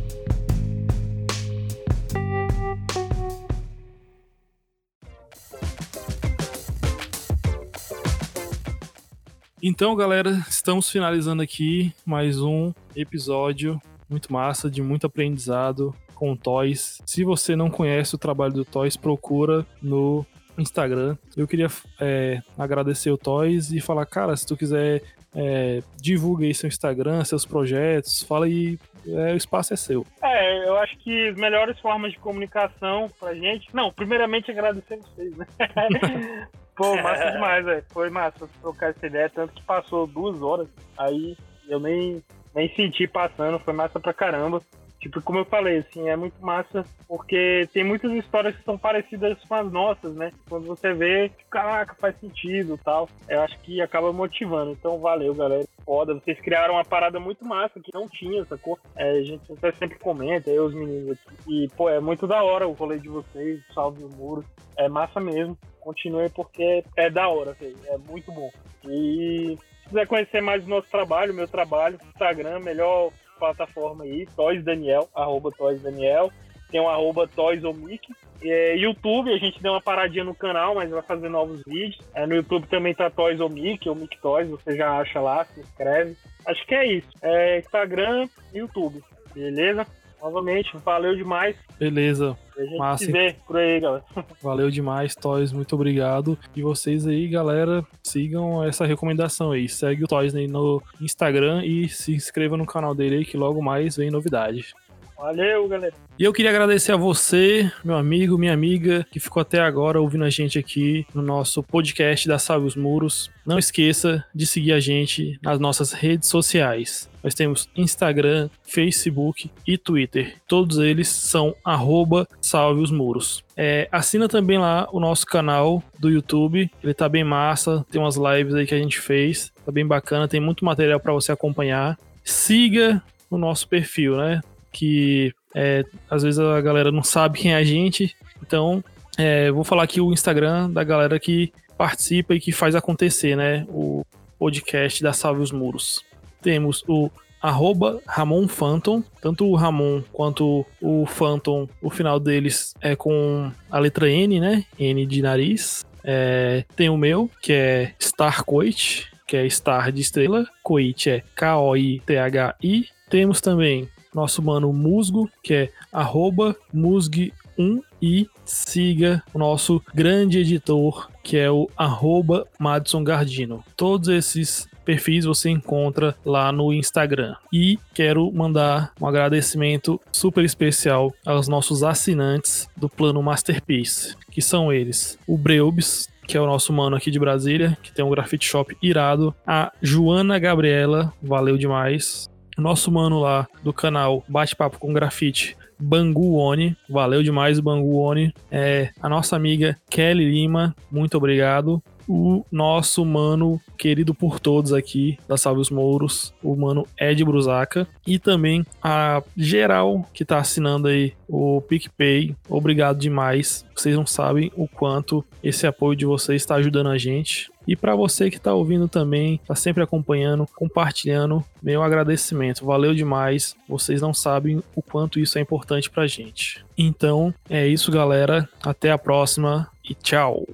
Então, galera, estamos finalizando aqui mais um episódio muito massa, de muito aprendizado com o Toys. Se você não conhece o trabalho do Toys, procura no Instagram. Eu queria é, agradecer o Toys e falar, cara, se tu quiser é, divulgue aí seu Instagram, seus projetos, fala aí, é, o espaço é seu. É, eu acho que as melhores formas de comunicação pra gente. Não, primeiramente agradecer vocês, né? Pô, massa demais, velho. Foi massa trocar essa ideia, tanto que passou duas horas, aí eu nem, nem senti passando, foi massa pra caramba. Tipo, como eu falei, assim, é muito massa, porque tem muitas histórias que são parecidas com as nossas, né? Quando você vê, tipo, caraca, faz sentido tal. Eu acho que acaba motivando. Então, valeu, galera. Foda. Vocês criaram uma parada muito massa que não tinha, sacou? É, a gente até sempre comenta, aí os meninos aqui. E, pô, é muito da hora o rolê de vocês, salve o muro. É massa mesmo. Continue porque é da hora. É muito bom. E se quiser conhecer mais o nosso trabalho, meu trabalho, Instagram, melhor plataforma aí, Toys Daniel, arroba Toys Daniel. Tem o arroba Toys Omic. É, YouTube, a gente deu uma paradinha no canal, mas vai fazer novos vídeos. É, no YouTube também tá Toys Omic, Omic Toys, você já acha lá, se inscreve. Acho que é isso. É, Instagram YouTube. Beleza? Novamente, valeu demais. Beleza. A gente Massa. se vê por aí, galera. Valeu demais, Toys, muito obrigado. E vocês aí, galera, sigam essa recomendação aí. Segue o Toys aí no Instagram e se inscreva no canal dele aí que logo mais vem novidade. Valeu, galera. E eu queria agradecer a você, meu amigo, minha amiga, que ficou até agora ouvindo a gente aqui no nosso podcast da Salve os Muros. Não esqueça de seguir a gente nas nossas redes sociais. Nós temos Instagram, Facebook e Twitter. Todos eles são arroba Salve os Muros. É, assina também lá o nosso canal do YouTube. Ele tá bem massa. Tem umas lives aí que a gente fez. Tá bem bacana. Tem muito material para você acompanhar. Siga o nosso perfil, né? Que é, às vezes a galera não sabe quem é a gente. Então, é, vou falar aqui o Instagram da galera que participa e que faz acontecer, né? O podcast da Salve os Muros. Temos o arroba Ramon Phantom, tanto o Ramon quanto o Phantom, o final deles é com a letra N, né? N de nariz. É, tem o meu, que é Starcoit, que é Star de estrela. Coit é K-O-I-T-H-I. Temos também nosso mano Musgo, que é arroba Musg1 e siga o nosso grande editor, que é o arroba Madison Gardino. Todos esses perfis você encontra lá no Instagram. E quero mandar um agradecimento super especial aos nossos assinantes do plano Masterpiece, que são eles: o Breubs, que é o nosso mano aqui de Brasília, que tem um grafite shop irado, a Joana Gabriela, valeu demais. Nosso mano lá do canal Bate-Papo com Grafite, Bangu Oni, valeu demais Bangu Oni. É, a nossa amiga Kelly Lima, muito obrigado. O nosso mano querido por todos aqui da Salve os Mouros, o mano Ed Brusaca. E também a geral que tá assinando aí o PicPay. Obrigado demais. Vocês não sabem o quanto esse apoio de vocês está ajudando a gente. E para você que está ouvindo também, está sempre acompanhando, compartilhando, meu agradecimento. Valeu demais. Vocês não sabem o quanto isso é importante pra gente. Então, é isso, galera. Até a próxima e tchau.